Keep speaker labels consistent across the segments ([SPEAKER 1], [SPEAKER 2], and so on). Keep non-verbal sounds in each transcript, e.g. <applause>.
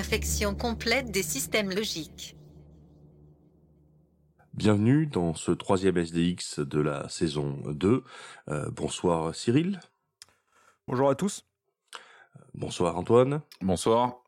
[SPEAKER 1] Infection complète des systèmes logiques.
[SPEAKER 2] Bienvenue dans ce troisième SDX de la saison 2. Euh, bonsoir Cyril.
[SPEAKER 3] Bonjour à tous.
[SPEAKER 2] Bonsoir Antoine.
[SPEAKER 4] Bonsoir.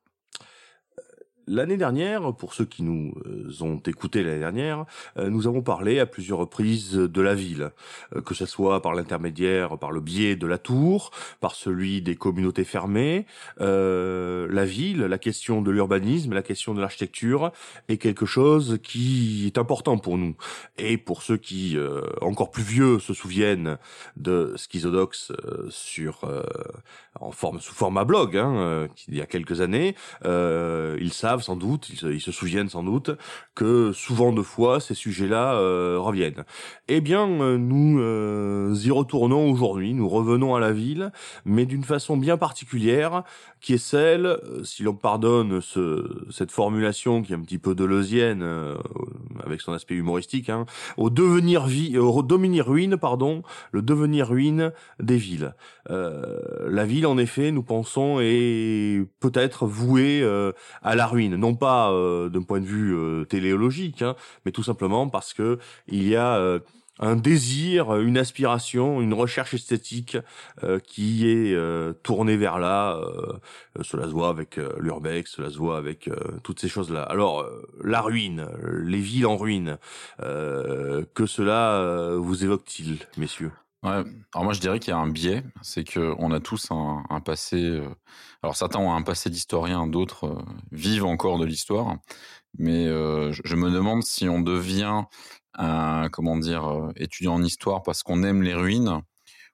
[SPEAKER 2] L'année dernière, pour ceux qui nous euh, ont écoutés l'année dernière, euh, nous avons parlé à plusieurs reprises de la ville, euh, que ce soit par l'intermédiaire, par le biais de la tour, par celui des communautés fermées. Euh, la ville, la question de l'urbanisme, la question de l'architecture est quelque chose qui est important pour nous. Et pour ceux qui, euh, encore plus vieux, se souviennent de Schizodox euh, sur en forme sous format blog, hein, il y a quelques années, ils savent sans doute, ils se, souviennent sans doute que souvent de fois ces sujets-là euh, reviennent. Eh bien, euh, nous euh, y retournons aujourd'hui, nous revenons à la ville, mais d'une façon bien particulière, qui est celle, si l'on pardonne ce, cette formulation qui est un petit peu deleuzienne, euh, avec son aspect humoristique, hein, au devenir vie, au devenir ruine, pardon, le devenir ruine des villes. Euh, la ville, en effet, nous pensons, est peut-être vouée euh, à la ruine, non pas euh, d'un point de vue euh, téléologique, hein, mais tout simplement parce que il y a euh, un désir, une aspiration, une recherche esthétique euh, qui est euh, tournée vers là. Euh, cela se voit avec l'urbex, cela se voit avec toutes ces choses-là. Alors, la ruine, les villes en ruine, que cela vous évoque-t-il, messieurs?
[SPEAKER 4] Ouais. Alors moi je dirais qu'il y a un biais, c'est que on a tous un, un passé. euh, alors certains ont un passé d'historien, d'autres euh, vivent encore de l'histoire. Mais euh, je, me demande si on devient un comment dire euh, étudiant en histoire parce qu'on aime les ruines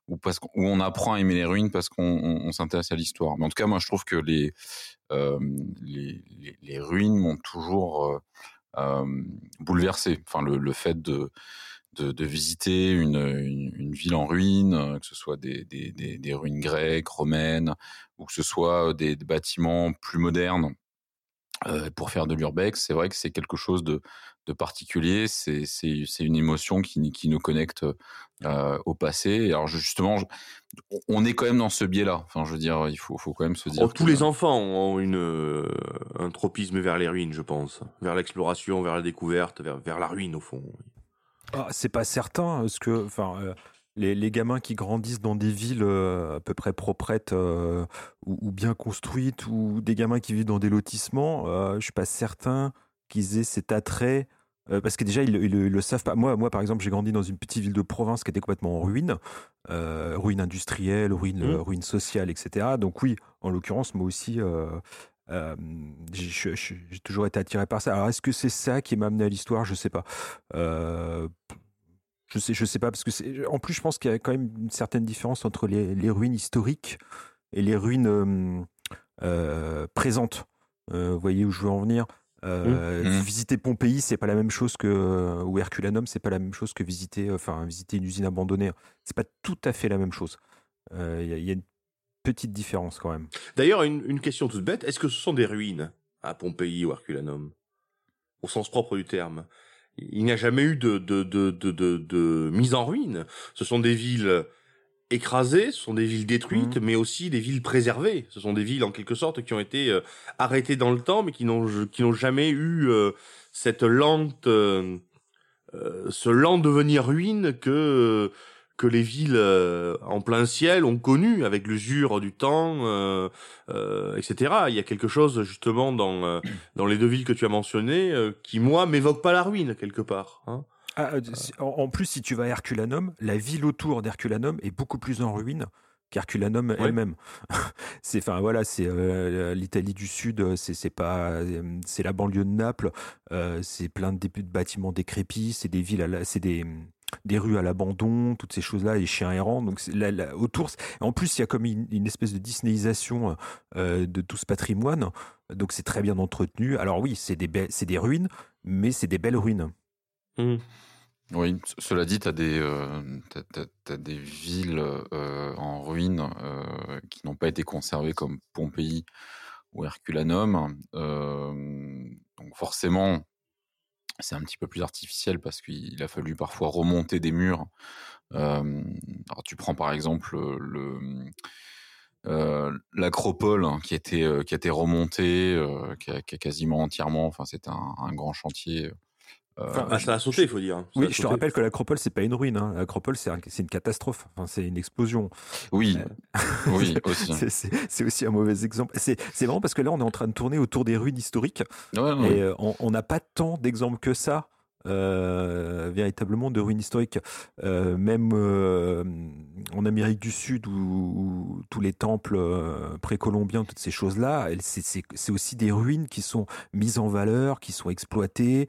[SPEAKER 4] ou parce qu'on on apprend à aimer les ruines parce qu'on on, on s'intéresse à l'histoire. Mais en tout cas moi je trouve que les les, les, les ruines m'ont toujours bouleversé. Enfin le, le fait de de, de visiter une, une, une ville en ruine, euh, que ce soit des, des, des, des ruines grecques, romaines, ou que ce soit des, des bâtiments plus modernes euh, pour faire de l'urbex, c'est vrai que c'est quelque chose de, de particulier. C'est une émotion qui qui nous connecte euh, au passé. Et alors justement, je- on est quand même dans ce biais-là. Enfin, je veux dire, il faut faut quand même se dire.
[SPEAKER 2] Oh, tous
[SPEAKER 4] que-
[SPEAKER 2] les enfants ont une, euh, un tropisme vers les ruines, je pense. Vers l'exploration, vers la découverte, vers, vers la ruine, au fond.
[SPEAKER 3] Ah, c'est pas certain, parce que enfin, euh, les, les gamins qui grandissent dans des villes euh, à peu près proprettes euh, ou, ou bien construites, ou des gamins qui vivent dans des lotissements, euh, je suis pas certain qu'ils aient cet attrait. euh, parce que déjà, ils, ils, ils le savent pas. Moi, moi, par exemple, j'ai grandi dans une petite ville de province qui était complètement en ruine, euh, ruine industrielle, ruine, euh, ruine sociale, etc. Donc oui, en l'occurrence, moi aussi, euh, j'ai toujours été attiré par ça. Alors, est-ce que c'est ça qui m'a amené à l'histoire? Je sais pas. Euh, je sais, je sais pas parce que c'est. En plus, je pense qu'il y a quand même une certaine différence entre les, les ruines historiques et les ruines euh, présentes. Euh, vous voyez où je veux en venir? Euh,
[SPEAKER 4] Mmh.
[SPEAKER 3] Visiter Pompéi, c'est pas la même chose que ou Herculanum, c'est pas la même chose que visiter, enfin visiter une usine abandonnée. C'est pas tout à fait la même chose. Euh, y, il y a une petite différence quand même.
[SPEAKER 2] D'ailleurs, une, une question toute bête. Est-ce que ce sont des ruines à Pompéi ou Herculanum Au sens propre du terme. Il n'y a jamais eu de, de, de, de, mise en ruine. Ce sont des villes écrasées, ce sont des villes détruites,
[SPEAKER 3] Mhm.
[SPEAKER 2] mais aussi des villes préservées. Ce sont des villes, en quelque sorte, qui ont été euh, arrêtées dans le temps, mais qui n'ont qui n'ont jamais eu euh, cette lente, euh, ce lent devenir ruine que que les villes euh, en plein ciel ont connu avec l'usure du temps, euh, euh, etc. Il y a quelque chose justement dans euh, dans les deux villes que tu as mentionnées euh, qui moi m'évoque pas la ruine quelque part. Hein.
[SPEAKER 3] Ah, euh, en, plus, si tu vas à Herculanum, la ville autour d'Herculanum est beaucoup plus en ruine qu'Herculanum elle-même. <laughs> c'est, enfin voilà, c'est euh, l'Italie du Sud, c'est, c'est pas, c'est la banlieue de Naples, euh, c'est plein de, de bâtiments décrépits, c'est des villes, à la- c'est des, des rues à l'abandon, toutes ces choses-là, les chiens errants. Donc là, autour, en plus, il y a comme une, espèce de disneyisation de tout ce patrimoine. Donc c'est très bien entretenu. Alors oui, c'est des, c'est des ruines, mais c'est des belles ruines.
[SPEAKER 4] Mmh. Oui, cela dit, tu as, des villes en ruine qui n'ont pas été conservées comme Pompéi ou Herculanum. donc forcément, c'est un petit peu plus artificiel parce qu'il a fallu parfois remonter des murs. tu prends par exemple le l'acropole hein, qui, était, qui a été remontée, qui, a, quasiment entièrement, enfin c'était un, grand chantier
[SPEAKER 2] Enfin, ah, ça a sauté, il faut dire.
[SPEAKER 3] oui, je te rappelle que l'acropole, c'est pas une ruine. Hein. L'acropole, c'est une catastrophe. Enfin, c'est une explosion.
[SPEAKER 4] Oui, euh, <laughs> oui, <laughs> aussi.
[SPEAKER 3] c'est aussi un mauvais exemple. C'est vraiment parce que là, on est en train de tourner autour des ruines historiques. Et euh, on n'a pas tant d'exemples que ça euh, véritablement de ruines historiques. Euh, même euh, en Amérique du Sud, où, tous les temples précolombiens, toutes ces choses-là, c'est aussi des ruines qui sont mises en valeur, qui sont exploitées,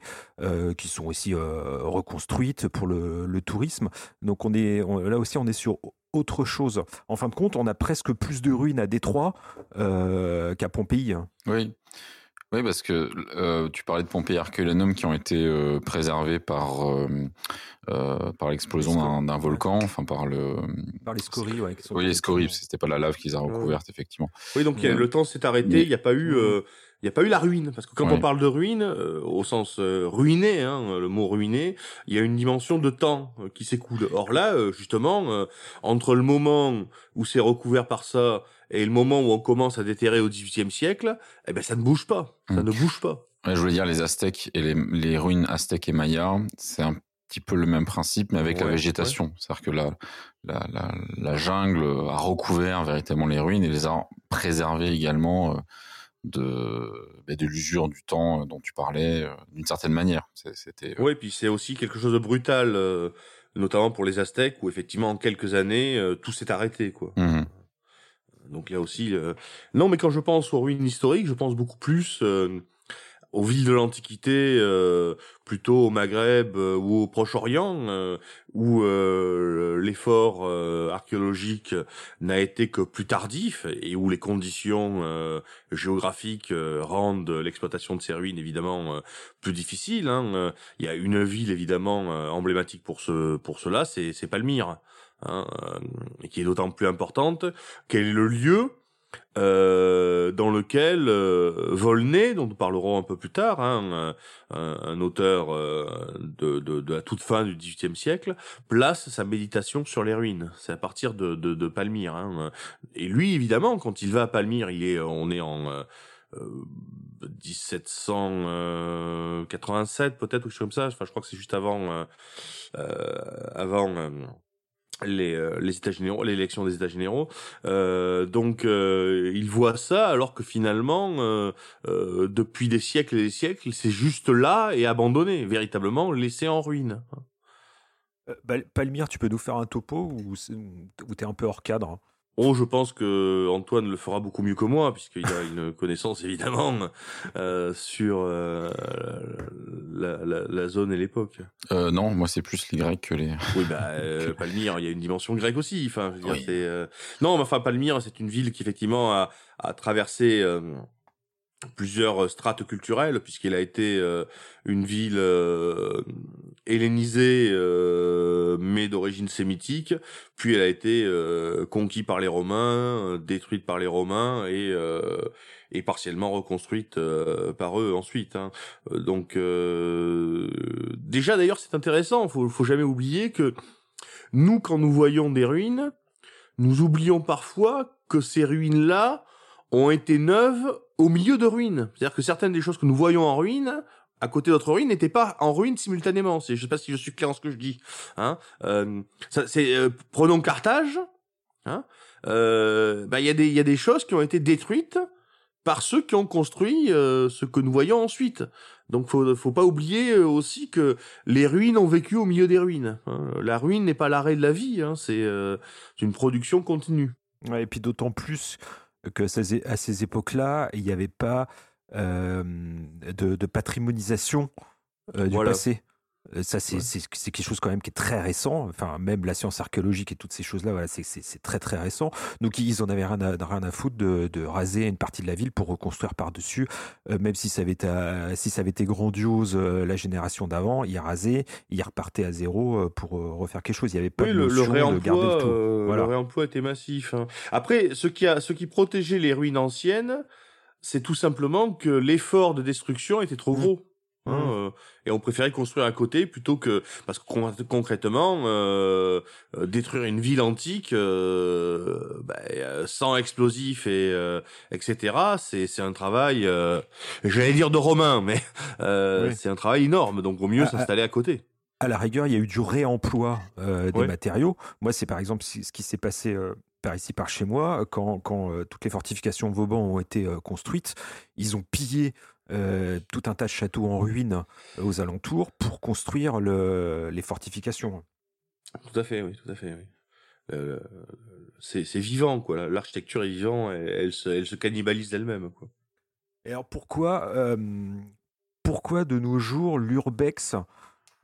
[SPEAKER 3] qui sont aussi reconstruites pour le, tourisme. Donc on est là aussi, on est sur autre chose. En fin de compte, on a presque plus de ruines à Détroit qu'à Pompéi.
[SPEAKER 4] Oui. Oui, parce que euh, tu parlais de Pompéi et Herculanum qui ont été euh, préservés par, euh, par l'explosion d'un volcan, enfin par le.
[SPEAKER 3] Par les scories, oui.
[SPEAKER 4] Oui, les scories, parce que c'était pas la lave qu'ils ont recouverte, effectivement.
[SPEAKER 2] Oui, donc le temps s'est arrêté, il n'y a pas eu. Il n'y a pas eu la ruine, parce que quand on parle de ruine, au sens ruiné, hein, le mot ruiné, il y a une dimension de temps qui s'écoule. Or là, justement, entre le moment où c'est recouvert par ça et le moment où on commence à déterrer au XVIIIe siècle, eh ben ça ne bouge pas, ça ne bouge pas.
[SPEAKER 4] je voulais dire les Aztèques et les, ruines aztèques et mayas, c'est un petit peu le même principe, mais avec la végétation. C'est-à-dire que la, la, la, jungle a recouvert véritablement les ruines et les a préservées également euh, de, ben, de l'usure du temps euh, dont tu parlais, euh, d'une certaine manière.
[SPEAKER 2] C'était. Oui, puis c'est aussi quelque chose de brutal, notamment pour les Aztèques, où effectivement en quelques années tout s'est arrêté, quoi. Mmh donc là aussi, euh, non, mais quand je pense aux ruines historiques, je pense beaucoup plus euh, aux villes de l'Antiquité, euh, plutôt au Maghreb ou au Proche-Orient, où l'effort archéologique n'a été que plus tardif et où les conditions géographiques rendent l'exploitation de ces ruines évidemment plus difficile. Hein. Il y a une ville évidemment emblématique pour ce pour cela, c'est Palmyre. Hein, euh, et qui est d'autant plus importante, quel est le lieu euh, dans lequel euh, Volney, dont nous parlerons un peu plus tard, hein, un, auteur de, de, de, la toute fin du XVIIIe siècle, place sa méditation sur les ruines. C'est à partir de, de, de Palmyre. Hein. Et lui, évidemment, quand il va à Palmyre, il est, on est en 1787 peut-être ou quelque chose comme ça. Enfin, je crois que c'est juste avant, avant les, euh, les États généraux, l'élection des États généraux. Euh, donc, euh, il voit ça alors que finalement, euh, depuis des siècles et des siècles, c'est juste là et abandonné, véritablement laissé en ruine.
[SPEAKER 3] Palmyre, tu peux nous faire un topo ou t'es un peu hors cadre?
[SPEAKER 2] Oh, je pense que Antoine le fera beaucoup mieux que moi, puisqu'il a une <laughs> connaissance évidemment euh, sur euh, la, la, la, zone et l'époque.
[SPEAKER 4] Euh, non, moi c'est plus les Grecs que les.
[SPEAKER 2] oui, bah <laughs> euh, Palmyre, il y a une dimension grecque aussi. Enfin, je veux dire, c'est euh, non, mais enfin Palmyre, c'est une ville qui effectivement a, a traversé plusieurs euh, strates culturelles puisqu'il a été euh, une ville euh, hellénisée mais d'origine sémitique puis elle a été conquise par les Romains détruite par les Romains et et partiellement reconstruite par eux ensuite hein. donc déjà d'ailleurs c'est intéressant faut faut jamais oublier que nous quand nous voyons des ruines nous oublions parfois que ces ruines là ont été neuves au milieu de ruines. C'est-à-dire que certaines des choses que nous voyons en ruine, à côté d'autres ruines, n'étaient pas en ruine simultanément. Je ne sais pas si je suis clair en ce que je dis. Hein euh, ça, euh, prenons Carthage. Hein euh, bah, il y, a des, y a des choses qui ont été détruites par ceux qui ont construit euh, ce que nous voyons ensuite. Donc faut faut pas oublier aussi que les ruines ont vécu au milieu des ruines. Hein. La ruine n'est pas l'arrêt de la vie, hein, c'est une production continue.
[SPEAKER 3] Et puis d'autant plus que à ces époques-là, il n'y avait pas de, patrimonisation du passé. Euh, Ça, c'est
[SPEAKER 2] Ouais.
[SPEAKER 3] quelque chose quand même qui est très récent. Enfin, même la science archéologique et toutes ces choses-là, voilà, c'est- très très récent. Donc, ils en avaient rien à, rien à foutre de, de raser une partie de la ville pour reconstruire par-dessus. Euh, même si ça avait été, euh, si ça avait été grandiose euh, la génération d'avant, ils rasaient, ils repartaient à zéro pour euh, refaire quelque chose. Il n'y avait pas
[SPEAKER 2] Oui,
[SPEAKER 3] de
[SPEAKER 2] le, le
[SPEAKER 3] notion de garder
[SPEAKER 2] réemploi,
[SPEAKER 3] le tout. Voilà.
[SPEAKER 2] le réemploi était massif. hein. Après, ce qui a, ce qui protégeait les ruines anciennes, c'est tout simplement que l'effort de destruction était trop
[SPEAKER 3] Mmh.
[SPEAKER 2] gros. Hein,
[SPEAKER 3] Mmh.
[SPEAKER 2] euh, et on préférait construire à côté plutôt que parce que con- concrètement euh, euh, détruire une ville antique euh, sans explosifs et etc c'est c'est un travail j'allais dire de romain mais
[SPEAKER 3] Oui.
[SPEAKER 2] c'est un travail énorme donc au mieux
[SPEAKER 3] Ah, ah.
[SPEAKER 2] s'installer à côté
[SPEAKER 3] À la rigueur, il y a eu du réemploi euh, des
[SPEAKER 2] Ouais.
[SPEAKER 3] matériaux. Moi, c'est par exemple ce qui s'est passé euh, par ici, par chez moi, quand, quand euh, toutes les fortifications Vauban ont été construites, ils ont pillé euh, tout un tas de châteaux en ruine euh, aux alentours pour construire le, les fortifications.
[SPEAKER 2] Tout à fait, oui, tout à fait. Oui. Euh, c'est vivant, quoi. L'architecture est vivante, elle, elle se, elle se cannibalise d'elle-même, quoi.
[SPEAKER 3] Et alors pourquoi, euh, pourquoi de nos jours l'urbex,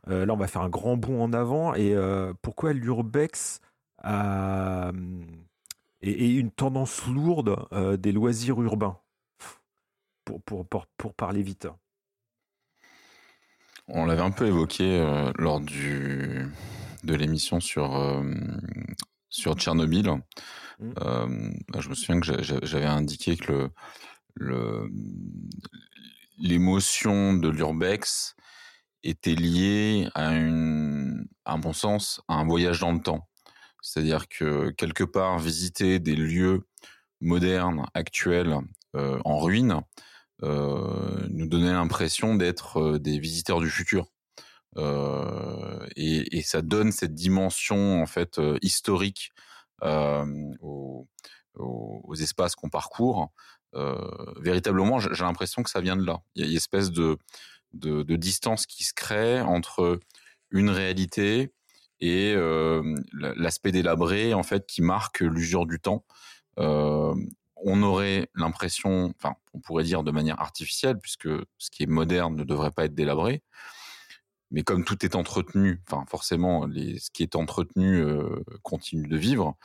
[SPEAKER 3] là on va faire un grand bond en avant, et pourquoi l'urbex a, est une tendance lourde euh, des loisirs urbains? Pour, pour, pour, pour parler vite.
[SPEAKER 4] On l'avait un peu évoqué euh, lors du, de l'émission sur, euh, sur Tchernobyl.
[SPEAKER 3] Mm.
[SPEAKER 4] Euh, je me souviens que j'a- j'a- j'avais indiqué que le, le, l'émotion de l'urbex était liée à une, à mon sens, à un voyage dans le temps. C'est-à-dire que quelque part, visiter des lieux modernes, actuels, euh, en ruine, nous donnait l'impression d'être euh, des visiteurs du futur. Euh, et, ça donne cette dimension en fait euh, historique euh, aux, espaces qu'on parcourt. Euh, véritablement, j'ai l'impression que ça vient de là. Il y a une espèce de, distance qui se crée entre une réalité et euh, l'aspect délabré en fait qui marque l'usure du temps. Euh, on aurait l'impression, enfin, on pourrait dire de manière artificielle, puisque ce qui est moderne ne devrait pas être délabré. Mais comme tout est entretenu, enfin, forcément, les, ce qui est entretenu euh, continue de vivre.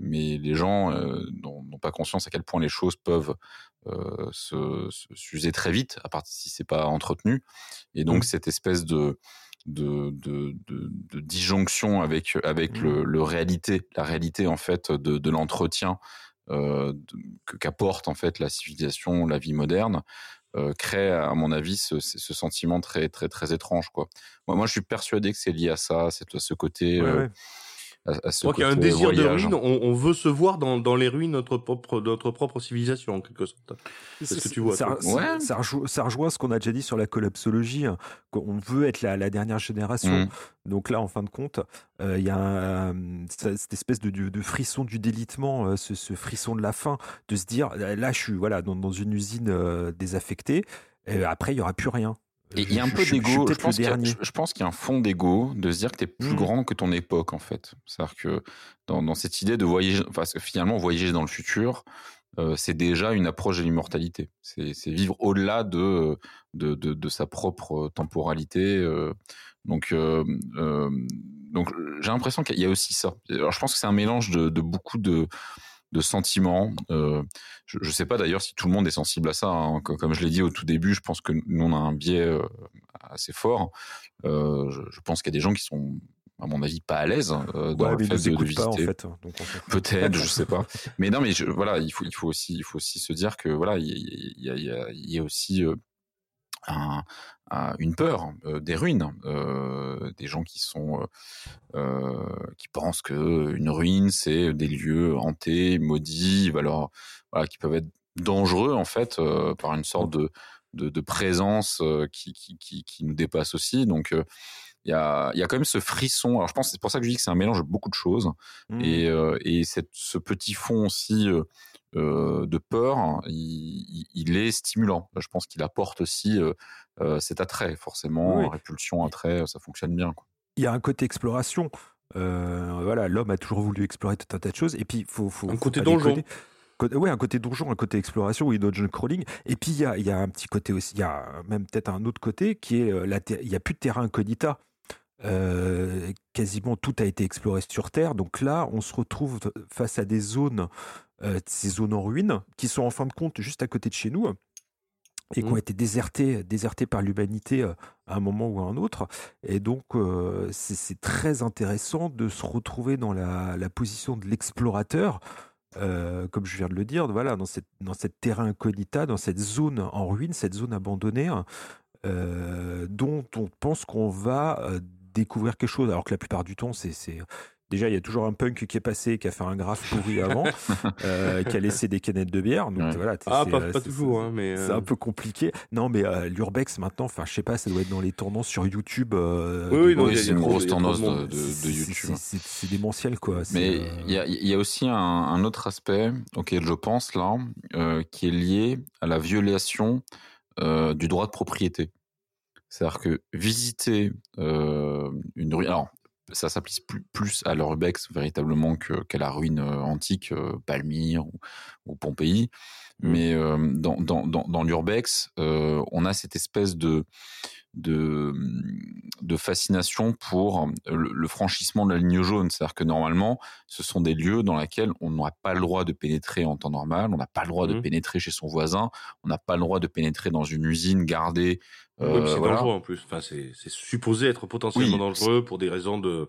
[SPEAKER 4] Mais les gens euh, n'ont pas conscience à quel point les choses peuvent euh, se se- s'user très vite, à part si c'est pas entretenu. Et donc
[SPEAKER 2] Mhm.
[SPEAKER 4] cette espèce de de, de, de, de disjonction avec avec le, le réalité, la réalité en fait de, de l'entretien euh, qu'apporte en fait la civilisation, la vie moderne, euh, crée à mon avis ce, sentiment très très très étrange quoi. Moi, moi je suis persuadé que c'est lié à ça, c'est à ce côté,
[SPEAKER 3] Ouais,
[SPEAKER 4] euh,
[SPEAKER 3] ouais.
[SPEAKER 4] À, à ce
[SPEAKER 2] Je crois qu'il y a un désir de ruine, on, on veut se voir dans, dans les ruines de notre propre, de notre propre civilisation, en quelque sorte. C'est ce que tu vois,
[SPEAKER 3] Ça,
[SPEAKER 4] Ouais.
[SPEAKER 3] rejoint, ça rejoint ce qu'on a déjà dit sur la collapsologie. hein, qu'on veut être la, la dernière génération.
[SPEAKER 4] Mm.
[SPEAKER 3] Donc là, en fin de compte, euh, il y a un, euh, cette espèce de, de- de frisson du délitement, euh, ce, ce frisson de la fin, de se dire là, je suis voilà dans, dans une usine euh, désaffectée. Et après, il y aura plus rien.
[SPEAKER 4] Et il y a un peu d'ego. Je, pense qu'il y a- un fond d'ego de se dire que tu es plus
[SPEAKER 3] Mm.
[SPEAKER 4] grand que ton époque, en fait. C'est-à-dire que dans, dans cette idée de voyager, enfin, parce que finalement, voyager dans le futur, euh, c'est déjà une approche de l'immortalité. C'est vivre au-delà de, de, de, de sa propre temporalité. euh. donc, euh, euh, donc j'ai l'impression qu'il y a aussi ça. Alors, je pense que c'est un mélange de, de beaucoup de, de sentiments. Euh, je ne sais pas d'ailleurs si tout le monde est sensible à ça. hein. Co- Comme je l'ai dit au tout début, je pense que nous, on a un biais euh, assez fort. Euh, je, je pense qu'il y a des gens qui sont, à mon avis, pas à l'aise euh, dans
[SPEAKER 3] Ouais,
[SPEAKER 4] le fait de, de
[SPEAKER 3] pas en fait.
[SPEAKER 4] Peut-être, je sais pas. <laughs> Mais non, mais je, voilà, il faut, il faut aussi, il faut aussi se dire que voilà, il y a, il y a, il y a, il y a aussi euh, un, un- une peur euh, des ruines, euh, des gens qui sont, euh, qui pensent que une ruine c'est des lieux hantés, maudits, alors voilà, qui peuvent être dangereux en fait par une sorte de de, de présence qui, qui, qui, qui nous dépasse aussi. Donc il y a, il y a quand même ce frisson. Alors je pense c'est pour ça que je dis que c'est un mélange de beaucoup de choses.
[SPEAKER 3] Mm.
[SPEAKER 4] Et, et cette, ce petit fond aussi euh, de peur, il, il- est stimulant. Je pense qu'il apporte aussi euh, euh, cet attrait, forcément,
[SPEAKER 3] Oui.
[SPEAKER 4] répulsion, attrait, ça fonctionne bien. Quoi.
[SPEAKER 3] il y a un côté exploration. Euh, voilà, l'homme a toujours voulu explorer tout un tas de choses. Et puis, faut, faut
[SPEAKER 2] Un
[SPEAKER 3] faut
[SPEAKER 2] côté donjon.
[SPEAKER 3] déconner. Ouais, un côté donjon, un côté exploration, oui, dungeon crawling. Et puis, il y a, il y a un petit côté aussi, il y a même peut-être un autre côté qui est, il n'y a plus de terrain incognita. Euh, quasiment tout a été exploré sur Terre. Donc là, on se retrouve face à des zones, euh, ces zones en ruine, qui sont en fin de compte juste à côté de chez nous et qui ont
[SPEAKER 2] Mmh.
[SPEAKER 3] été désertées, désertées par l'humanité euh, à un moment ou à un autre. Et donc, euh, c'est très intéressant de se retrouver dans la, la position de l'explorateur, euh, comme je viens de le dire, voilà, dans cette, dans cette terra incognita, dans cette zone en ruine, cette zone abandonnée, euh, dont on pense qu'on va euh, découvrir quelque chose, alors que la plupart du temps, c'est... Déjà, il y a toujours un punk qui est passé, qui a fait un graphe pourri <laughs> avant, euh, qui a laissé des canettes de bière. Donc
[SPEAKER 4] Ouais.
[SPEAKER 3] voilà,
[SPEAKER 2] Ah,
[SPEAKER 3] c'est,
[SPEAKER 2] pas,
[SPEAKER 3] euh,
[SPEAKER 2] pas toujours,
[SPEAKER 3] c'est-
[SPEAKER 2] hein, mais.
[SPEAKER 3] c'est
[SPEAKER 2] euh,
[SPEAKER 3] un peu compliqué. Non, mais euh, l'urbex maintenant, enfin, je sais pas, ça doit être dans les tendances sur YouTube. euh,
[SPEAKER 2] Oui, oui,
[SPEAKER 4] c'est une grosse tendance de, YouTube.
[SPEAKER 3] c'est- démentiel, quoi.
[SPEAKER 4] Mais
[SPEAKER 3] euh,
[SPEAKER 4] il y, a, il y a aussi un, un autre aspect auquel je pense là, euh, qui est lié à la violation euh, du droit de propriété. C'est-à-dire que visiter euh, une ruine, alors ça s'applique plus, plus à l'urbex véritablement qu'à la ruine euh, antique, euh, Palmyre ou, ou Pompéi.
[SPEAKER 2] Mm.
[SPEAKER 4] Mais euh, dans, dans, dans, dans l'urbex, euh, on a cette espèce de, de, de fascination pour le, le franchissement de la ligne jaune. C'est-à-dire que normalement, ce sont des lieux dans lesquels on n'a pas le droit de pénétrer en temps normal, on n'a pas le droit de
[SPEAKER 2] Mhm.
[SPEAKER 4] pénétrer chez son voisin, on n'a pas le droit de pénétrer dans une usine gardée. Euh,
[SPEAKER 2] c'est
[SPEAKER 4] voilà.
[SPEAKER 2] dangereux en plus. Enfin, c'est supposé être potentiellement
[SPEAKER 4] Oui.
[SPEAKER 2] dangereux pour des raisons de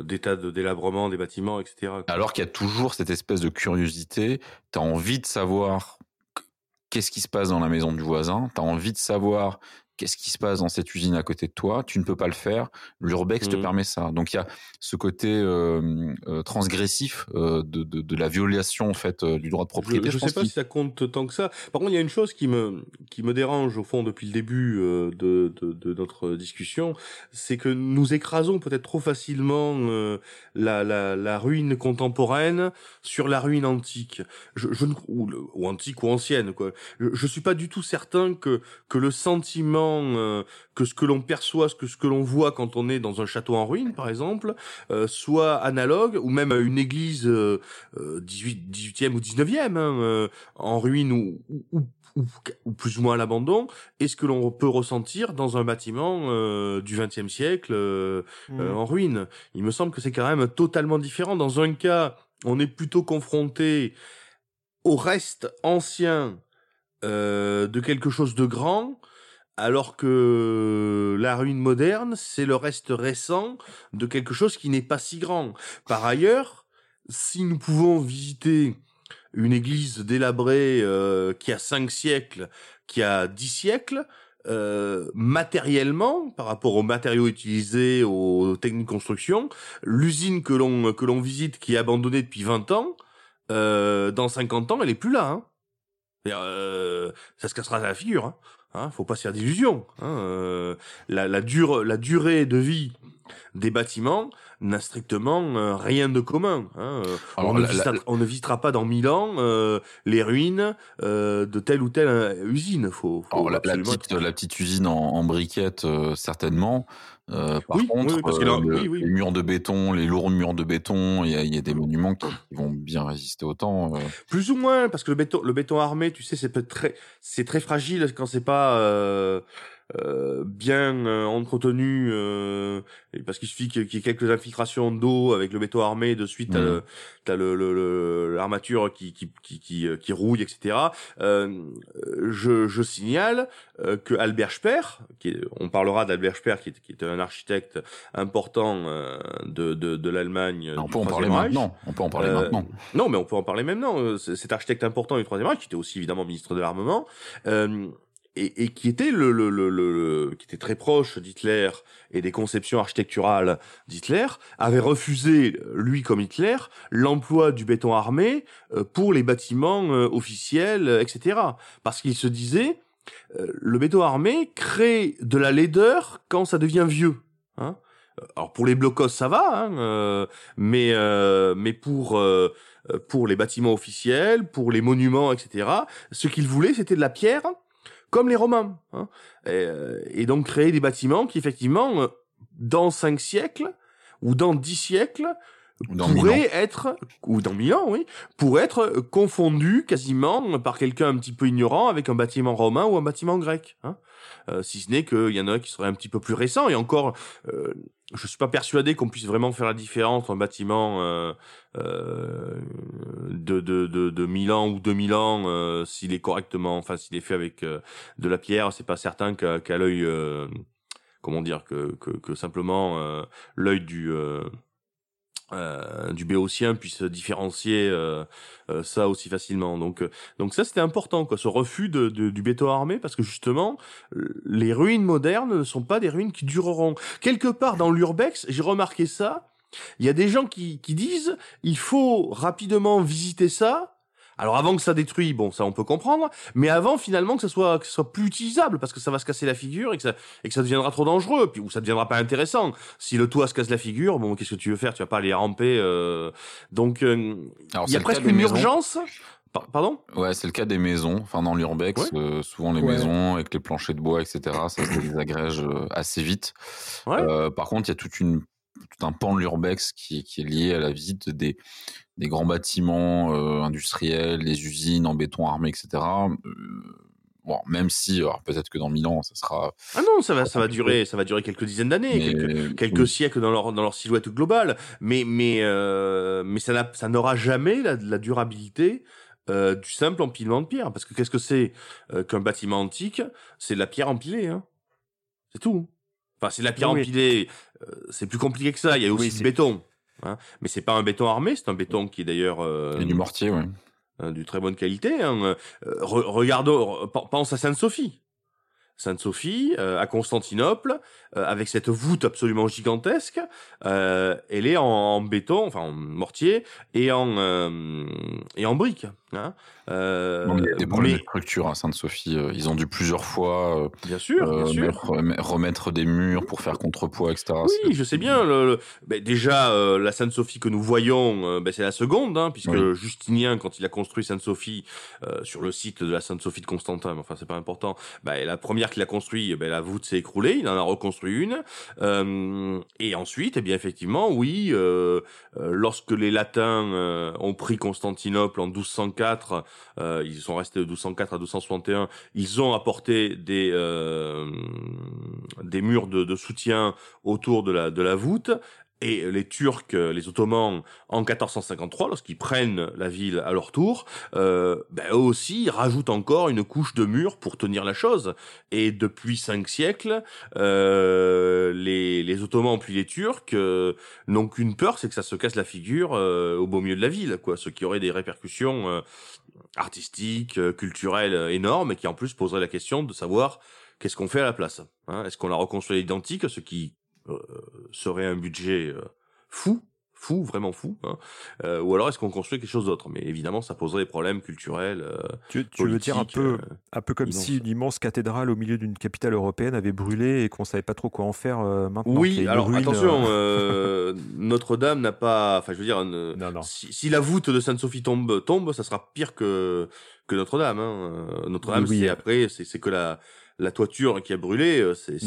[SPEAKER 2] d'état de délabrement des bâtiments, etc.
[SPEAKER 4] Alors qu'il y a toujours cette espèce de curiosité, tu as envie de savoir qu'est-ce qui se passe dans la maison du voisin, tu as envie de savoir qu'est-ce qui se passe dans cette usine à côté de toi, tu ne peux pas le faire, l'urbex te
[SPEAKER 2] Mhm.
[SPEAKER 4] permet ça. Donc il y a ce côté euh, euh, transgressif euh, de, de, de la violation en fait euh, du droit de propriété.
[SPEAKER 2] Je,
[SPEAKER 4] pense
[SPEAKER 2] sais pas si ça compte tant que ça. Par contre, il y a une chose qui me qui me dérange au fond depuis le début euh, de, de de notre discussion, c'est que nous écrasons peut-être trop facilement euh, la, la la ruine contemporaine sur la ruine antique. Je, je ne ou, ou antique ou ancienne quoi. Je, je suis pas du tout certain que que le sentiment euh, que ce que l'on perçoit, ce que ce que l'on voit quand on est dans un château en ruine par exemple, euh, soit analogue ou même une église euh, euh, 18, 18e ou 19e, hein, euh, en ruine ou, ou, ou, ou- ou plus ou moins à l'abandon, et ce que l'on peut ressentir dans un bâtiment euh, du 20e siècle euh, euh, en ruine. Il me semble que c'est quand même totalement différent. Dans un cas, on est plutôt confronté au reste ancien euh, de quelque chose de grand, alors que la ruine moderne, c'est le reste récent de quelque chose qui n'est pas si grand. Par ailleurs, si nous pouvons visiter une église délabrée euh, qui a cinq siècles, qui a dix siècles, euh, matériellement, par rapport aux matériaux utilisés, aux techniques de construction, l'usine que l'on que l'on visite, qui est abandonnée depuis 20 ans, euh, dans 50 ans, elle est plus là. Hein. Euh, ça se cassera la figure. Hein. Hein, faut pas se faire d'illusions. Hein. Euh, la, durée de vie des bâtiments n'a strictement euh, rien de commun. Hein. Euh,
[SPEAKER 4] Alors,
[SPEAKER 2] on, ne visitera,
[SPEAKER 4] la-
[SPEAKER 2] on ne visitera pas dans mille ans euh, les ruines euh, de telle ou telle usine. Faut, faut
[SPEAKER 4] Alors, la, petite, la petite usine en, en briquette, euh, certainement. Par
[SPEAKER 2] Oui,
[SPEAKER 4] contre,
[SPEAKER 2] oui, parce que là-
[SPEAKER 4] le-
[SPEAKER 2] oui, oui.
[SPEAKER 4] les murs de béton, les lourds murs de béton, il y a, il y a des monuments qui, qui vont bien résister au temps.
[SPEAKER 2] Plus ou moins, parce que le béton, le béton armé, tu sais, c'est très, c'est très fragile quand c'est pas euh, bien euh, entretenu, euh, parce qu'il suffit qu'il y ait quelques infiltrations d'eau avec le béton armé, de suite t'as le- t'as le, l'armature qui qui qui qui, euh, qui rouille, etc. Euh, je, je signale euh, que Albert Speer, qui est- on parlera d'Albert Speer, qui est, qui est un architecte important euh, de de, de l'Allemagne.
[SPEAKER 4] On
[SPEAKER 2] du
[SPEAKER 4] peut en parler
[SPEAKER 2] Reich.
[SPEAKER 4] maintenant. On peut en parler maintenant.
[SPEAKER 2] Non, mais on peut en parler maintenant. Cet architecte important du Troisième Reich, qui était aussi évidemment ministre de l'armement, euh, et, et qui était le, le, le, le- qui était très proche d'Hitler et des conceptions architecturales d'Hitler, avait refusé, lui comme Hitler, l'emploi du béton armé euh, pour les bâtiments euh, officiels, etc. Parce qu'il se disait, euh, le béton armé crée de la laideur quand ça devient vieux. Hein alors pour les blocos ça va, hein, euh, mais euh, mais pour euh, pour les bâtiments officiels, pour les monuments, etc. Ce qu'ils voulaient, c'était de la pierre, comme les Romains, hein, et, euh, et donc créer des bâtiments qui effectivement, euh, dans cinq siècles ou dans dix siècles,
[SPEAKER 4] Dans
[SPEAKER 2] pourrait être, ou dans Milan, oui, pourrait être confondu quasiment par quelqu'un un petit peu ignorant avec un bâtiment romain ou un bâtiment grec. Hein Euh, si ce n'est qu'il y en a qui seraient un petit peu plus récents. Et encore, euh, je suis pas persuadé qu'on puisse vraiment faire la différence entre un bâtiment euh, euh, de, de, de, de Milan ou de Milan euh, s'il est correctement, enfin s'il est fait avec euh, de la pierre. C'est pas certain qu'à qu'à l'œil, euh, comment dire, que, que, que simplement euh, l'œil du euh, du béotien puisse différencier euh, euh, ça aussi facilement. Donc, euh, donc ça c'était important, quoi, ce refus de, de- du béton armé, parce que justement, les ruines modernes ne sont pas des ruines qui dureront. Quelque part dans l'urbex, j'ai remarqué ça. Il y a des gens qui, qui disent il faut rapidement visiter ça. Alors avant que ça détruise, bon ça on peut comprendre, mais avant finalement que ça soit que ça soit plus utilisable parce que ça va se casser la figure et que ça et que ça deviendra trop dangereux, puis ou ça deviendra pas intéressant. Si le toit se casse la figure, bon qu'est-ce que tu veux faire? Tu vas pas aller ramper. euh, Donc euh, il y a presque une
[SPEAKER 4] maisons.
[SPEAKER 2] urgence. Par- Pardon?
[SPEAKER 4] Ouais, c'est le cas des maisons. Enfin, dans l'urbex,
[SPEAKER 2] Ouais.
[SPEAKER 4] euh, souvent les
[SPEAKER 3] Ouais.
[SPEAKER 4] maisons avec les planchers de bois, etc., ça se désagrège euh, assez vite.
[SPEAKER 2] Ouais.
[SPEAKER 4] Euh, par contre, il y a toute une, tout un pan de l'urbex qui, qui est lié à la visite des, des grands bâtiments euh, industriels, des usines en béton armé, etc. Euh, bon, même si, alors peut-être que dans Milan, ça sera.
[SPEAKER 2] Ah non, ça va, ça va durer, ça va durer quelques dizaines d'années, quelques, siècles dans leur dans leur silhouette globale, mais mais euh, mais ça n'a- ça n'aura jamais la, la durabilité euh, du simple empilement de pierre, parce que qu'est-ce que c'est euh, qu'un bâtiment antique? C'est de la pierre empilée, hein. C'est tout. Enfin, c'est de la pierre
[SPEAKER 3] Oui.
[SPEAKER 2] empilée. euh, c'est plus compliqué que ça. Il y a aussi
[SPEAKER 3] Oui,
[SPEAKER 2] du béton. Hein. Mais c'est pas un béton armé, c'est un béton qui est d'ailleurs euh,
[SPEAKER 4] Et du mortier, ouais.
[SPEAKER 2] hein, du très bonne qualité. Hein. Euh, re- regardons, re- pense à Sainte-Sophie. Sainte-Sophie, euh, à Constantinople, euh, avec cette voûte absolument gigantesque, euh, elle est en, en béton, enfin en mortier et en euh, et en briques. Hein. Euh,
[SPEAKER 4] il y a des problèmes
[SPEAKER 2] mais-
[SPEAKER 4] de structure à Sainte-Sophie. euh, Ils ont dû plusieurs fois euh,
[SPEAKER 2] bien sûr, bien
[SPEAKER 4] euh,
[SPEAKER 2] sûr.
[SPEAKER 4] remettre des murs pour faire contrepoids, etc.
[SPEAKER 2] Oui, je sais bien. Le, le- ben, déjà, euh, la Sainte-Sophie que nous voyons, ben, c'est la seconde, hein, puisque
[SPEAKER 4] Oui.
[SPEAKER 2] Justinien, quand il a construit Sainte-Sophie sur le site de la Sainte-Sophie de Constantin, mais enfin c'est pas important, ben, la première qu'il a construit, ben, la voûte s'est écroulée, il en a reconstruit une. Et ensuite, eh bien effectivement, oui, lorsque les Latins ont pris Constantinople en 1204, euh, ils sont restés de 1204 à 1261, ils ont apporté des euh, des murs de, de soutien autour de la de la voûte. Et les Turcs, euh, les Ottomans, en 1453, lorsqu'ils prennent la ville à leur tour, euh, ben, eux aussi rajoutent encore une couche de murs pour tenir la chose. Et depuis cinq siècles, euh, les, les Ottomans puis les Turcs euh, n'ont qu'une peur, c'est que ça se casse la figure euh, au beau milieu de la ville, quoi. Ce qui aurait des répercussions artistiques, culturelles énormes, et qui en plus poserait la question de savoir qu'est-ce qu'on fait à la place. Hein Est-ce qu'on la reconstruit à l'identique, ce qui serait un budget euh, fou, fou, vraiment fou, hein euh, ou alors est-ce qu'on construit quelque chose d'autre? Mais évidemment, ça poserait des problèmes culturels. euh,
[SPEAKER 3] Tu, tu veux dire un peu,
[SPEAKER 2] euh,
[SPEAKER 3] un peu comme
[SPEAKER 2] immense.
[SPEAKER 3] si une immense cathédrale au milieu d'une capitale européenne avait brûlé et qu'on savait pas trop quoi en faire euh, maintenant.
[SPEAKER 2] Oui, alors
[SPEAKER 3] ruine,
[SPEAKER 2] attention,
[SPEAKER 3] euh,
[SPEAKER 2] euh, <laughs> Notre-Dame n'a pas, enfin je veux dire, ne-
[SPEAKER 3] Non, non.
[SPEAKER 2] Si, si la voûte de Sainte-Sophie tombe, tombe, ça sera pire que que Notre-Dame. Hein. Euh, Notre-Dame,
[SPEAKER 3] Oui, oui.
[SPEAKER 2] c'est après, c'est que la la toiture qui a brûlé. euh, C'est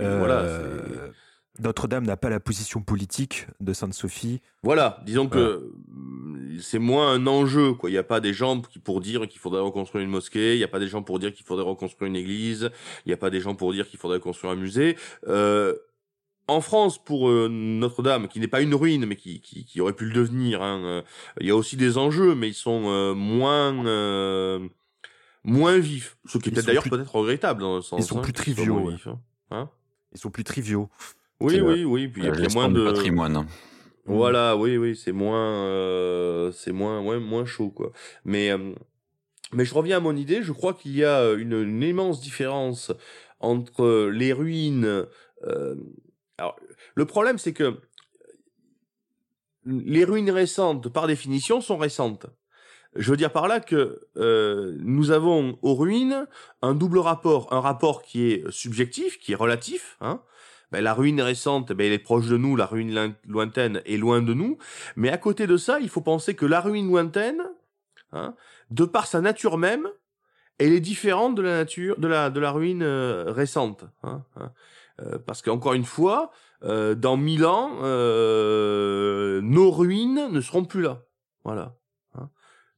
[SPEAKER 3] euh,
[SPEAKER 2] voilà.
[SPEAKER 3] Notre-Dame n'a pas la position politique de Sainte-Sophie.
[SPEAKER 2] Voilà, disons que mm, c'est moins un enjeu, quoi. Il n'y a pas des gens qui pour dire qu'il faudrait reconstruire une mosquée, il n'y a pas des gens pour dire qu'il faudrait reconstruire une église, il n'y a pas des gens pour dire qu'il faudrait construire un musée. Euh, en France, pour euh, Notre-Dame, qui n'est pas une ruine, mais qui, qui, qui aurait pu le devenir, hein, euh, il y a aussi des enjeux, mais ils sont euh, moins euh, moins vifs. Ce qui est peut-être d'ailleurs
[SPEAKER 3] plus-
[SPEAKER 2] peut-être regrettable dans le sens.
[SPEAKER 3] ils sont
[SPEAKER 2] hein,
[SPEAKER 3] plus triviaux, ouais.
[SPEAKER 2] hein. Hein
[SPEAKER 3] Ils sont plus triviaux.
[SPEAKER 2] oui, oui, oui. Puis il y a- moins de
[SPEAKER 4] patrimoine.
[SPEAKER 2] voilà, oui, oui, c'est moins, euh, c'est moins, ouais, moins chaud, quoi. Mais, euh, mais je reviens à mon idée. Je crois qu'il y a euh, une, une immense différence entre les ruines. euh, alors, le problème, c'est que les ruines récentes, par définition, sont récentes. Je veux dire par là que euh, nous avons aux ruines un double rapport, un rapport qui est subjectif, qui est relatif. Hein. Ben, la ruine récente, ben, elle est proche de nous, la ruine loin- lointaine est loin de nous. Mais à côté de ça, il faut penser que la ruine lointaine, hein, de par sa nature même, elle est différente de la nature de la de la ruine euh, récente. Hein, hein. Euh, parce qu'encore une fois, dans mille ans, nos ruines ne seront plus là. Voilà.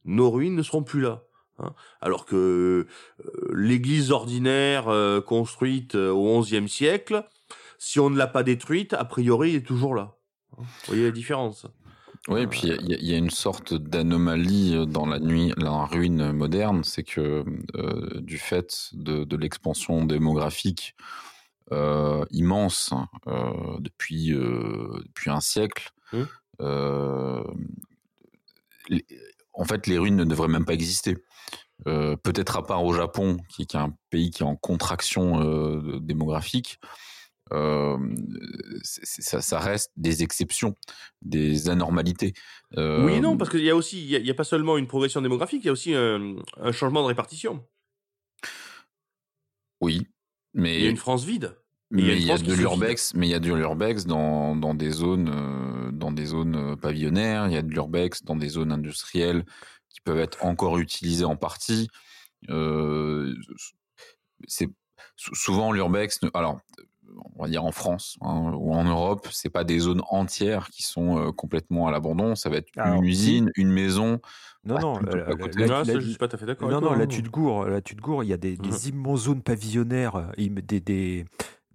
[SPEAKER 2] Nos ruines ne seront plus là. hein. Alors que euh, l'église ordinaire euh, construite euh, au XIe siècle, si on ne l'a pas détruite, a priori, elle est toujours là. Vous voyez la différence?
[SPEAKER 4] Oui, et puis il y, a- il y a une sorte d'anomalie dans la nuit, la ruine moderne, c'est que euh, du fait de, de l'expansion démographique euh, immense euh, depuis depuis un siècle,
[SPEAKER 2] Mmh.
[SPEAKER 4] les- en fait, les ruines ne devraient même pas exister. Euh, Peut-être à part au Japon, qui, qui est un pays qui est en contraction euh, démographique. Euh, ça, ça reste des exceptions, des anormalités.
[SPEAKER 2] Oui et non, parce qu'il y a aussi, il y a, il y a pas seulement une progression démographique, il y a aussi un, un changement de répartition.
[SPEAKER 4] Oui, mais
[SPEAKER 2] Il y a une France vide.
[SPEAKER 4] mais
[SPEAKER 2] il y a
[SPEAKER 4] y de l'urbex, mais il y a de l'urbex dans, dans des zones dans des zones euh, pavillonnaires, il y a de l'urbex dans des zones industrielles qui peuvent être encore utilisées en partie. Euh, c'est sou- souvent l'urbex. Alors, on va dire en France hein, ou en Europe, c'est pas des zones entières qui sont euh, complètement à l'abandon. Ça va être
[SPEAKER 3] Alors,
[SPEAKER 4] une
[SPEAKER 3] si.
[SPEAKER 4] usine, une maison.
[SPEAKER 3] Non,
[SPEAKER 4] Ah,
[SPEAKER 3] non, là-
[SPEAKER 4] côté.
[SPEAKER 3] là- là-
[SPEAKER 2] je suis pas tout à fait d'accord.
[SPEAKER 3] Non, non, là
[SPEAKER 2] hein.
[SPEAKER 3] tu te gourres, là tu te gourres. Il y a des, des immenses zones pavillonnaires, des,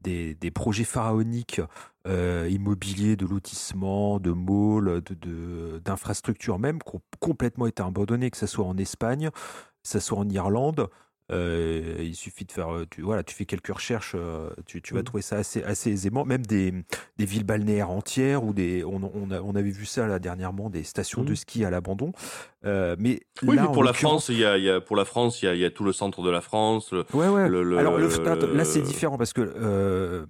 [SPEAKER 3] des, des projets pharaoniques euh, immobiliers, de lotissement, de malls, de, de- d'infrastructures même, qui ont complètement été abandonnés, que ce soit en Espagne, que ce soit en Irlande. Euh, il suffit de faire, euh, tu, voilà, tu fais quelques recherches, tu, tu vas
[SPEAKER 2] Mhm.
[SPEAKER 3] trouver ça assez, assez aisément. Même des, des villes balnéaires entières ou des, on, on, a- on avait vu ça là dernièrement, des stations de
[SPEAKER 2] Mhm.
[SPEAKER 3] ski à l'abandon. Euh, mais
[SPEAKER 2] Oui,
[SPEAKER 3] là,
[SPEAKER 2] mais pour la France, il y a, il y a pour la France, il y a, il y a tout le centre de la France. le-
[SPEAKER 3] Ouais, ouais.
[SPEAKER 2] le- le-
[SPEAKER 3] Alors le- attends, là, c'est différent parce que euh,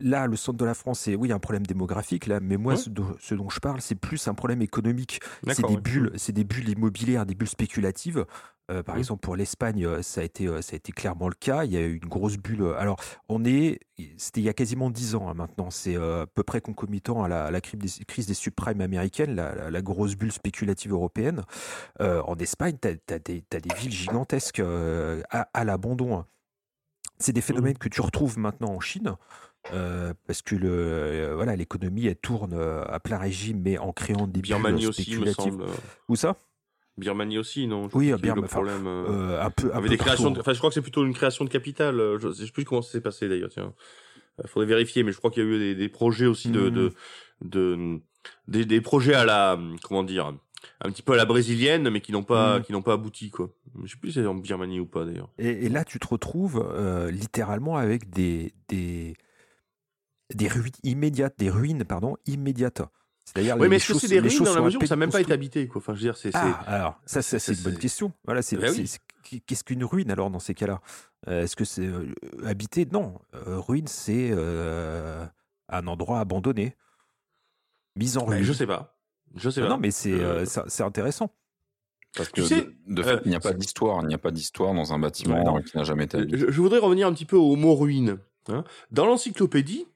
[SPEAKER 3] là, le centre de la France, c'est oui un problème démographique là, mais moi,
[SPEAKER 2] Ouais.
[SPEAKER 3] ce, dont, ce dont je parle, c'est plus un problème économique. C'est des
[SPEAKER 2] ouais.
[SPEAKER 3] bulles, c'est des bulles immobilières, des bulles spéculatives. Euh, par
[SPEAKER 2] Mhm.
[SPEAKER 3] exemple, pour l'Espagne, euh, ça a été, euh, ça a été clairement le cas. Il y a eu une grosse bulle. Alors, on est, c'était il y a quasiment 10 ans hein, maintenant. C'est euh, à peu près concomitant à la, à la crise des, crise des subprimes américaines, la, la- la grosse bulle spéculative européenne. Euh, en Espagne, tu as, des, t'as des villes gigantesques à, à l'abandon. hein. C'est des phénomènes que tu retrouves maintenant en Chine. Euh, parce que le, euh, voilà, l'économie elle tourne euh, à plein régime, mais en créant des
[SPEAKER 2] Birmanie aussi, me semble.
[SPEAKER 3] Où ça?
[SPEAKER 2] Birmanie aussi, non? Je
[SPEAKER 3] Oui,
[SPEAKER 2] crois qu'il y a eu
[SPEAKER 3] Birma-
[SPEAKER 2] le
[SPEAKER 3] enfin,
[SPEAKER 2] problème. euh,
[SPEAKER 3] Un peu, un peu
[SPEAKER 2] des créations. de- Enfin, je crois que c'est plutôt une création de capital. euh, Je sais plus comment ça s'est passé d'ailleurs. Tiens, faudrait vérifier, mais je crois qu'il y a eu des, des projets aussi de, de, de des, des projets à la comment dire un petit peu à la brésilienne, mais qui n'ont pas
[SPEAKER 3] Mhm.
[SPEAKER 2] qui n'ont pas abouti quoi. Je sais plus si c'est en Birmanie ou pas d'ailleurs.
[SPEAKER 3] Et, et là, tu te retrouves euh, littéralement avec des, des, des ruines immédiates, des ruines, pardon, immédiates. C'est-à-dire
[SPEAKER 2] Oui,
[SPEAKER 3] les-
[SPEAKER 2] mais est-ce que c'est des ruines
[SPEAKER 3] choses
[SPEAKER 2] dans la mesure où ça n'a même pas été habité quoi. Enfin, je veux dire, c'est c'est-
[SPEAKER 3] Ah, alors ça, ça
[SPEAKER 2] c'est-
[SPEAKER 3] c'est une bonne question. Voilà, c'est
[SPEAKER 2] Ben oui.
[SPEAKER 3] c'est- c'est- qu'est-ce qu'une ruine alors dans ces cas-là? Euh, Est-ce que c'est euh, habité? Non, Euh, ruine c'est euh, un endroit abandonné, mis en
[SPEAKER 2] Ben,
[SPEAKER 3] ruine.
[SPEAKER 2] je sais pas. Je sais
[SPEAKER 3] Ah
[SPEAKER 2] pas.
[SPEAKER 3] non, mais c'est
[SPEAKER 2] Euh,
[SPEAKER 3] euh, c'est c'est intéressant.
[SPEAKER 4] Parce
[SPEAKER 2] Tu
[SPEAKER 4] que
[SPEAKER 2] sais,
[SPEAKER 4] de, de fait,
[SPEAKER 2] euh,
[SPEAKER 4] il n'y a pas d'histoire. Il n'y a pas d'histoire dans un bâtiment qui n'a jamais été habité.
[SPEAKER 2] Je, je voudrais revenir un petit peu au mot ruine. hein. Dans l'encyclopédie,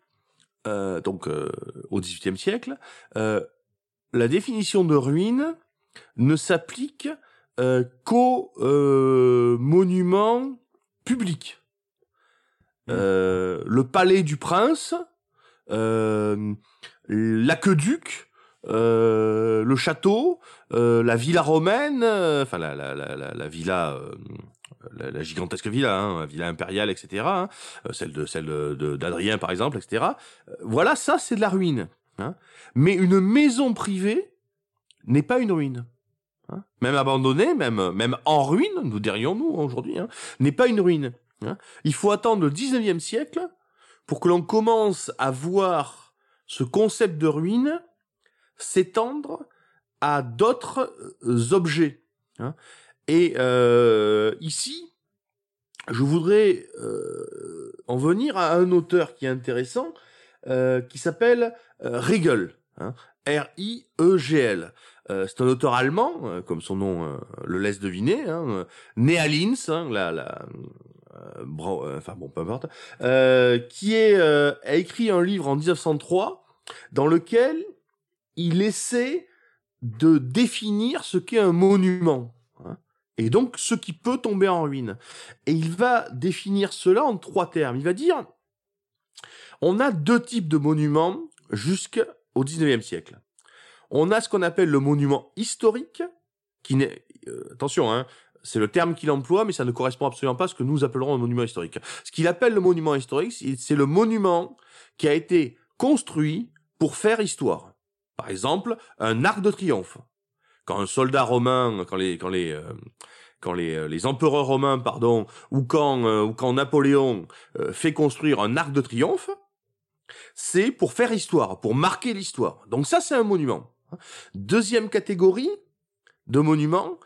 [SPEAKER 2] euh, donc euh, au XVIIIe siècle, euh, la définition de ruine ne s'applique qu'aux monuments publics. Euh, le palais du prince, l'aqueduc, le château, la villa romaine, enfin la, la, la, la, la villa, la, gigantesque villa, hein, la villa impériale, etc. hein, euh, celle de celle de d'Adrien par exemple, etc. Euh, voilà, ça c'est de la ruine. Hein. Mais une maison privée n'est pas une ruine. Hein. Même abandonnée, même même en ruine, nous dirions-nous aujourd'hui, hein, n'est pas une ruine. Hein. Il faut attendre le 19e siècle pour que l'on commence à voir ce concept de ruine s'étendre à d'autres euh, objets. hein. Et euh, ici, je voudrais euh, en venir à un auteur qui est intéressant, euh, qui s'appelle Riegel, hein, R-I-E-G-L. C'est un auteur allemand, comme son nom le laisse deviner, hein, né à Linz, hein, la, enfin bon, peu importe, qui a écrit un livre en 1903 dans lequel il essaie de définir ce qu'est un monument. Et donc ce qui peut tomber en ruine. Et il va définir cela en trois termes. Il va dire, On a deux types de monuments jusqu'au 19e siècle. On a ce qu'on appelle le monument historique, qui n'est... euh, attention, hein, c'est le terme qu'il emploie, mais ça ne correspond absolument pas à ce que nous appellerons un monument historique. Ce qu'il appelle le monument historique, c'est le monument qui a été construit pour faire histoire. Par exemple, un arc de triomphe. Quand un soldat romain, quand les, quand les, euh, quand les, euh, les empereurs romains, pardon, ou quand, euh, ou quand Napoléon fait construire un arc de triomphe, c'est pour faire histoire, pour marquer l'histoire. Donc ça, c'est un monument. Deuxième catégorie de monuments,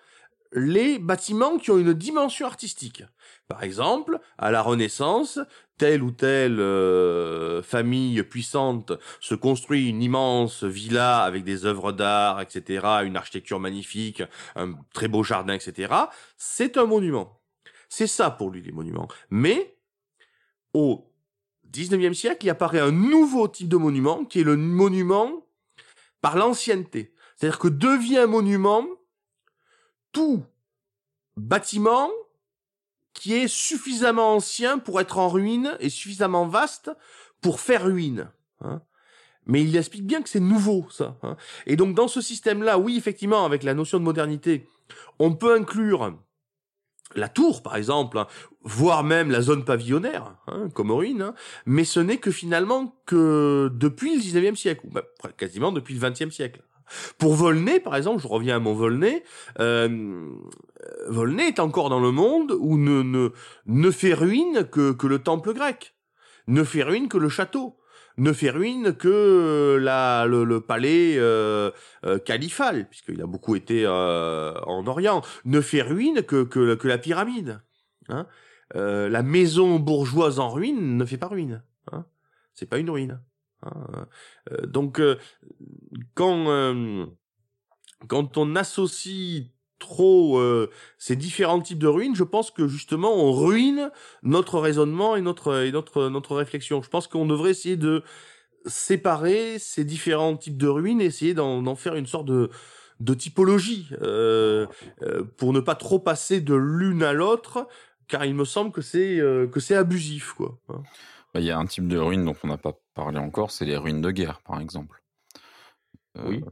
[SPEAKER 2] les bâtiments qui ont une dimension artistique. Par exemple, à la Renaissance, telle ou telle euh, famille puissante se construit une immense villa avec des œuvres d'art, etc., une architecture magnifique, un très beau jardin, etc. C'est un monument. C'est ça pour lui les monuments. Mais au 19e siècle, il apparaît un nouveau type de monument qui est le monument par l'ancienneté. C'est-à-dire que devient monument tout bâtiment qui est suffisamment ancien pour être en ruine et suffisamment vaste pour faire ruine. hein. Mais il explique bien que c'est nouveau, ça. hein. Et donc, dans ce système-là, oui, effectivement, avec la notion de modernité, on peut inclure la tour, par exemple, hein, voire même la zone pavillonnaire, comme ruine, mais ce n'est que finalement que depuis le 19e siècle, ou quasiment depuis le 20e siècle. Pour Volney, par exemple, je reviens à mon Volney, euh, Volney est encore dans le monde où ne, ne, ne fait ruine que, que le temple grec, ne fait ruine que le château, ne fait ruine que la, le, palais euh, euh, califal, puisqu'il a beaucoup été euh, en Orient, ne fait ruine que, que, la pyramide. Hein Euh, la maison bourgeoise en ruine ne fait pas ruine. Hein C'est pas une ruine. Hein Euh, donc, euh, quand, euh, quand on associe trop ces différents types de ruines, je pense que justement on ruine notre raisonnement et notre notre notre réflexion. Je pense qu'on devrait essayer de séparer ces différents types de ruines et essayer d'en faire une sorte de typologie pour ne pas trop passer de l'une à l'autre, car il me semble que c'est que c'est abusif quoi. hein.
[SPEAKER 4] Bah, Il y a un type de ruine dont on n'a pas parlé encore, c'est les ruines de guerre, par exemple. Euh,
[SPEAKER 2] Oui.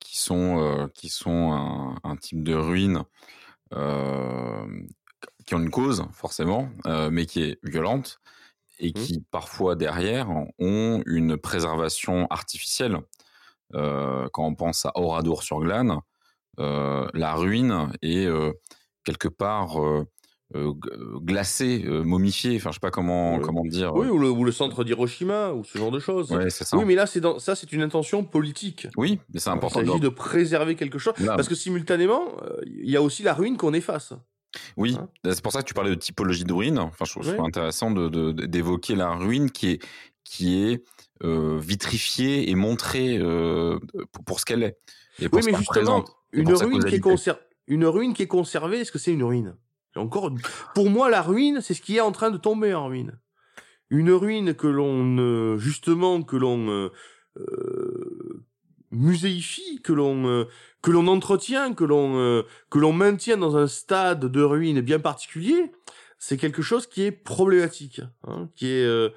[SPEAKER 4] Qui sont, euh, qui sont un, un type de ruine euh, qui ont une cause, forcément, mais qui est violente et
[SPEAKER 2] Mmh.
[SPEAKER 4] qui, parfois, derrière, ont une préservation artificielle. Quand on pense à Oradour-sur-Glane, la ruine est quelque part euh, euh, g- glacée, euh, momifiée. Enfin, je sais pas comment comment dire.
[SPEAKER 2] Oui, ou le, ou le centre d'Hiroshima ou ce genre de choses.
[SPEAKER 4] Ouais, ça.
[SPEAKER 2] Oui, mais là c'est dans ça c'est une intention politique.
[SPEAKER 4] Oui, mais c'est important.
[SPEAKER 2] Il s'agit de préserver quelque chose parce que simultanément il y a aussi la ruine qu'on efface.
[SPEAKER 4] Oui,
[SPEAKER 2] Hein
[SPEAKER 4] c'est pour ça que tu parlais de typologie de ruine. Enfin, je trouve, intéressant de- de- de- d'évoquer la ruine qui est qui est euh, vitrifiée et montrée euh, pour, ce qu'elle est. Et pour
[SPEAKER 2] Oui,
[SPEAKER 4] ce
[SPEAKER 2] mais justement, une ruine qui est une ruine qui est conservée, est-ce que c'est une ruine? Encore, pour moi, la ruine, c'est ce qui est en train de tomber en ruine. Une ruine que l'on, euh, justement, que l'on euh, euh, muséifie, que l'on euh, que l'on entretient, que l'on euh, que l'on maintient dans un stade de ruine bien particulier, c'est quelque chose qui est problématique, hein, qui est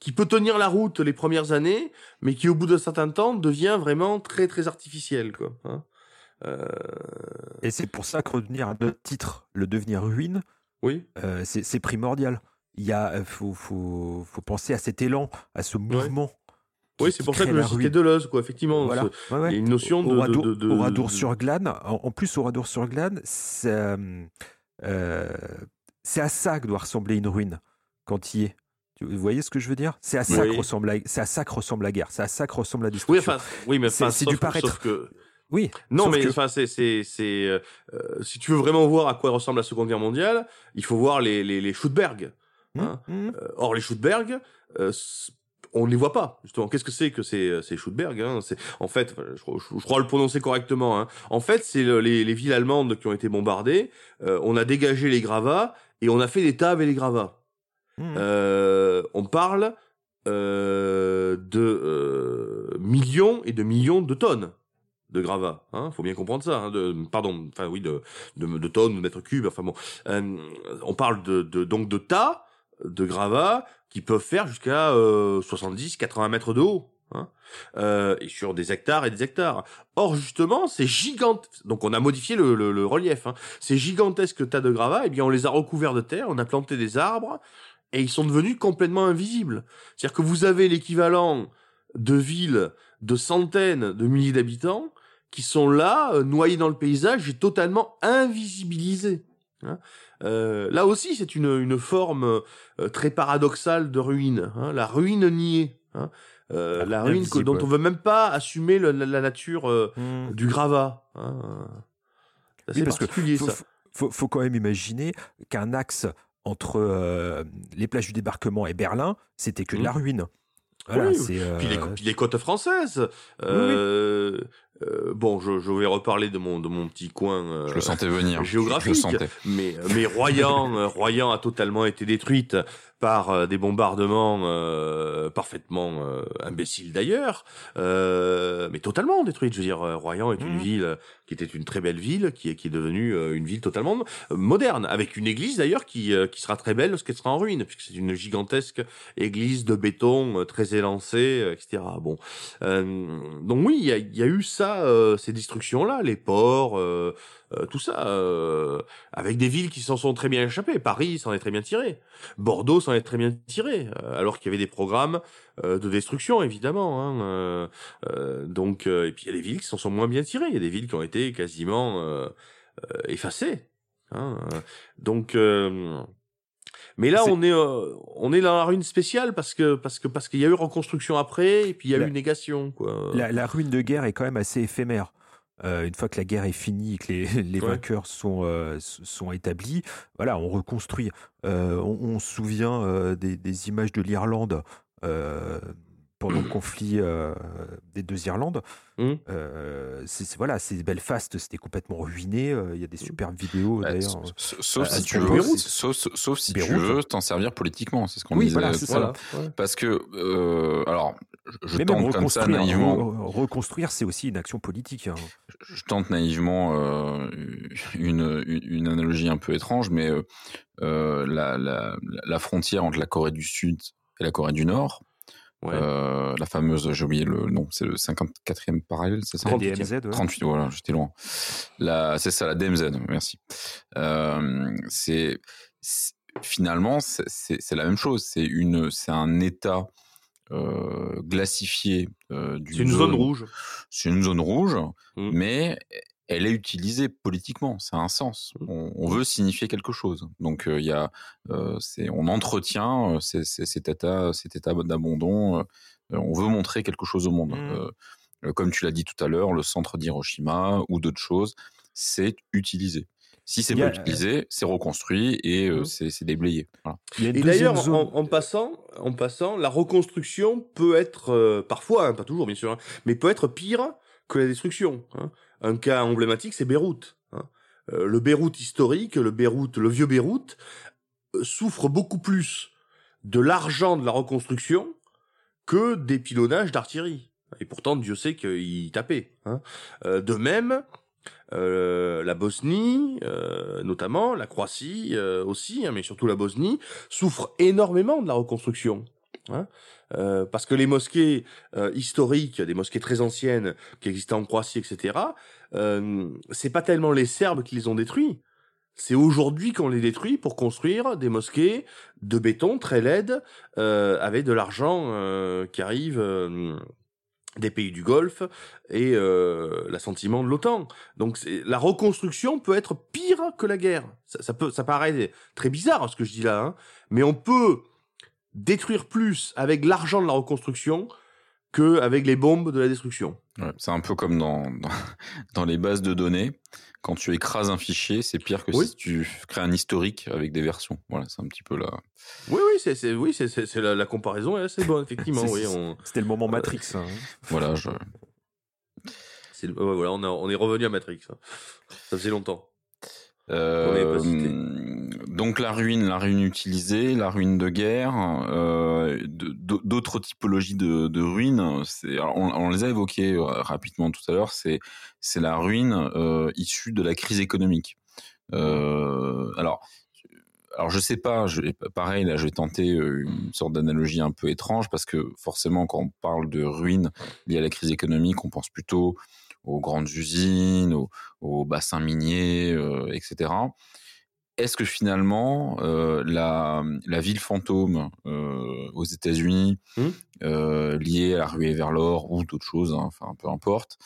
[SPEAKER 2] qui peut tenir la route les premières années, mais qui au bout d'un certain temps devient vraiment très très artificiel quoi. hein. Euh,
[SPEAKER 3] Et c'est pour ça que revenir à notre titre, le devenir ruine,
[SPEAKER 2] oui,
[SPEAKER 3] euh, c'est primordial. Il y a, euh, faut, faut, faut penser à cet élan, à ce mouvement. qui-
[SPEAKER 2] oui, c'est pour ça que je citais. Deleuze quoi. Effectivement,
[SPEAKER 3] Voilà. Ouais, ouais.
[SPEAKER 2] il y a une notion de, de,
[SPEAKER 3] Oradour,
[SPEAKER 2] de, de-
[SPEAKER 3] Oradour
[SPEAKER 2] de-
[SPEAKER 3] sur Glane. En, en plus, Oradour sur Glane, c'est euh, à ça que doit ressembler une ruine quand il y est. Vous voyez ce que je veux dire? C'est à ça
[SPEAKER 2] Oui.
[SPEAKER 3] que ressemble la, à ça que ressemble la guerre. C'est à ça que ressemble la destruction.
[SPEAKER 2] Oui, enfin, oui, mais
[SPEAKER 3] C'est-
[SPEAKER 2] enfin,
[SPEAKER 3] c'est
[SPEAKER 2] sauf-
[SPEAKER 3] du paraître.
[SPEAKER 2] sauf que
[SPEAKER 3] oui.
[SPEAKER 2] Non, mais enfin, c'est, c'est, c'est, euh, euh, si tu veux vraiment voir à quoi ressemble la Seconde Guerre mondiale, il faut voir les, les, les Schuttberg. hein.
[SPEAKER 3] Hum.
[SPEAKER 2] Euh, or, les Schuttberg, euh, on ne les voit pas, justement. Qu'est-ce que c'est que ces, ces Schuttberg hein? C'est En fait, je, je- je crois le prononcer correctement. Hein. En fait, c'est le- les, les villes allemandes qui ont été bombardées. Euh, on a dégagé les gravats et on a fait des tables et les gravats. Euh, on parle euh, de euh, millions et de millions de tonnes de gravats. Hein, faut bien comprendre ça. Hein, de, pardon, enfin oui, de, de, de tonnes, de mètres cubes. Enfin bon, Euh, on parle de, de donc de tas de gravats qui peuvent faire jusqu'à 70-80 mètres de haut. Hein, euh, et sur des hectares et des hectares. Or justement, ces gigantesques, donc on a modifié le relief, hein. ces gigantesques tas de gravats, eh bien on les a recouverts de terre, on a planté des arbres et ils sont devenus complètement invisibles. C'est-à-dire que vous avez l'équivalent de villes de centaines de milliers d'habitants qui sont là, euh, noyés dans le paysage et totalement invisibilisés. Hein. Euh, là aussi, c'est une, une forme euh, très paradoxale de ruine, hein, la ruine niée. Hein. Euh, la ruine que, dont on veut même pas assumer le- la, la nature
[SPEAKER 3] Hmm.
[SPEAKER 2] du gravat. C'est
[SPEAKER 3] Oui, parce que
[SPEAKER 2] particulier
[SPEAKER 3] faut,
[SPEAKER 2] ça.
[SPEAKER 3] faut- quand même imaginer qu'un axe entre euh, les plages du débarquement et Berlin, c'était que de la
[SPEAKER 2] Mhm.
[SPEAKER 3] ruine. Voilà,
[SPEAKER 2] Oui,
[SPEAKER 3] euh,
[SPEAKER 2] Puis les, puis les côtes françaises. Euh, euh, bon, je, je vais reparler de mon de mon petit coin. euh,
[SPEAKER 4] Je le sentais venir.
[SPEAKER 2] géographique.
[SPEAKER 4] Je le sentais.
[SPEAKER 2] Mais, mais Royan, euh, Royan a totalement été détruite par euh, des bombardements euh, parfaitement euh, imbéciles d'ailleurs, euh, mais totalement détruite. Je veux dire, euh, Royan est une
[SPEAKER 3] Mhm.
[SPEAKER 2] ville qui était une très belle ville, qui est, qui est devenue euh, une ville totalement moderne, avec une église d'ailleurs qui, qui sera très belle lorsqu'elle sera en ruine, puisque c'est une gigantesque église de béton très élancée, etc. Bon, euh, donc oui, il y a, y a eu ça, euh, ces destructions-là, les ports, euh, tout ça, euh, avec des villes qui s'en sont très bien échappées. Paris s'en est très bien tiré. Bordeaux s'en est très bien tiré, euh, alors qu'il y avait des programmes euh, de destruction, évidemment. Hein, donc, euh, et puis il y a des villes qui s'en sont moins bien tirées. Il y a des villes qui ont été quasiment effacées. Hein, donc, euh, mais là, on est euh, on est dans la ruine spéciale parce que parce que parce qu'il y a eu reconstruction après et puis il y a
[SPEAKER 3] La-
[SPEAKER 2] eu négation, quoi.
[SPEAKER 3] la, la ruine de guerre est quand même assez éphémère. Euh, une fois que la guerre est finie et que les, <laughs> les
[SPEAKER 2] Ouais.
[SPEAKER 3] vainqueurs sont, euh, sont établis, voilà, on reconstruit. Euh, on, on se souvient des, des images de l'Irlande pendant le conflit euh, des deux Irlandes.
[SPEAKER 2] Hum.
[SPEAKER 3] Euh, c'est voilà, c'est Belfast, c'était complètement ruiné. euh, Il y a des superbes vidéos
[SPEAKER 4] Bah,
[SPEAKER 3] d'ailleurs.
[SPEAKER 4] s- sauf si tu veux, sauf, sauf- si tu
[SPEAKER 3] Beyrouth.
[SPEAKER 4] veux t'en servir politiquement, c'est ce qu'on
[SPEAKER 3] Oui,
[SPEAKER 4] disait.
[SPEAKER 3] voilà,
[SPEAKER 4] l'heure.
[SPEAKER 2] Voilà. ouais.
[SPEAKER 4] Parce que, euh, alors, je
[SPEAKER 3] Mais même
[SPEAKER 4] tente comme ça
[SPEAKER 3] reconstruire,
[SPEAKER 4] naïvement,
[SPEAKER 3] re- reconstruire, c'est aussi une action politique. hein.
[SPEAKER 4] je tente naïvement euh, une, une, une analogie un peu étrange, mais euh, euh, la, la, la frontière entre la Corée du Sud et la Corée du Nord,
[SPEAKER 2] Ouais.
[SPEAKER 4] euh, la fameuse, j'ai oublié le nom, c'est le 54e parallèle, c'est ça
[SPEAKER 3] La
[SPEAKER 2] 38e.
[SPEAKER 3] DMZ, ouais.
[SPEAKER 4] 38, voilà, j'étais loin. La, c'est ça, la DMZ, merci. Euh, c'est, finalement, c'est, la même chose. C'est une, c'est un état euh, glacifié euh,
[SPEAKER 2] C'est une zone rouge.
[SPEAKER 4] C'est une zone rouge,
[SPEAKER 2] Mm.
[SPEAKER 4] mais elle est utilisée politiquement. Ça a un sens.
[SPEAKER 2] Mm.
[SPEAKER 4] On, on veut signifier quelque chose. Donc euh, il y a, euh, on entretient euh, cet état, cet état d'abandon. euh, on veut montrer quelque chose au monde.
[SPEAKER 3] Mm.
[SPEAKER 4] Euh, euh, comme tu l'as dit tout à l'heure, le centre d'Hiroshima ou d'autres choses, c'est utilisé. Si c'est pas utilisé, c'est reconstruit et euh,
[SPEAKER 2] Mhm.
[SPEAKER 4] c'est, déblayé. Voilà.
[SPEAKER 2] Et d'ailleurs,
[SPEAKER 3] zone-
[SPEAKER 2] en, en passant, en passant, la reconstruction peut être euh, parfois, hein, pas toujours bien sûr, hein, mais peut être pire que la destruction. hein. Un cas emblématique, c'est Beyrouth. hein. Euh, le Beyrouth historique, le Beyrouth, le vieux Beyrouth, euh, souffre beaucoup plus de l'argent de la reconstruction que des pilonnages d'artillerie. Et pourtant, Dieu sait qu'il tapait. Hein. Euh, de même, la Bosnie, notamment, la Croatie aussi, hein, mais surtout la Bosnie, souffre énormément de la reconstruction. Parce que les mosquées historiques, des mosquées très anciennes qui existaient en Croatie, etc., euh, c'est pas tellement les Serbes qui les ont détruits. C'est aujourd'hui qu'on les détruit pour construire des mosquées de béton très laides euh, avec de l'argent euh, qui arrive euh, des pays du Golfe et euh, l'assentiment de l'OTAN. Donc la reconstruction peut être pire que la guerre. Ça, ça peut, ça paraît très bizarre ce que je dis là, hein, mais on peut détruire plus avec l'argent de la reconstruction que avec les bombes de la destruction.
[SPEAKER 4] Ouais, c'est un peu comme dans, dans, <laughs> dans les bases de données. Quand tu écrases un fichier, c'est pire que
[SPEAKER 2] Oui.
[SPEAKER 4] si tu crées un historique avec des versions. Voilà, c'est un petit peu là.
[SPEAKER 2] Oui, oui, c'est, c'est, oui, c'est, la, la comparaison est assez bonne, effectivement. <laughs> Oui, on,
[SPEAKER 3] C'était le moment Matrix. hein.
[SPEAKER 4] Voilà, je,
[SPEAKER 2] c'est, ouais, voilà, on, a- on est revenu à Matrix. hein. Ça faisait longtemps.
[SPEAKER 4] Euh, donc la ruine, la ruine utilisée, la ruine de guerre, euh, d'autres typologies de, ruines. On, les a évoquées euh, rapidement tout à l'heure. C'est la ruine issue de la crise économique. Alors alors je sais pas, pareil là, je vais tenter une sorte d'analogie un peu étrange parce que forcément quand on parle de ruines liées à la crise économique, on pense plutôt aux grandes usines, aux, bassins miniers, etc. Est-ce que finalement la, la, ville fantôme aux États-Unis, mmh. liée à la ruée vers l'or ou d'autres choses, hein, enfin peu importe,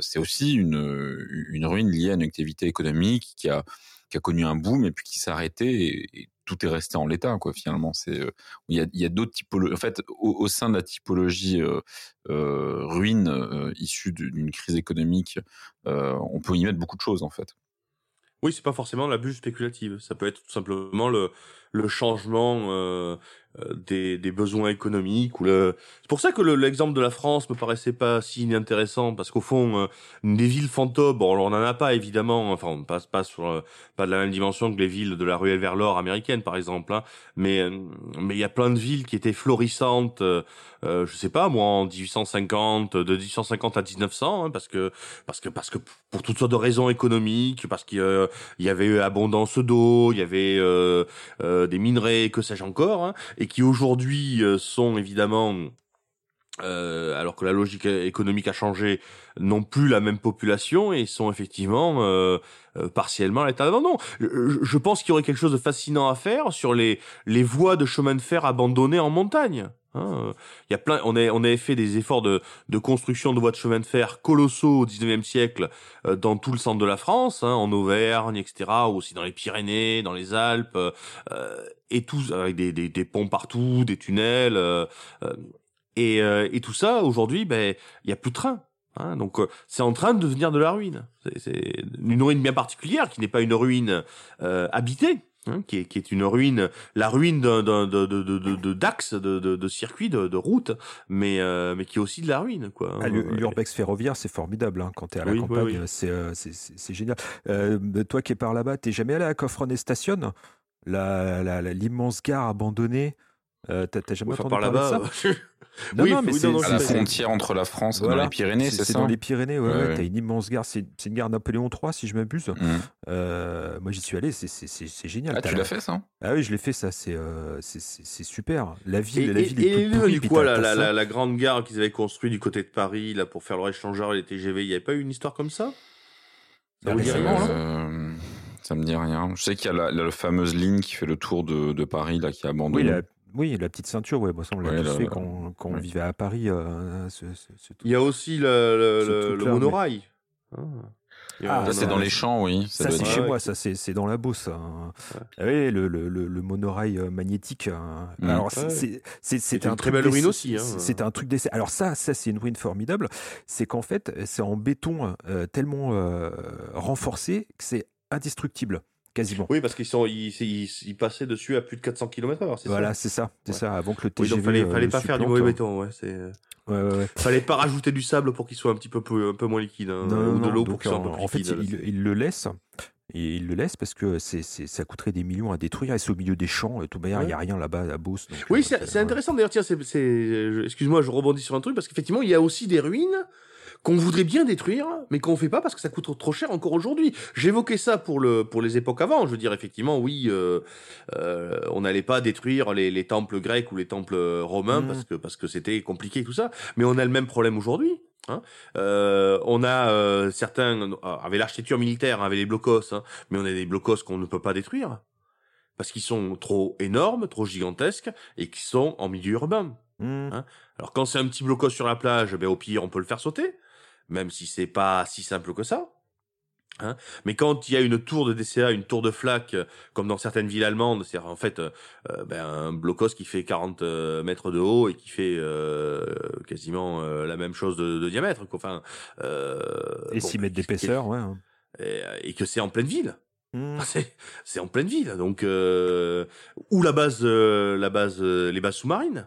[SPEAKER 4] c'est aussi une, une ruine liée à une activité économique qui a qui a connu un boom et puis qui s'est arrêté et, tout est resté en l'état finalement. C'est euh, il y a, d'autres typologies en fait au, sein de la typologie euh, euh, ruine issue d'une crise économique on peut y mettre beaucoup de choses en fait.
[SPEAKER 2] Oui c'est pas forcément la bulle spéculative ça peut être tout simplement le le changement euh, euh, des, des, besoins économiques ou le c'est pour ça que l'exemple de la France me paraissait pas si inintéressant parce qu'au fond euh, des villes fantômes bon on n'en a pas évidemment enfin on passe pas sur euh, pas de la même dimension que les villes de la ruelle vers l'or américaine par exemple hein, mais mais il y a plein de villes qui étaient florissantes euh, je sais pas moi en 1850 de 1850 à 1900 hein, parce que parce que parce que pour toutes sortes de raisons économiques parce qu'il y avait abondance d'eau il y avait des minerais que sais-je encore hein, et qui aujourd'hui euh, sont évidemment euh, alors que la logique économique a changé, n'ont plus la même population et sont effectivement euh, euh partiellement à l'état d'abandon. Je, je, pense qu'il y aurait quelque chose de fascinant à faire sur les, les voies de chemin de fer abandonnées en montagne. Hein. Il y a plein, on, a, avait fait des efforts de, construction de voies de chemin de fer colossaux au 19e siècle euh, dans tout le centre de la France, hein, en Auvergne, etc., ou aussi dans les Pyrénées, dans les Alpes, euh, et tout avec des, ponts partout, des tunnels, euh, euh et, euh, tout ça aujourd'hui, ben il y a plus de train. Hein, donc c'est en train de devenir de la ruine. C'est une ruine bien particulière qui n'est pas une ruine habitée, Hein, qui, est, qui, est, une ruine, la ruine d'un d'axe, de, de, de, circuit, de, de route, mais, euh, mais qui est aussi de la ruine. quoi. Hein.
[SPEAKER 3] Ah, L'urbex ferroviaire, c'est formidable hein, quand tu es à la campagne, euh, c'est génial. Euh, toi qui es par là-bas, t'es jamais allé à Coffron Station L'immense la, gare abandonnée euh, T'as jamais entendu parler de ça
[SPEAKER 4] non, <laughs> oui, non, mais c'est à la frontière entre la France et les Pyrénées, c'est ça
[SPEAKER 3] C'est dans les Pyrénées, ouais. ouais, T'as une immense gare, c'est une gare Napoléon III, si je m'abuse. Mm. Euh, moi, j'y suis allé, c'est génial.
[SPEAKER 4] Ah, tu l'as fait, ça
[SPEAKER 3] Ah oui, je l'ai fait, ça, c'est euh, super. La ville,
[SPEAKER 2] et,
[SPEAKER 3] la ville
[SPEAKER 2] et,
[SPEAKER 3] est plus
[SPEAKER 2] du coup, la, la, la, grande gare qu'ils avaient construite du côté de Paris, là, pour faire leur échangeur et les TGV, il n'y avait pas eu une histoire comme ça?
[SPEAKER 4] Ça vous dit rien, euh, Ça me dit rien. Je sais qu'il y a la, fameuse ligne qui fait le tour de, de Paris, là, qui est abandonnée.
[SPEAKER 3] Oui, oui, la petite ceinture, ouais, bon, ça on l'a tous fait quand, quand on vivait à Paris. Euh, ce, ce,
[SPEAKER 2] ce Il y a aussi le, le, le monorail.
[SPEAKER 4] Mais... Ah. ah, c'est dans les champs, oui.
[SPEAKER 3] Ça, ça c'est chez moi, ça c'est dans la Beauce. Hein. Ouais. le, le, le, monorail euh, magnétique. Hein.
[SPEAKER 2] Mmh. Alors c'est un une très belle ruine aussi. Hein.
[SPEAKER 3] C'est un truc d'essai. Alors ça, ça c'est une ruine formidable. C'est qu'en fait, c'est en béton euh, tellement euh, renforcé que c'est indestructible quasiment.
[SPEAKER 2] Oui, parce qu'ils sont, ils, ils, passaient dessus à plus de 400 km/h.
[SPEAKER 3] Voilà, c'est ça, c'est ça. Avant que le TGV.
[SPEAKER 2] Oui, donc fallait, fallait pas faire du mauvais béton, ouais. C'est.
[SPEAKER 3] Ouais, ouais, ouais.
[SPEAKER 2] Fallait pas rajouter du sable pour qu'il soit un petit peu, un peu moins liquide, hein, ou de l'eau pour qu'il soit un peu plus
[SPEAKER 3] En fait, il, il, le laisse. Et il le laisse parce que c'est, ça coûterait des millions à détruire. Et c'est au milieu des champs. Et tout il n'y a rien là-bas à Beauce.
[SPEAKER 2] oui, euh, c'est, intéressant d'ailleurs. Tiens, c'est, excuse-moi, je rebondis sur un truc parce qu'effectivement, il y a aussi des ruines qu'on voudrait bien détruire, mais qu'on fait pas parce que ça coûte trop cher encore aujourd'hui. J'évoquais ça pour le pour les époques avant. Je veux dire effectivement, oui, euh, euh, on n'allait pas détruire les, les, temples grecs ou les temples romains mmh. parce que parce que c'était compliqué tout ça. Mais on a le même problème aujourd'hui. Hein euh, on a euh, certains avec l'architecture militaire, avec les blocos, hein, mais on a des blocos qu'on ne peut pas détruire parce qu'ils sont trop énormes, trop gigantesques et qui sont en milieu urbain. Mmh. Hein Alors quand c'est un petit blocos sur la plage, ben au pire on peut le faire sauter même si c'est pas si simple que ça. Hein mais quand il y a une tour de DCA, une tour de flaque, comme dans certaines villes allemandes, c'est en fait euh, euh, ben, un blocos qui fait 40 euh, mètres de haut et qui fait euh, quasiment la même chose de, de diamètre. Quoi. Enfin,
[SPEAKER 3] et 6 mètres d'épaisseur, ouais. Hein.
[SPEAKER 2] Et, et, que c'est en pleine ville. Mmh. <laughs> C'est en pleine ville, donc ou la base, la base, les bases sous-marines.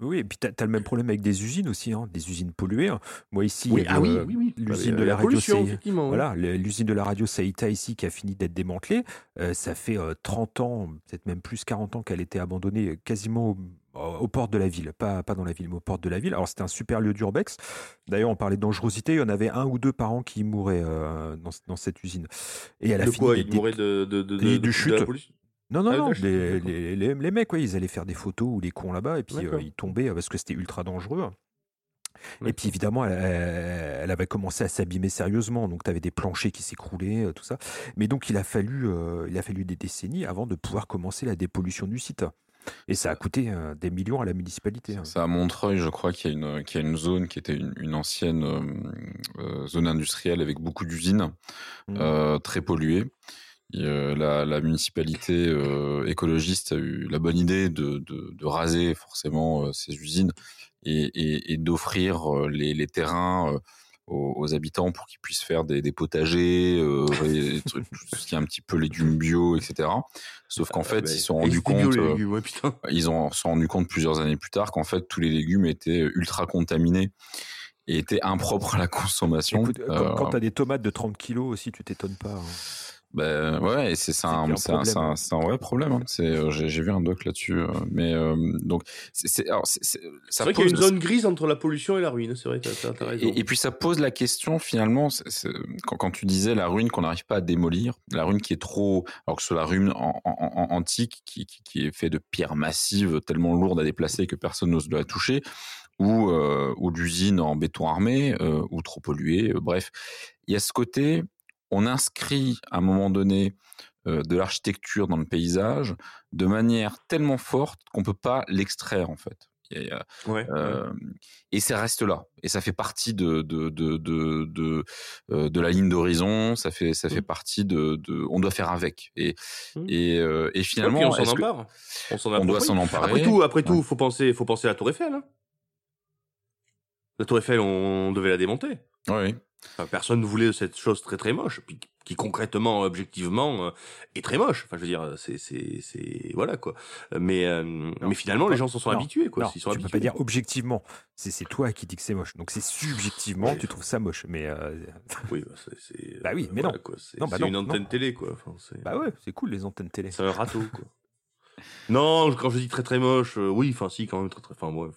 [SPEAKER 3] Oui, et puis tu as, le même problème avec des usines aussi, hein, des usines polluées. Hein. Moi ici,
[SPEAKER 2] oui, ah oui, oui, oui.
[SPEAKER 3] l'usine de la, radio voilà, l'usine de la radio Saïta ici qui a fini d'être démantelée, euh, ça fait 30 euh, ans, peut-être même plus 40 ans qu'elle était abandonnée euh, quasiment au, aux portes de la ville, pas, pas dans la ville, mais aux portes de la ville. Alors c'était un super lieu d'urbex. D'ailleurs, on parlait de dangerosité, il y en avait un ou deux par an qui mouraient dans, dans, cette usine.
[SPEAKER 2] Et elle a de fini quoi? Ils mouraient de, de, de, de,
[SPEAKER 3] chute Non, non,
[SPEAKER 2] Ah,
[SPEAKER 3] non. Les, les, les- les mecs, ouais, ils allaient faire des photos ou les cons là-bas et puis euh, ils tombaient euh, parce que c'était ultra dangereux. Et puis évidemment, elle, avait commencé à s'abîmer sérieusement. Donc tu avais des planchers qui s'écroulaient, euh, tout ça. Mais donc il a fallu, euh, il a fallu des décennies avant de pouvoir commencer la dépollution du site. Et ça a coûté euh, des millions à la municipalité. hein.
[SPEAKER 4] C'est à Montreuil, je crois, qu'il y, a une- qu'il y a une zone qui était une, une ancienne euh, zone industrielle avec beaucoup d'usines,
[SPEAKER 3] Mm.
[SPEAKER 4] euh, très polluées. Euh, la, la municipalité euh, écologiste a eu la bonne idée de, de, de raser forcément euh, ces usines et, et, et d'offrir les, les terrains aux, aux habitants pour qu'ils puissent faire des, des potagers, et des trucs, tout ce qui est un petit peu légumes bio, etc. Sauf qu'en fait,
[SPEAKER 2] Ah, bah,
[SPEAKER 4] ils se sont rendus
[SPEAKER 2] bio,
[SPEAKER 4] compte...
[SPEAKER 2] légumes, ouais,
[SPEAKER 4] ils ont se sont rendus compte plusieurs années plus tard qu'en fait tous les légumes étaient ultra contaminés et étaient impropres à la consommation.
[SPEAKER 3] Écoute, quand,
[SPEAKER 4] Euh,
[SPEAKER 3] quand t'as des tomates de 30 kilos aussi, tu t'étonnes pas. hein.
[SPEAKER 4] Ben, ouais, et c'est c'est un, c'est vrai problème. hein. C'est, euh, j'ai vu un doc là-dessus, euh, mais euh, donc c'est,
[SPEAKER 2] vrai qu'il y a une zone grise entre la pollution et la ruine, c'est vrai, t'as raison.
[SPEAKER 4] Et, et puis ça pose la question finalement, quand, quand tu disais la ruine qu'on n'arrive pas à démolir, la ruine qui est trop, alors que ce soit la ruine en, en- en- antique qui, qui, qui est fait de pierres massives tellement lourdes à déplacer que personne n'ose la toucher, ou, euh, ou l'usine en béton armé, euh, ou trop polluée, euh, bref. Il y a ce côté, on inscrit à un moment donné euh, de l'architecture dans le paysage de manière tellement forte qu'on peut pas l'extraire en fait.
[SPEAKER 2] Ouais.
[SPEAKER 4] euh, et ça reste là. Et ça fait partie de de de de de, euh, de la ligne d'horizon. Ça fait ça fait
[SPEAKER 2] Mm.
[SPEAKER 4] partie de, de on doit faire avec. Et
[SPEAKER 2] Mm.
[SPEAKER 4] et, euh, finalement,
[SPEAKER 2] on s'en
[SPEAKER 4] que
[SPEAKER 2] empare. On s'en
[SPEAKER 4] on doit s'en emparer?
[SPEAKER 2] Après tout, après
[SPEAKER 4] Ouais.
[SPEAKER 2] tout, faut penser, faut penser à la Tour Eiffel. hein. La Tour Eiffel, on devait la démonter.
[SPEAKER 4] Oui.
[SPEAKER 2] Enfin, personne ne voulait cette chose très très moche, puis qui concrètement, objectivement, euh, est très moche. Enfin, je veux dire, c'est c'est c'est voilà quoi. Mais euh, mais finalement,
[SPEAKER 3] pas-
[SPEAKER 2] les gens s'en sont
[SPEAKER 3] non,
[SPEAKER 2] habitués quoi.
[SPEAKER 3] Non,
[SPEAKER 2] Ils sont
[SPEAKER 3] tu peux pas dire objectivement. C'est c'est toi qui dis que c'est moche. Donc c'est subjectivement, tu trouves ça moche. Mais euh,
[SPEAKER 2] Oui, <laughs> bah, c'est-.
[SPEAKER 3] Bah oui, mais
[SPEAKER 2] voilà,
[SPEAKER 3] non.
[SPEAKER 2] quoi. C'est
[SPEAKER 3] Non, bah
[SPEAKER 2] une antenne
[SPEAKER 3] non.
[SPEAKER 2] télé quoi. Enfin, c'est
[SPEAKER 3] bah ouais, c'est cool les antennes télé.
[SPEAKER 2] c'est un râteau quoi. non, quand je dis très très moche, euh, oui, enfin si quand même très très. Enfin ouais.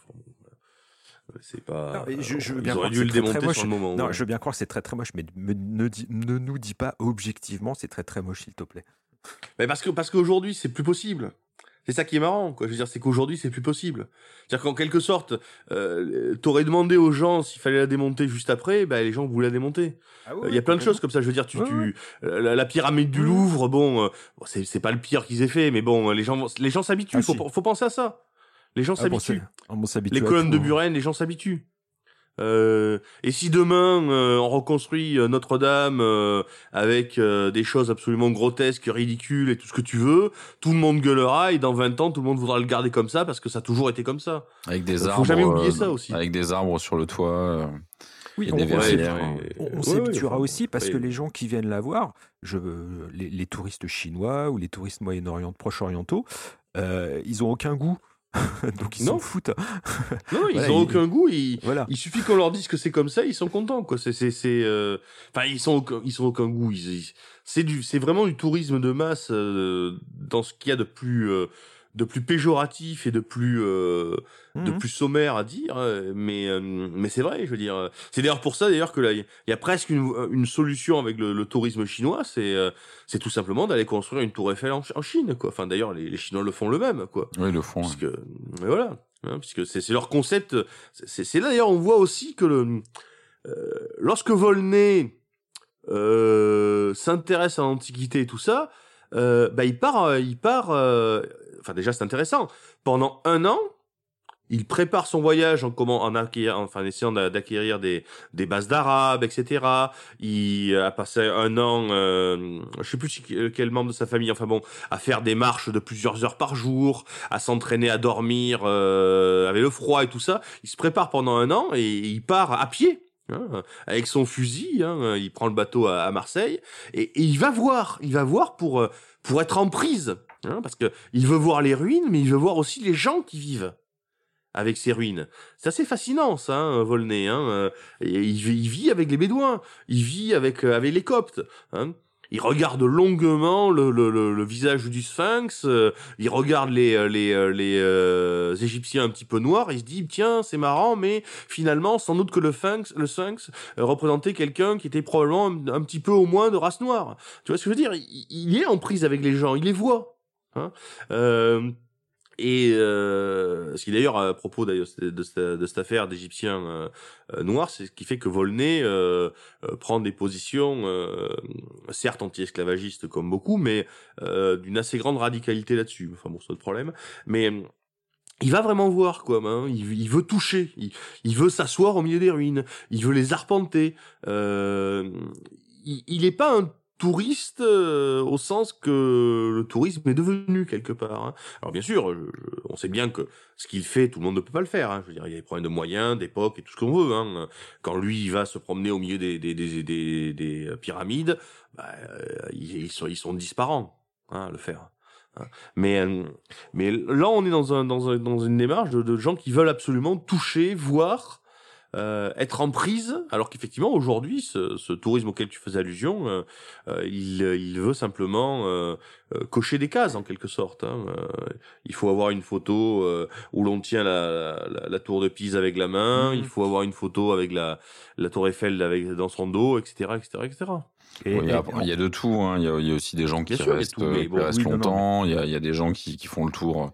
[SPEAKER 2] Euh, c'est pas.
[SPEAKER 3] Non, je- je veux
[SPEAKER 2] Ils
[SPEAKER 3] bien
[SPEAKER 2] auraient
[SPEAKER 3] croire
[SPEAKER 2] dû le
[SPEAKER 3] c'est très, très
[SPEAKER 2] démonter sur le moment.
[SPEAKER 3] Non,
[SPEAKER 2] ouais.
[SPEAKER 3] je veux bien croire que c'est très très moche, mais me- ne, nous dis pas objectivement c'est très très moche, s'il te plaît.
[SPEAKER 2] Mais parce que parce qu'aujourd'hui c'est plus possible. C'est ça qui est marrant, quoi. Je veux dire, c'est qu'aujourd'hui c'est plus possible. C'est-à-dire qu'en quelque sorte, euh, t'aurais demandé aux gens s'il fallait la démonter juste après, bah les gens voulaient la démonter. Euh, Il y a plein de choses comme ça. Je veux dire, tu,
[SPEAKER 3] Ouais,
[SPEAKER 2] tu euh, la, la pyramide du
[SPEAKER 3] Ouais.
[SPEAKER 2] Louvre, bon, euh, c'est pas le pire qu'ils aient fait, mais bon, les gens les gens s'habituent.
[SPEAKER 3] Ah,
[SPEAKER 2] faut,
[SPEAKER 3] si.
[SPEAKER 2] faut penser à ça. Les gens
[SPEAKER 3] Ah,
[SPEAKER 2] s'habituent. les colonnes
[SPEAKER 3] tout,
[SPEAKER 2] de
[SPEAKER 3] hein.
[SPEAKER 2] Buren, les gens s'habituent. Euh, et si demain euh, on reconstruit euh, Notre-Dame euh, avec euh, des choses absolument grotesques, ridicules et tout ce que tu veux, tout le monde gueulera et dans 20 ans tout le monde voudra le garder comme ça parce que ça a toujours été comme ça.
[SPEAKER 4] Avec des
[SPEAKER 2] Faut
[SPEAKER 4] arbres.
[SPEAKER 2] jamais oublier
[SPEAKER 4] euh,
[SPEAKER 2] ça aussi.
[SPEAKER 4] Avec des arbres sur le toit. euh,
[SPEAKER 3] Oui,
[SPEAKER 4] et
[SPEAKER 3] on,
[SPEAKER 2] Ouais,
[SPEAKER 3] s'habituera
[SPEAKER 2] ouais,
[SPEAKER 3] aussi parce
[SPEAKER 2] ouais.
[SPEAKER 3] que les gens qui viennent la voir, je, les, les touristes chinois ou les touristes moyen-orient, proche-orientaux, euh, ils ont aucun goût. <laughs> Donc ils s'en foutent. <laughs>
[SPEAKER 2] Non, ils
[SPEAKER 3] Voilà,
[SPEAKER 2] ont
[SPEAKER 3] ils-
[SPEAKER 2] aucun goût. Ils,
[SPEAKER 3] Voilà.
[SPEAKER 2] Il suffit qu'on leur dise que c'est comme ça, ils sont contents, quoi. C'est, c'est, c'est, euh, enfin, ils sont, aucun- ils sont aucun goût. Ils- c'est du, c'est vraiment du tourisme de masse euh, dans ce qu'il y a de plus, euh, de plus péjoratif et de plus, euh, de
[SPEAKER 3] Mhm.
[SPEAKER 2] plus sommaire à dire. euh, Mais, euh, mais c'est vrai, je veux dire. euh, C'est d'ailleurs pour ça, d'ailleurs, que là, il y a presque une, une solution avec le, le tourisme chinois. C'est, euh, c'est tout simplement d'aller construire une tour Eiffel en, Ch- en Chine, quoi. Enfin, d'ailleurs, les, les Chinois le font le même, quoi
[SPEAKER 4] Oui, le fond.
[SPEAKER 2] puisque mais voilà hein, puisque c'est c'est leur concept c'est c'est là d'ailleurs on voit aussi que le euh, lorsque Volney euh, s'intéresse à l'antiquité et tout ça euh, bah il part euh, il part euh, enfin déjà c'est intéressant pendant un an il prépare son voyage en comment en acquérir, enfin en essayant d'a- d'acquérir des des bases d'arabe etc il a passé un an euh, je sais plus quel membre de sa famille enfin bon à faire des marches de plusieurs heures par jour à s'entraîner à dormir euh, avec le froid et tout ça. Il se prépare pendant un an et il part à pied. hein, avec son fusil, hein, il prend le bateau à, Marseille et, et il va voir, il va voir pour euh, pour être en prise, hein, parce que il veut voir les ruines, mais il veut voir aussi les gens qui vivent avec ces ruines. C'est assez fascinant, ça, hein, Volney. Hein, euh, il, il vit avec les Bédouins, il vit avec euh, avec les Coptes. Hein. Il regarde longuement le, le, le, le visage du Sphinx. euh, il regarde les euh, les les euh, Égyptiens un petit peu noirs. Il se dit tiens c'est marrant, mais finalement sans doute que le Sphinx le Sphinx euh, représentait quelqu'un qui était probablement un, un petit peu au moins de race noire. Tu vois ce que je veux dire? Il, il est en prise avec les gens, il les voit. Hein euh, et euh, ce qui d'ailleurs à propos d'ailleurs de, cette affaire d'Égyptiens euh, euh, noirs, c'est ce qui fait que Volney euh, prend des positions certes anti-esclavagistes comme beaucoup, mais d'une assez grande radicalité là-dessus. Enfin bon, c'est notre problème. Mais il va vraiment voir quoi, hein. il, veut toucher, il, il veut s'asseoir au milieu des ruines, il veut les arpenter. il, il est pas un touriste euh, au sens que le tourisme est devenu quelque part. Hein. Alors bien sûr, on sait bien que ce qu'il fait, tout le monde ne peut pas le faire. Hein. Je veux dire, il y a des problèmes de moyens, d'époque et tout ce qu'on veut. Hein. Quand lui, il va se promener au milieu des, des, des, des, des pyramides, bah, euh, ils, sont, ils sont disparants hein, à le faire. Hein. Mais, euh, mais là, on est dans, un, dans, un, dans une démarche de, de gens qui veulent absolument toucher, voir, euh, être en prise, alors qu'effectivement aujourd'hui, ce, ce, tourisme auquel tu faisais allusion, euh, euh il, il, veut simplement euh, euh, cocher des cases en quelque sorte. Hein. il faut avoir une photo où l'on tient la, la, la, tour de Pise avec la main, mmh. il faut avoir une photo avec la, la tour Eiffel avec dans son dos, etc., etc., etc.
[SPEAKER 4] Et, il, y a, il, y a, de tout. Hein. Il, y a, il, y a, aussi des gens qui sûr, restent, tout, qui bon, restent oui, longtemps. Il, y a, il y a des gens qui, qui font le tour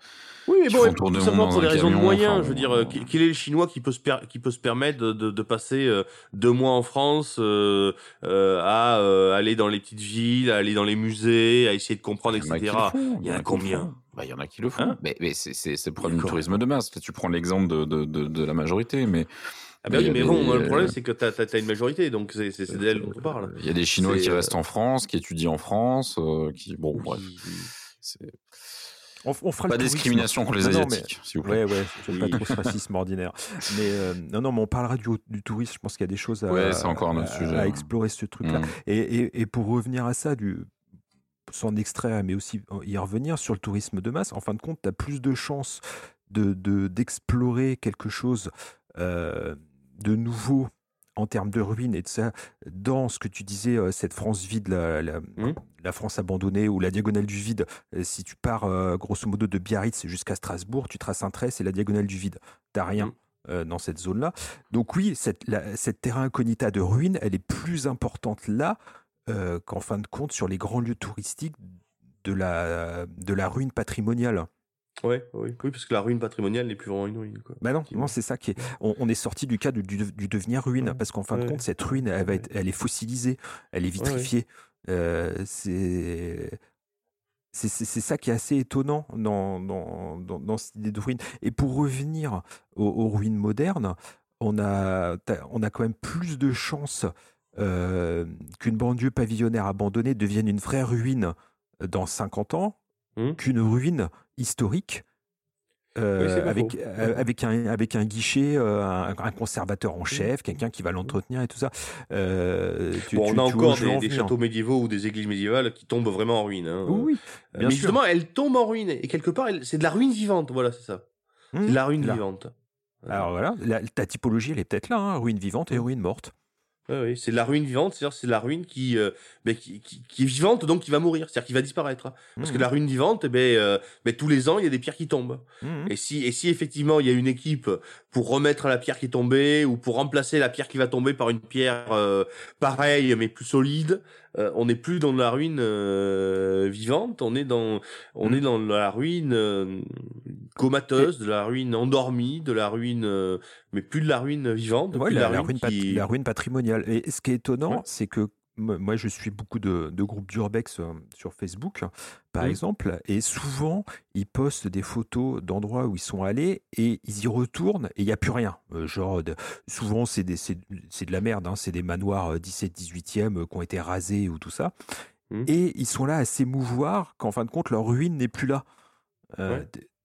[SPEAKER 2] oui, mais bon, tout simplement pour des raisons de moyens. je veux dire, euh, quel est le Chinois qui peut se, qui peut se permettre de, de, de passer euh, deux mois en France euh, euh à euh, aller dans les petites villes, à aller dans les musées, à essayer de comprendre, etc. Il y en a combien?
[SPEAKER 4] bah, il y en a qui le font. Hein mais, mais c'est le problème du tourisme de masse. Tu prends l'exemple de, de, de, de, la majorité, mais.
[SPEAKER 2] Ah bah oui, mais bon, le problème c'est que tu as, as, une majorité, donc c'est d'elle dont on parle.
[SPEAKER 4] Il y a des Chinois qui restent en France, qui étudient en France, qui bon, bref.
[SPEAKER 3] On, on fera
[SPEAKER 4] pas discrimination contre les asiatiques, s'il vous plaît.
[SPEAKER 3] Ouais, ouais, j'aime pas trop ce <laughs> racisme ordinaire. Mais euh, non, non, mais on parlera du, du tourisme. Je pense qu'il y a des choses à,
[SPEAKER 4] ouais, encore à, sujet,
[SPEAKER 3] à explorer ce truc-là. Mm. Et, et, et, pour revenir à ça, du, sans extraire, mais aussi y revenir sur le tourisme de masse, en fin de compte, tu as plus de chances d'explorer de, quelque chose euh, de nouveau en termes de ruines et de ça, dans ce que tu disais, euh, cette France vide, la, la, mmh. la, France abandonnée ou la diagonale du vide, euh, si tu pars euh, grosso modo de Biarritz jusqu'à Strasbourg, tu traces un trait, c'est la diagonale du vide. T'as rien. Mmh. dans cette zone-là. Donc oui, cette, cette terra incognita de ruines, elle est plus importante là qu'en fin de compte sur les grands lieux touristiques de la, de la ruine patrimoniale.
[SPEAKER 2] Ouais, oui, oui, parce que la ruine patrimoniale n'est plus vraiment une ruine. Quoi.
[SPEAKER 3] Bah non, non c'est ça qui est. On, est sorti du cas du, du, devenir ruine, parce qu'en fin de compte, cette ruine, elle, va être, elle est fossilisée, elle est vitrifiée. Euh, c'est. C'est ça qui est assez étonnant dans, dans, dans, dans, cette idée de ruine. Et pour revenir aux, ruines modernes, on a, on a quand même plus de chances euh, qu'une banlieue pavillonnaire abandonnée devienne une vraie ruine dans 50 ans Mmh. qu'une ruine historique euh, avec, euh, avec, un, avec un guichet, euh, un, conservateur en mmh. chef, quelqu'un qui va l'entretenir et tout ça.
[SPEAKER 2] Tu, bon, on a encore des, châteaux médiévaux ou des églises médiévales qui tombent vraiment en ruine. Hein.
[SPEAKER 3] Oui,
[SPEAKER 2] bien mais justement, elles tombent en ruine. Et quelque part, c'est de la ruine vivante. Voilà, c'est ça. de la ruine vivante.
[SPEAKER 3] Alors voilà, ta typologie, elle est peut-être là, hein, ruine vivante et mmh. ruine morte.
[SPEAKER 2] Oui, oui, c'est la ruine vivante, c'est-à-dire c'est la ruine qui, euh, ben, qui, qui, qui, est vivante donc qui va mourir, c'est-à-dire qui va disparaître. Hein. Parce que mmh. la ruine vivante, eh ben, euh, ben, tous les ans il y a des pierres qui tombent. Mmh. Et si et si effectivement il y a une équipe pour remettre la pierre qui est tombée ou pour remplacer la pierre qui va tomber par une pierre euh, pareille mais plus solide, euh, on n'est plus dans la ruine euh, vivante, on est dans on est mm. dans la ruine euh, comateuse, de la ruine endormie, de la ruine mais plus de la ruine vivante,
[SPEAKER 3] la, ruine, la, ruine patrimoniale. Et ce qui est étonnant, c'est que moi, je suis beaucoup de, groupes d'urbex euh, sur Facebook, par exemple, et souvent, ils postent des photos d'endroits où ils sont allés et ils y retournent et il n'y a plus rien. Euh, genre, souvent, c'est de la merde, hein, c'est des manoirs 17, euh, 18e qui ont été rasés ou tout ça. Mmh. Et ils sont là à s'émouvoir qu'en fin de compte, leur ruine n'est plus là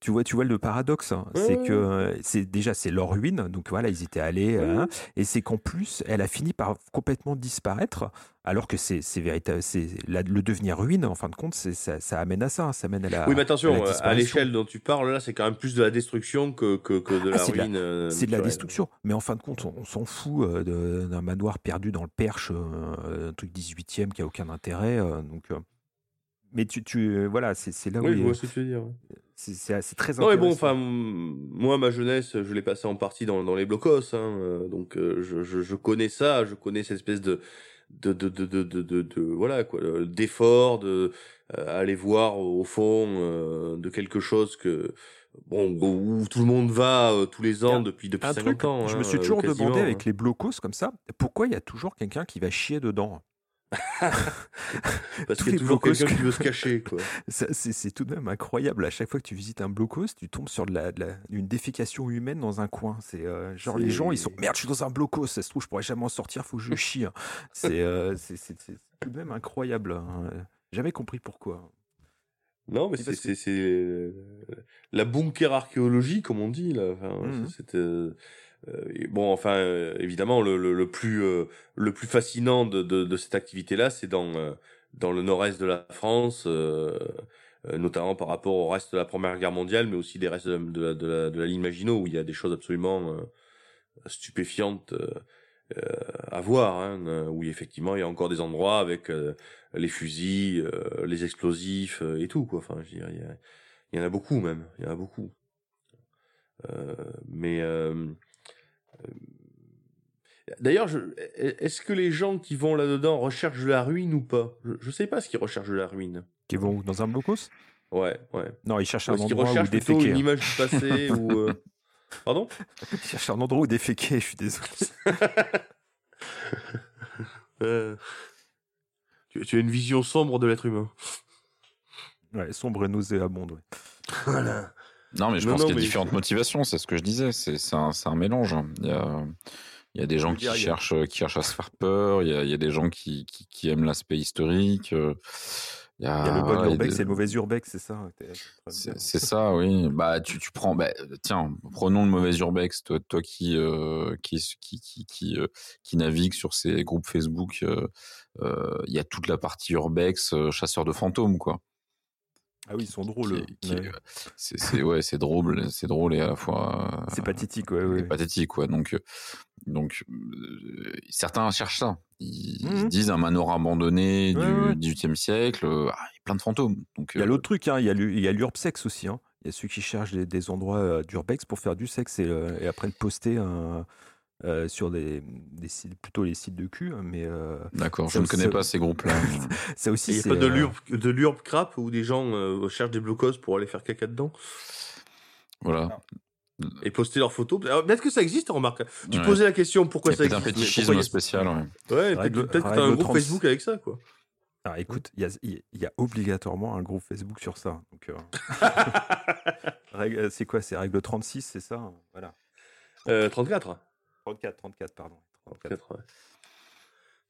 [SPEAKER 3] tu vois, tu vois le paradoxe, hein. c'est que euh, c'est déjà c'est leur ruine, donc voilà, ils étaient allés, hein, et c'est qu'en plus, elle a fini par complètement disparaître, alors que c'est c'est le devenir ruine, en fin de compte, ça, ça amène à ça, ça amène à la.
[SPEAKER 2] Oui, mais attention, à l'échelle dont tu parles là, c'est quand même plus de la destruction que que, que de ah, la ruine.
[SPEAKER 3] Euh, c'est de la destruction, mais en fin de compte, on, s'en fout euh, d'un manoir perdu dans le Perche, un truc 18e qui a aucun intérêt, donc mais tu, tu voilà, c'est là où.
[SPEAKER 2] Oui, je vois ce que tu veux dire.
[SPEAKER 3] C'est très intéressant.
[SPEAKER 2] bon, enfin, moi, ma jeunesse, je l'ai passé en partie dans, dans les blocos, hein, euh, donc euh, je, je, je, connais ça, je connais cette espèce de de, de, de, de, de, de- de- voilà quoi, euh, d'effort, de euh, aller voir au fond euh, de quelque chose que bon où tout le monde va euh, tous les ans
[SPEAKER 3] Un-
[SPEAKER 2] depuis depuis
[SPEAKER 3] Un
[SPEAKER 2] 50
[SPEAKER 3] truc,
[SPEAKER 2] ans.
[SPEAKER 3] je
[SPEAKER 2] hein,
[SPEAKER 3] me suis
[SPEAKER 2] euh,
[SPEAKER 3] toujours demandé
[SPEAKER 2] hein.
[SPEAKER 3] avec les blocos comme ça, pourquoi il y a toujours quelqu'un qui va chier dedans?
[SPEAKER 2] Parce qu'il y a toujours quelqu'un
[SPEAKER 3] que-
[SPEAKER 2] qui veut se cacher <laughs>
[SPEAKER 3] C'est tout de même incroyable. À chaque fois que tu visites un blocos, tu tombes sur de la, de la- une défécation humaine dans un coin. C'est euh, genre les gens, ils sont merde, je suis dans un blocos, ça se trouve, je pourrais jamais en sortir, faut que je chie. hein. C'est euh, c'est- c'est- c'est tout de même incroyable. hein. Jamais compris pourquoi.
[SPEAKER 2] Non, mais c'est
[SPEAKER 3] que-
[SPEAKER 2] euh, la bunker archéologie, comme on dit là. Enfin, euh, euh, et bon, enfin, euh, évidemment, le, le, le plus euh, le plus fascinant de, de, de cette activité-là, c'est dans euh, dans le nord-est de la France, euh, euh, notamment par rapport au reste de la Première Guerre mondiale, mais aussi des restes de, de de, la, de la ligne Maginot, où il y a des choses absolument euh, stupéfiantes euh, euh, à voir, hein, euh, où effectivement il y a encore des endroits avec euh, les fusils, euh, les explosifs euh, et tout quoi. Enfin, je veux il y, il y en a beaucoup même, il y en a beaucoup. Euh, mais euh, euh, d'ailleurs, je- est-ce que les gens qui vont là-dedans recherchent de la ruine ou pas? Je, je sais pas ce qu'ils recherchent de la ruine.
[SPEAKER 3] Qui vont où? Dans un blocos?
[SPEAKER 2] Ouais, ouais.
[SPEAKER 3] Non, ils cherchent un endroit où
[SPEAKER 2] recherchent plutôt
[SPEAKER 3] déféquer.
[SPEAKER 2] une
[SPEAKER 3] hein.
[SPEAKER 2] image du passé <laughs> ou euh, pardon?
[SPEAKER 3] Ils cherchent un endroit où déféquer, je suis désolé. <laughs>
[SPEAKER 2] Euh, tu, tu as une vision sombre de l'être humain.
[SPEAKER 3] Ouais, sombre et nauséabonde. ouais.
[SPEAKER 2] Voilà.
[SPEAKER 4] Non, mais je
[SPEAKER 2] Non,
[SPEAKER 4] pense qu'il y a différentes motivations, c'est ce que je disais. C'est un, mélange. hein. Il y a, il y a des gens qui cherchent, qui cherchent à se faire peur. Il y a, il y a des gens qui, qui, qui aiment l'aspect historique. euh, Il y a,
[SPEAKER 3] Il y a le bon urbex
[SPEAKER 4] des-
[SPEAKER 3] et le mauvais urbex, c'est ça
[SPEAKER 4] C'est ça, oui. Bah, tu, tu prends, bah, tiens, prenons le mauvais urbex. Toi, toi qui, euh, qui, qui, qui, qui, euh, qui navigue sur ces groupes Facebook, euh, euh, il y a toute la partie urbex, chasseur de fantômes, quoi.
[SPEAKER 3] Ah oui, ils sont drôles. Ouais.
[SPEAKER 4] est- c'est, ouais, c'est drôle, c'est drôle et à la fois.
[SPEAKER 3] C'est
[SPEAKER 4] euh,
[SPEAKER 3] pathétique, ouais, ouais.
[SPEAKER 4] pathétique, quoi. Donc, euh, donc, euh, certains cherchent ça. Ils, ils
[SPEAKER 3] Mhm.
[SPEAKER 4] disent un manoir abandonné
[SPEAKER 3] Ouais,
[SPEAKER 4] du
[SPEAKER 3] ouais.
[SPEAKER 4] 18e siècle, euh, ah, il y a plein de fantômes. Donc,
[SPEAKER 3] Il y a
[SPEAKER 4] euh,
[SPEAKER 3] l'autre truc, hein, il y a l'urbex aussi. hein. Il y a ceux qui cherchent des, des endroits euh, d'urbex pour faire du sexe et, euh, et après le poster euh, euh, sur des, des sites, plutôt les sites de cul. Mais euh,
[SPEAKER 4] D'accord, je ne connais pas ces groupes-là. <laughs>
[SPEAKER 3] ça aussi,
[SPEAKER 2] il n'y a
[SPEAKER 3] c'est,
[SPEAKER 2] pas de
[SPEAKER 3] euh,
[SPEAKER 2] l'urbe de l'urbe crap où des gens euh, cherchent des blocos pour aller faire caca dedans?
[SPEAKER 4] Voilà.
[SPEAKER 2] et poster leurs photos. Peut-être que ça existe, remarque? Tu
[SPEAKER 4] Ouais.
[SPEAKER 2] posais la question pourquoi ça
[SPEAKER 4] un
[SPEAKER 2] existe.
[SPEAKER 4] fétichisme
[SPEAKER 2] il y a-
[SPEAKER 4] spécial, ouais.
[SPEAKER 2] Peut-être peut-être que t'as un groupe
[SPEAKER 3] 30.
[SPEAKER 2] Facebook avec ça, quoi.
[SPEAKER 3] Alors écoute, il y a, il y a obligatoirement un groupe Facebook sur ça. Euh, <laughs> c'est quoi? C'est règle 36, c'est ça? Voilà.
[SPEAKER 2] Euh, 34.
[SPEAKER 3] 34, 34, pardon. 34.
[SPEAKER 2] 34, ouais.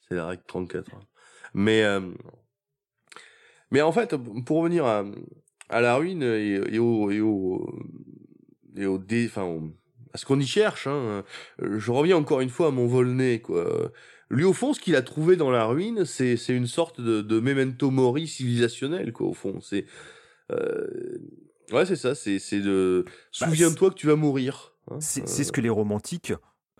[SPEAKER 2] C'est la règle 34. hein. Mais, euh, mais en fait, pour revenir à, à la ruine et, et au, et au, et au dé, enfin, à ce qu'on y cherche, hein, euh, je reviens encore une fois à mon Volney, quoi. Lui, au fond, ce qu'il a trouvé dans la ruine, c'est, c'est une sorte de, de memento mori civilisationnel, quoi, au fond. C'est, euh, ouais, c'est ça, c'est, c'est de,
[SPEAKER 3] Bah,
[SPEAKER 2] souviens-toi que tu vas mourir. hein.
[SPEAKER 3] C'est
[SPEAKER 2] Euh,
[SPEAKER 3] c'est ce que les romantiques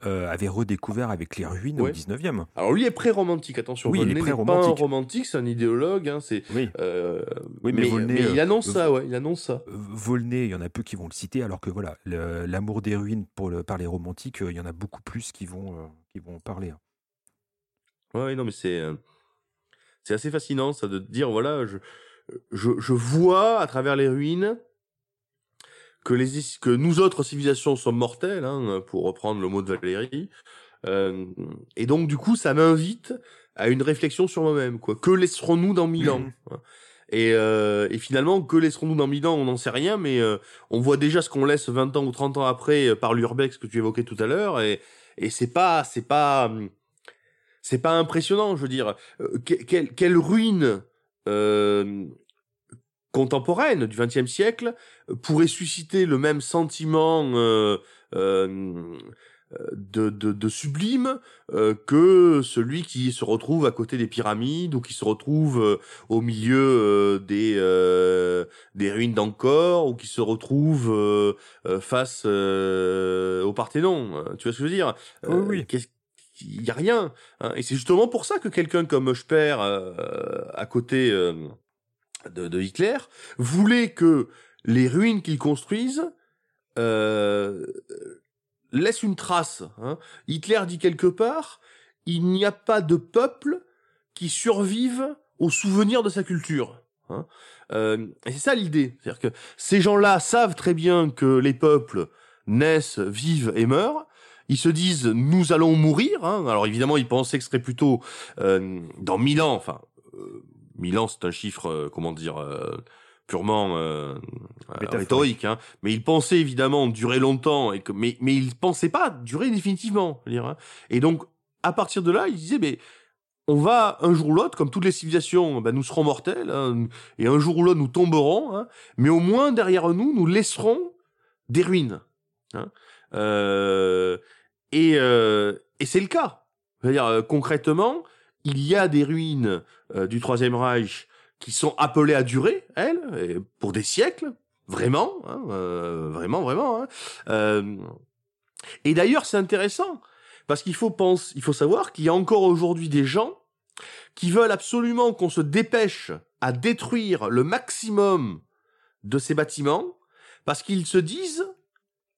[SPEAKER 3] euh, avaient redécouvert avec les ruines
[SPEAKER 2] Ouais.
[SPEAKER 3] au 19e.
[SPEAKER 2] Alors lui est pré-romantique, attention.
[SPEAKER 3] Oui, il est
[SPEAKER 2] pas un romantique, c'est un idéologue. Hein, c'est,
[SPEAKER 3] Oui.
[SPEAKER 2] euh,
[SPEAKER 3] Oui, mais
[SPEAKER 2] mais,
[SPEAKER 3] Volney,
[SPEAKER 2] mais il
[SPEAKER 3] euh,
[SPEAKER 2] annonce
[SPEAKER 3] euh,
[SPEAKER 2] ça, ouais, il annonce ça.
[SPEAKER 3] Euh, Volney, il y en a peu qui vont le citer, alors que voilà, l'amour des ruines pour le, par les romantiques, il y en a beaucoup plus qui vont, qui vont en parler. hein.
[SPEAKER 2] Ouais, non, mais c'est, c'est assez fascinant, ça, de dire, voilà, je, je, je vois à travers les ruines que les, que nous autres civilisations sommes mortelles, hein, pour reprendre le mot de Valérie. Euh, et donc, du coup, ça m'invite à une réflexion sur moi-même, quoi. Que laisserons-nous dans mille ans? <clears throat> Hein? Et, euh, et finalement, que laisserons-nous dans mille ans? On n'en sait rien, mais euh, on voit déjà ce qu'on laisse 20 ans ou 30 ans après euh, par l'urbex que tu évoquais tout à l'heure, et, et c'est pas, c'est pas, c'est pas impressionnant, je veux dire. Euh, que- quelle, quelle ruine euh, contemporaine du XXe siècle pourrait susciter le même sentiment euh, euh, de, de, de sublime euh, que celui qui se retrouve à côté des pyramides ou qui se retrouve euh, au milieu euh, des euh, des ruines d'Angkor ou qui se retrouve euh, euh, face euh, au Parthénon. Euh, Tu vois ce que je veux dire?
[SPEAKER 3] Oui, oui.
[SPEAKER 2] qu'est-ce- Il y a rien. hein. Et c'est justement pour ça que quelqu'un comme euh, à côté euh, de, de Hitler, voulait que les ruines qu'il construise euh, laissent une trace. hein. Hitler dit quelque part, il n'y a pas de peuple qui survivent au souvenir de sa culture. Hein. Euh, et c'est ça l'idée. C'est-à-dire que ces gens-là savent très bien que les peuples naissent, vivent et meurent. Ils se disent nous allons mourir. Hein. Alors évidemment, ils pensaient que ce serait plutôt euh, dans mille ans. Enfin, euh, mille ans, c'est un chiffre, euh, comment dire, euh, purement euh, rhétorique. Hein. Mais ils pensaient évidemment durer longtemps, et que, mais mais ils pensaient pas durer définitivement. dire, hein. Et donc à partir de là, ils disaient mais on va un jour ou l'autre, comme toutes les civilisations, ben, nous serons mortels, hein, et un jour ou l'autre nous tomberons, mais au moins derrière nous, nous laisserons des ruines. Euh, et euh, et c'est le cas. C'est-à-dire concrètement, il y a des ruines du Troisième Reich qui sont appelées à durer, elles, et pour des siècles, vraiment, hein, euh, vraiment, vraiment. Hein. Euh, et d'ailleurs, c'est intéressant parce qu'il faut penser, il faut savoir qu'il y a encore aujourd'hui des gens qui veulent absolument qu'on se dépêche à détruire le maximum de ces bâtiments parce qu'ils se disent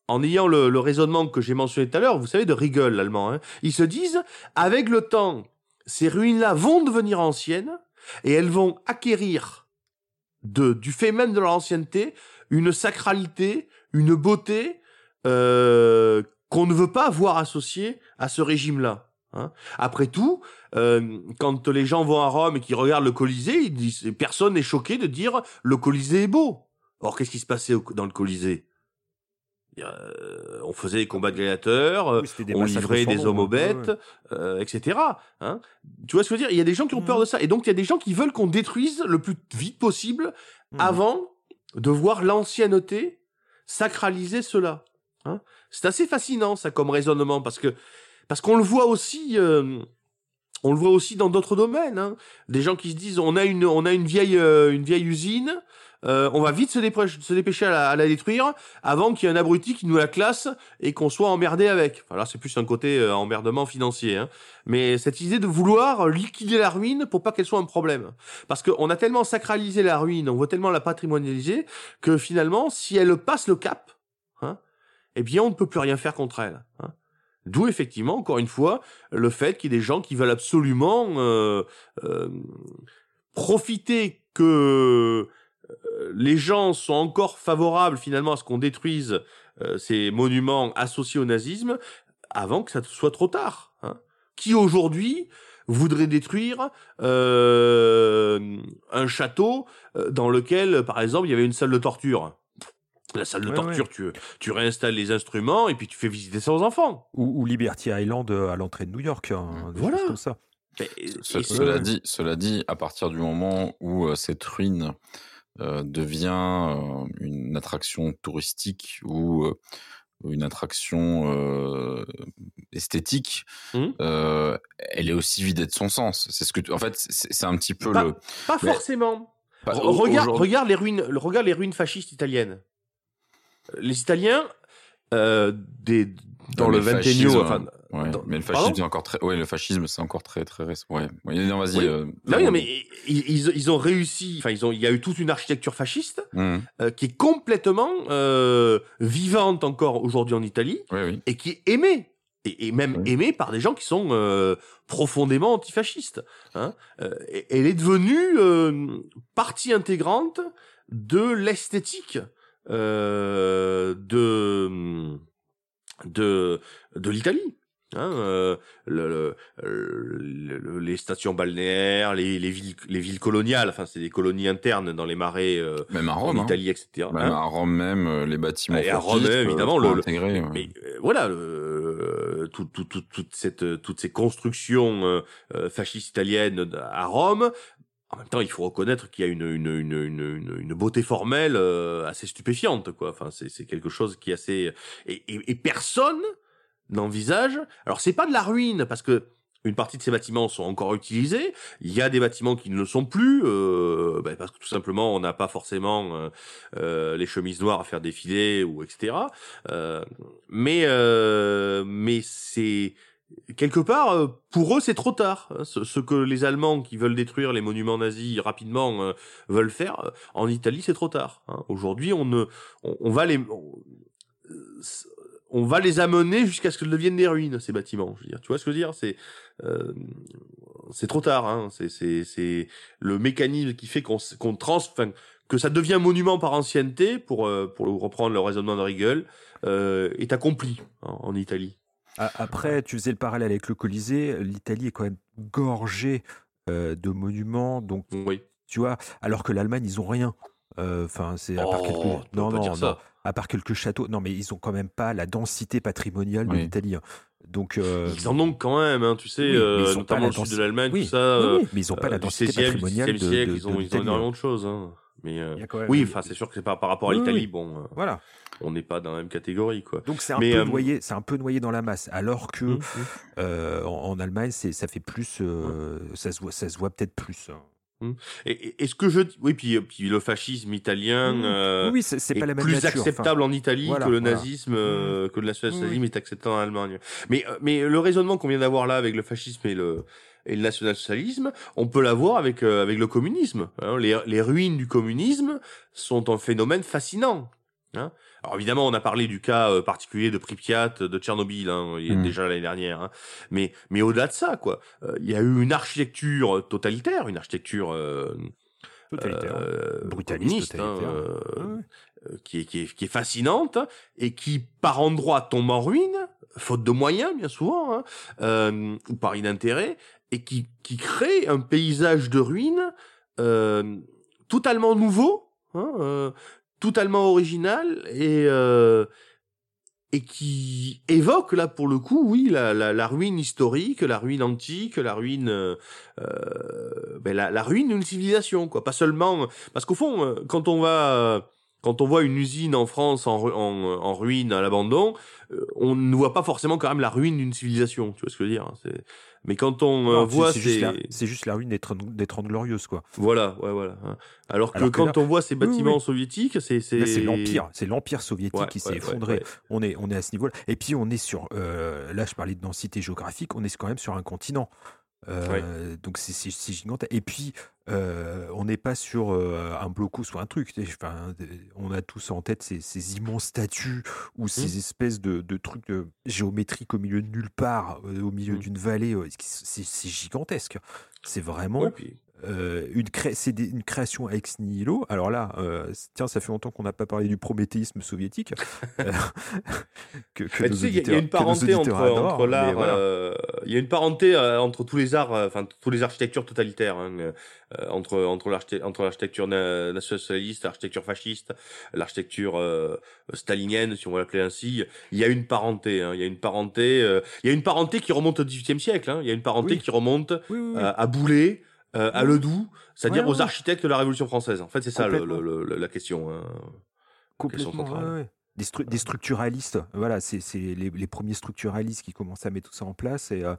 [SPEAKER 2] en ayant le, le raisonnement que j'ai mentionné tout à l'heure, vous savez, de Riegel, l'allemand, hein, ils se disent, avec le temps, ces ruines-là vont devenir anciennes et elles vont acquérir du fait même de leur ancienneté une sacralité, une beauté euh, qu'on ne veut pas voir associée à ce régime-là. Hein. Après tout, euh, quand les gens vont à Rome et qu'ils regardent le Colisée, ils disent, personne n'est choqué de dire le Colisée est beau. Or, qu'est-ce qui se passait dans le Colisée? Euh, On faisait des combats de gladiateurs, euh,
[SPEAKER 3] Oui,
[SPEAKER 2] on livrait des hommes aux.
[SPEAKER 3] Ouais,
[SPEAKER 2] bêtes, euh, etc. Hein tu vois ce que je veux dire? Il y a des gens qui ont peur
[SPEAKER 3] Mhm.
[SPEAKER 2] de ça, et donc il y a des gens qui veulent qu'on détruise le plus vite possible
[SPEAKER 3] Mhm.
[SPEAKER 2] avant de voir l'ancienneté sacraliser cela. Hein c'est assez fascinant ça comme raisonnement parce que parce qu'on le voit aussi. euh, on le voit aussi dans d'autres domaines. Hein. Des gens qui se disent on a une on a une vieille euh, une vieille usine, euh, on va vite se dépêcher, à, la, détruire avant qu'il y ait un abruti qui nous la classe et qu'on soit emmerdé avec. Enfin, là c'est plus un côté euh, emmerdement financier. Hein. Mais cette idée de vouloir liquider la ruine pour pas qu'elle soit un problème, parce qu'on a tellement sacralisé la ruine, on veut tellement la patrimonialiser que finalement si elle passe le cap, hein, eh bien on ne peut plus rien faire contre elle. Hein. D'où effectivement, encore une fois, le fait qu'il y ait des gens qui veulent absolument euh, euh, profiter que les gens sont encore favorables finalement à ce qu'on détruise euh, ces monuments associés au nazisme avant que ça soit trop tard. Hein. Qui aujourd'hui voudrait détruire euh, un château euh, dans lequel, par exemple, il y avait une salle de torture la salle de
[SPEAKER 3] Ouais,
[SPEAKER 2] torture, tu, tu réinstalles les instruments et puis tu fais visiter ça aux enfants.
[SPEAKER 3] Ou, ou Liberty Island euh, à l'entrée de New York, hein, des
[SPEAKER 2] Voilà.
[SPEAKER 3] choses comme ça.
[SPEAKER 2] Et-
[SPEAKER 4] Ce-
[SPEAKER 2] et-
[SPEAKER 4] cela,
[SPEAKER 3] ouais.
[SPEAKER 4] dit, cela dit, à partir du moment où euh, cette ruine euh, devient euh, une attraction touristique ou euh, une attraction euh, esthétique,
[SPEAKER 2] Mhm.
[SPEAKER 4] euh, elle est aussi vidée de son sens. C'est ce que, tu- en fait, c'est un petit peu
[SPEAKER 2] Pas-
[SPEAKER 4] le.
[SPEAKER 2] Pas
[SPEAKER 4] Mais-
[SPEAKER 2] forcément. Regarde, regarde les ruines, regarde les ruines fascistes italiennes. Euh, Les Italiens, euh, des, dans
[SPEAKER 4] mais
[SPEAKER 2] le
[SPEAKER 4] le
[SPEAKER 2] 21
[SPEAKER 4] fascisme,
[SPEAKER 2] enfin,
[SPEAKER 4] Ouais,
[SPEAKER 2] dans-
[SPEAKER 4] mais le fascisme est encore très. Ouais, le fascisme c'est encore très très récent. Ouais. ouais non, vas-y.
[SPEAKER 2] Oui.
[SPEAKER 4] euh,
[SPEAKER 2] Bah
[SPEAKER 4] pardon.
[SPEAKER 2] mais ils, ils, ont réussi. Enfin, ils ont. Il y a eu toute une architecture fasciste
[SPEAKER 4] Mhm.
[SPEAKER 2] euh, qui est complètement euh, vivante encore aujourd'hui en Italie
[SPEAKER 4] Oui, oui.
[SPEAKER 2] et qui est aimée et, et même aimée par des gens qui sont euh, profondément antifascistes. Hein. Euh, et- elle est devenue euh, partie intégrante de l'esthétique euh, de de de l'Italie. Hein, euh, le, le- le- le- les stations balnéaires, les, les villes, les villes coloniales, enfin c'est des colonies internes dans les marais euh,
[SPEAKER 4] Même à
[SPEAKER 2] en
[SPEAKER 4] Rome. hein.
[SPEAKER 2] Italie, etc.
[SPEAKER 4] Même
[SPEAKER 2] hein.
[SPEAKER 4] à Rome même, euh, les bâtiments
[SPEAKER 2] Et à Rome,
[SPEAKER 4] euh,
[SPEAKER 2] évidemment, le- le-
[SPEAKER 4] intégrés, ouais.
[SPEAKER 2] Mais euh, voilà, tout, tout, tout- toute cette, toutes ces constructions euh, euh, fascistes italiennes à Rome. En même temps, il faut reconnaître qu'il y a une, une, une, une, beauté formelle euh, assez stupéfiante, quoi. Enfin, c'est, c'est quelque chose qui est assez et, et, et personne n'envisage. Alors, c'est pas de la ruine parce que une partie de ces bâtiments sont encore utilisés. Il y a des bâtiments qui ne le sont plus, euh, ben, parce que tout simplement, on n'a pas forcément euh, euh, les chemises noires à faire défiler ou etc. Euh, mais euh, mais c'est quelque part pour eux c'est trop tard. hein. Ce, que les Allemands qui veulent détruire les monuments nazis rapidement veulent faire en Italie c'est trop tard. hein. Aujourd'hui on ne on va les on, va les amener jusqu'à ce qu'ils deviennent des ruines ces bâtiments. Je veux dire, tu vois ce que je veux dire? C'est euh, c'est trop tard. Hein. C'est le mécanisme qui fait qu'on qu'on trans, enfin, que ça devient monument par ancienneté pour euh, pour reprendre le raisonnement de Riegel euh, est accompli hein, en Italie.
[SPEAKER 3] Après, tu faisais le parallèle avec le Colisée. L'Italie est quand même gorgée euh, de monuments, donc
[SPEAKER 2] Oui.
[SPEAKER 3] tu vois, alors que l'Allemagne, ils ont rien. Euh, Enfin, c'est à part
[SPEAKER 2] Oh,
[SPEAKER 3] quelques,
[SPEAKER 2] tu peux
[SPEAKER 3] non,
[SPEAKER 2] pas
[SPEAKER 3] non, non,
[SPEAKER 2] ça.
[SPEAKER 3] à part quelques châteaux. Non, mais ils ont quand même pas la densité patrimoniale de
[SPEAKER 4] Oui.
[SPEAKER 3] l'Italie. hein. Donc, euh,
[SPEAKER 2] Ils en ont quand même, hein, tu sais,
[SPEAKER 3] oui,
[SPEAKER 2] euh,
[SPEAKER 3] ils ont pas
[SPEAKER 2] notamment le sud de l'Allemagne,
[SPEAKER 3] oui,
[SPEAKER 2] tout ça.
[SPEAKER 3] oui,
[SPEAKER 2] euh,
[SPEAKER 3] oui, mais ils ont pas la
[SPEAKER 2] euh, du
[SPEAKER 3] densité
[SPEAKER 2] 16e,
[SPEAKER 3] patrimoniale de,
[SPEAKER 2] 17e siècle,
[SPEAKER 3] de-
[SPEAKER 2] ils ont,
[SPEAKER 3] de
[SPEAKER 2] ils ont
[SPEAKER 3] l'Italie,
[SPEAKER 2] énormément
[SPEAKER 3] hein.
[SPEAKER 2] de choses. Hein. Mais euh,
[SPEAKER 3] même-
[SPEAKER 2] oui, enfin, c'est sûr que c'est par, par rapport à
[SPEAKER 3] Oui,
[SPEAKER 2] l'Italie,
[SPEAKER 3] oui.
[SPEAKER 2] bon, euh,
[SPEAKER 3] Voilà.
[SPEAKER 2] on n'est pas dans la même catégorie, quoi.
[SPEAKER 3] Donc c'est un
[SPEAKER 2] Mais,
[SPEAKER 3] peu
[SPEAKER 2] euh,
[SPEAKER 3] noyé, c'est un peu noyé dans la masse. Alors que
[SPEAKER 2] Hum, hum.
[SPEAKER 3] euh, en, en Allemagne, c'est ça fait plus, euh, ça se voit, ça se voit peut-être plus. hein.
[SPEAKER 2] Et, et- est-ce que je, oui, puis, puis le fascisme italien
[SPEAKER 3] Mmh.
[SPEAKER 2] euh,
[SPEAKER 3] oui, c'est c'est
[SPEAKER 2] est
[SPEAKER 3] pas la même
[SPEAKER 2] plus
[SPEAKER 3] nature. enfin.
[SPEAKER 2] acceptable en Italie
[SPEAKER 3] voilà,
[SPEAKER 2] que le
[SPEAKER 3] voilà.
[SPEAKER 2] nazisme, euh, que le national-socialisme
[SPEAKER 3] Oui,
[SPEAKER 2] est acceptable en Allemagne. Mais, euh, mais le raisonnement qu'on vient d'avoir là avec le fascisme et le et le national-socialisme, on peut l'avoir avec euh, avec le communisme. hein. Les, les ruines du communisme sont un phénomène fascinant. Hein. Alors évidemment, on a parlé du cas euh, particulier de Pripyat, de Tchernobyl, hein, il y a
[SPEAKER 4] Mm.
[SPEAKER 2] déjà l'année dernière. Hein. Mais mais au-delà de ça, quoi, euh, il y a eu une architecture totalitaire, une architecture euh,
[SPEAKER 3] Totalitaire.
[SPEAKER 2] euh,
[SPEAKER 3] Brutaliste,
[SPEAKER 2] hein, euh,
[SPEAKER 3] Ouais,
[SPEAKER 2] qui, est, qui, est, qui est fascinante et qui, par endroits, tombe en ruine, faute de moyens, bien souvent, hein, euh, ou par inintérêt, et qui, qui crée un paysage de ruines euh, totalement nouveau, hein, euh, totalement original et euh, et qui évoque là pour le coup, oui, la, la, la ruine historique, la ruine antique, la ruine, euh, ben la, la ruine d'une civilisation, quoi. Pas seulement parce qu'au fond, euh, quand on va, quand on voit une usine en France en, en, en ruine à l'abandon, euh, on ne voit pas forcément quand même la ruine d'une civilisation. Tu vois ce que je veux dire hein. Mais quand on euh,
[SPEAKER 3] Non,
[SPEAKER 2] voit
[SPEAKER 3] c'est juste,
[SPEAKER 2] ces,
[SPEAKER 3] c'est juste la ruine des des Trente glorieuses, quoi.
[SPEAKER 2] voilà, ouais, voilà. hein. Alors que
[SPEAKER 3] Alors que
[SPEAKER 2] quand
[SPEAKER 3] là-
[SPEAKER 2] on voit ces
[SPEAKER 3] oui,
[SPEAKER 2] bâtiments
[SPEAKER 3] oui.
[SPEAKER 2] soviétiques, c'est c'est
[SPEAKER 3] l'empire, c'est l'empire soviétique
[SPEAKER 2] Ouais,
[SPEAKER 3] qui s'est
[SPEAKER 2] ouais,
[SPEAKER 3] effondré. On est, on est à ce niveau-là. Et puis on est sur, euh, là, je parlais de densité géographique, on est quand même sur un continent. Euh, Donc c'est gigantesque. Et puis euh, on n'est pas sur euh, un blocus ou un truc. Enfin, on a tous en tête ces, ces immenses statues ou
[SPEAKER 2] Mmh.
[SPEAKER 3] ces espèces de, de trucs géométriques au milieu de nulle part, euh, au milieu
[SPEAKER 2] Mm.
[SPEAKER 3] d'une vallée. C'est c'est gigantesque. C'est vraiment
[SPEAKER 2] Ouais, puis-
[SPEAKER 3] euh, une, cré- c'est des- une création ex nihilo. Alors là, euh, tiens, ça fait longtemps qu'on n'a pas parlé du prométhéisme soviétique. <laughs> euh, que,
[SPEAKER 2] tu sais, il y, a- y une parenté entre, l'art,
[SPEAKER 3] voilà.
[SPEAKER 2] euh, il y a une parenté entre tous les arts, enfin tous les architectures totalitaires, hein, entre entre l'architecture nationaliste, l'architecture fasciste, l'architecture stalinienne, si on va l'appeler ainsi. Il y a une parenté, hein, il y a une parenté, il y a une parenté qui remonte au XVIIIe siècle. Hein, il y a une parenté
[SPEAKER 3] Oui.
[SPEAKER 2] qui remonte
[SPEAKER 3] Oui, oui, oui.
[SPEAKER 2] à Boulay, euh, à. Ledoux, c'est-à-dire
[SPEAKER 3] Ouais, ouais,
[SPEAKER 2] aux architectes de la Révolution française. En fait, c'est ça le,
[SPEAKER 3] Complètement.
[SPEAKER 2] le- le- la question. Hein.
[SPEAKER 3] Complètement.
[SPEAKER 2] centrale.
[SPEAKER 3] ouais. Des, stru- des structuralistes, voilà, c'est les, les premiers structuralistes qui commencent à mettre tout ça en place. Et, euh,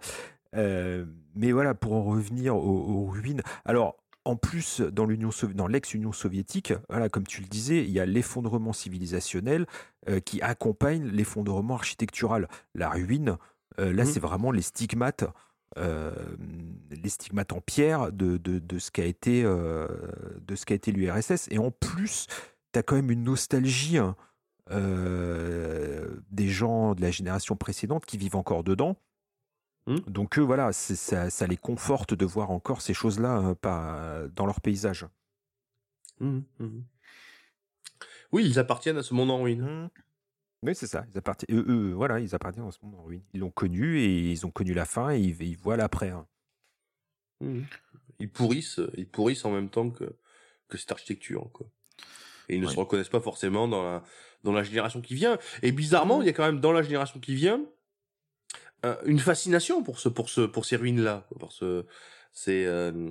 [SPEAKER 3] euh, mais voilà, pour en revenir aux, aux ruines. Alors, en plus, dans l'Union, dans l'ex-Union soviétique, voilà, comme tu le disais, il y a l'effondrement civilisationnel euh, qui accompagne l'effondrement architectural. La ruine, euh, là,
[SPEAKER 2] Mhm.
[SPEAKER 3] c'est vraiment les stigmates. Euh, les stigmates en pierre de, de, de ce qu'a été euh, de ce qu'a été l'URSS et en plus tu as quand même une nostalgie hein, euh, des gens de la génération précédente qui vivent encore dedans.
[SPEAKER 2] Hmm.
[SPEAKER 3] Donc eux, voilà, ça, ça les conforte de voir encore ces choses-là pas dans leur paysage.
[SPEAKER 2] Mhm, mhm. Oui, ils appartiennent à ce monde en ruine.
[SPEAKER 3] Oui, c'est ça. Ils appartiennent, eux, eux, voilà, ils appartiennent à ce monde en ruine. Ils l'ont connu et ils ont connu la fin et ils, ils voient l'après. hein.
[SPEAKER 2] Mhm. Ils pourrissent, ils pourrissent en même temps que, que cette architecture, quoi. Et ils ne
[SPEAKER 4] Ouais.
[SPEAKER 2] se reconnaissent pas forcément dans la, dans la génération qui vient. Et bizarrement, il y a quand même dans la génération qui vient euh, une fascination pour ce, pour ce, pour ces ruines-là, quoi, pour ce, c'est, euh,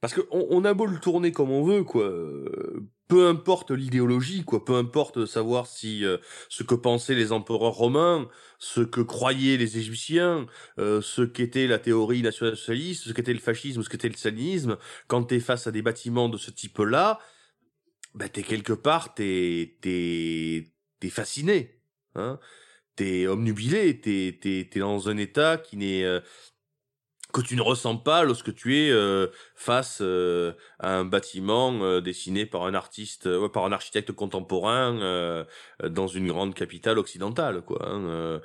[SPEAKER 2] parce que on, on a beau le tourner comme on veut, quoi. euh, Peu importe l'idéologie, quoi. Peu importe savoir si euh, ce que pensaient les empereurs romains, ce que croyaient les Égyptiens, euh, ce qu'était la théorie nationale-socialiste, ce qu'était le fascisme, ce qu'était le stalinisme. Quand t'es face à des bâtiments de ce type-là, bah t'es quelque part, t'es t'es t'es fasciné, hein. T'es omnubilé, t'es t'es t'es dans un état qui n'est euh, que tu ne ressens pas lorsque tu es euh, face euh, à un bâtiment euh, dessiné par un artiste, ouais, par un architecte contemporain dans une grande capitale occidentale, quoi. Hein,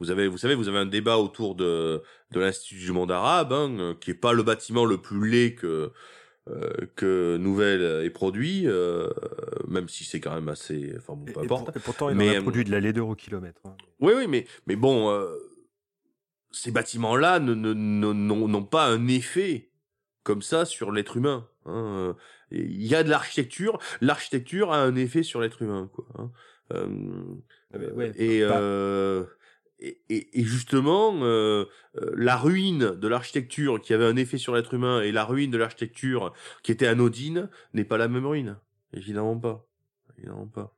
[SPEAKER 2] vous avez, vous savez, vous avez un débat autour de de l'Institut du monde arabe, hein, qui est pas le bâtiment le plus laid que que Nouvelle ait produit, même si c'est quand même assez, enfin bon, peu importe.
[SPEAKER 3] Et, pourtant, il mais, a produit de la laideur au kilomètre. Hein.
[SPEAKER 2] Oui, oui, mais mais bon ces bâtiments-là n'ont pas un effet comme ça sur l'être humain. Hein. Il y a de l'architecture, l'architecture a un effet sur l'être humain. Quoi, hein. euh, et, et, justement, euh, euh, la ruine de l'architecture qui avait un effet sur l'être humain et la ruine de l'architecture qui était anodine n'est pas la même ruine. Évidemment pas. Évidemment pas.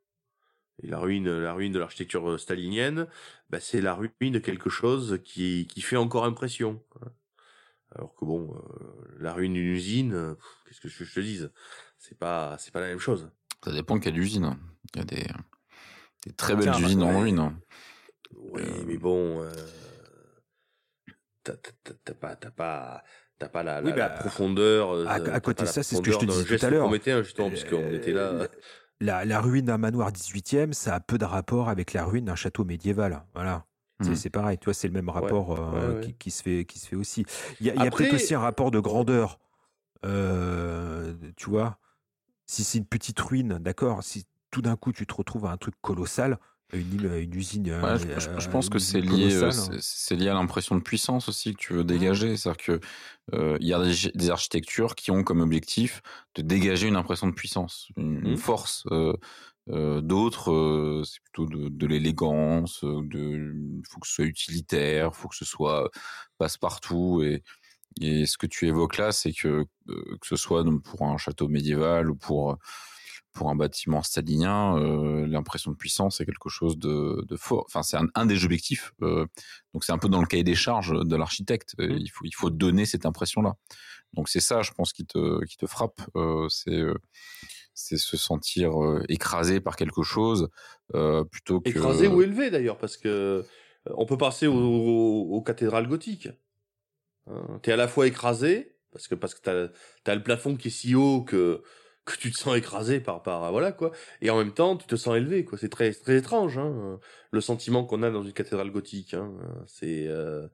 [SPEAKER 2] Et la ruine, la ruine de l'architecture euh, stalinienne, bah, c'est la ruine de quelque chose qui, qui fait encore impression. Alors que bon, euh, la ruine d'une usine, qu'est-ce que je, te dise? C'est pas, c'est pas la même chose.
[SPEAKER 4] Ça dépend de quelle usine. Il y a des, des très belles usines en ruine.
[SPEAKER 2] Oui, euh, mais bon, t'as pas, t'as pas, t'as pas la, la,
[SPEAKER 3] bah,
[SPEAKER 2] profondeur.
[SPEAKER 3] À, côté de ça, c'est ce que je te disais tout à l'heure.
[SPEAKER 2] On mettait justement, puisqu'on était là
[SPEAKER 3] la, ruine d'un manoir 18e, ça a peu de rapport avec la ruine d'un château médiéval. Voilà. C'est mmh. pareil, tu vois, c'est le même rapport euh, Qui, se fait, qui se fait aussi. Il y a, peut-être aussi un rapport de grandeur. Euh, tu vois, si c'est une petite ruine, d'accord, si tout d'un coup tu te retrouves à un truc colossal, une, une usine.
[SPEAKER 4] je, pense que c'est lié, euh, c'est lié à l'impression de puissance aussi que tu veux dégager. C'est-à-dire que euh, il y a des, architectures qui ont comme objectif de dégager une impression de puissance, une, mmh. force. Euh, euh, D'autres, c'est plutôt de, de l'élégance. De, faut que ce soit utilitaire, faut que ce soit passe-partout et et ce que tu évoques là, c'est que que ce soit pour un château médiéval ou pour pour un bâtiment stalinien, euh, l'impression de puissance est quelque chose de, fort. Enfin, c'est un, des objectifs. Euh, donc, c'est un peu dans le cahier des charges de l'architecte. Euh, mmh. Il faut, il faut donner cette impression-là. Donc, c'est ça, je pense, qui te, qui te frappe. c'est c'est se sentir écrasé par quelque chose plutôt que
[SPEAKER 2] écrasé ou élevé d'ailleurs, parce que on peut passer aux, cathédrales gothiques. Hein, tu es à la fois écrasé parce que parce que t'as as le plafond qui est si haut que que tu te sens écrasé par par voilà quoi. Et en même temps tu te sens élevé quoi. C'est très très étrange hein, le sentiment qu'on a dans une cathédrale gothique hein, c'est euh,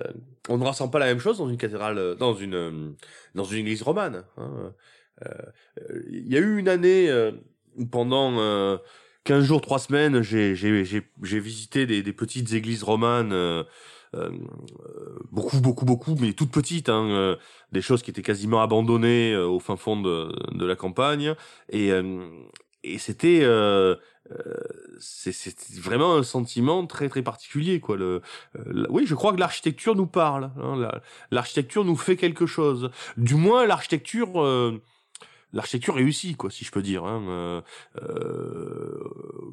[SPEAKER 2] euh, on ne ressent pas la même chose dans une cathédrale dans une dans une église romane hein, euh, il y a eu une année pendant 15 jours 3 semaines j'ai j'ai j'ai visité des, des petites églises romanes euh, beaucoup, beaucoup, beaucoup, mais toutes petites, hein, euh, des choses qui étaient quasiment abandonnées euh, au fin fond de, de la campagne, et, et c'était c'est vraiment un sentiment très très particulier quoi le, oui je crois que l'architecture nous parle hein, l'architecture nous fait quelque chose du moins l'architecture l'architecture réussit quoi si je peux dire hein. euh,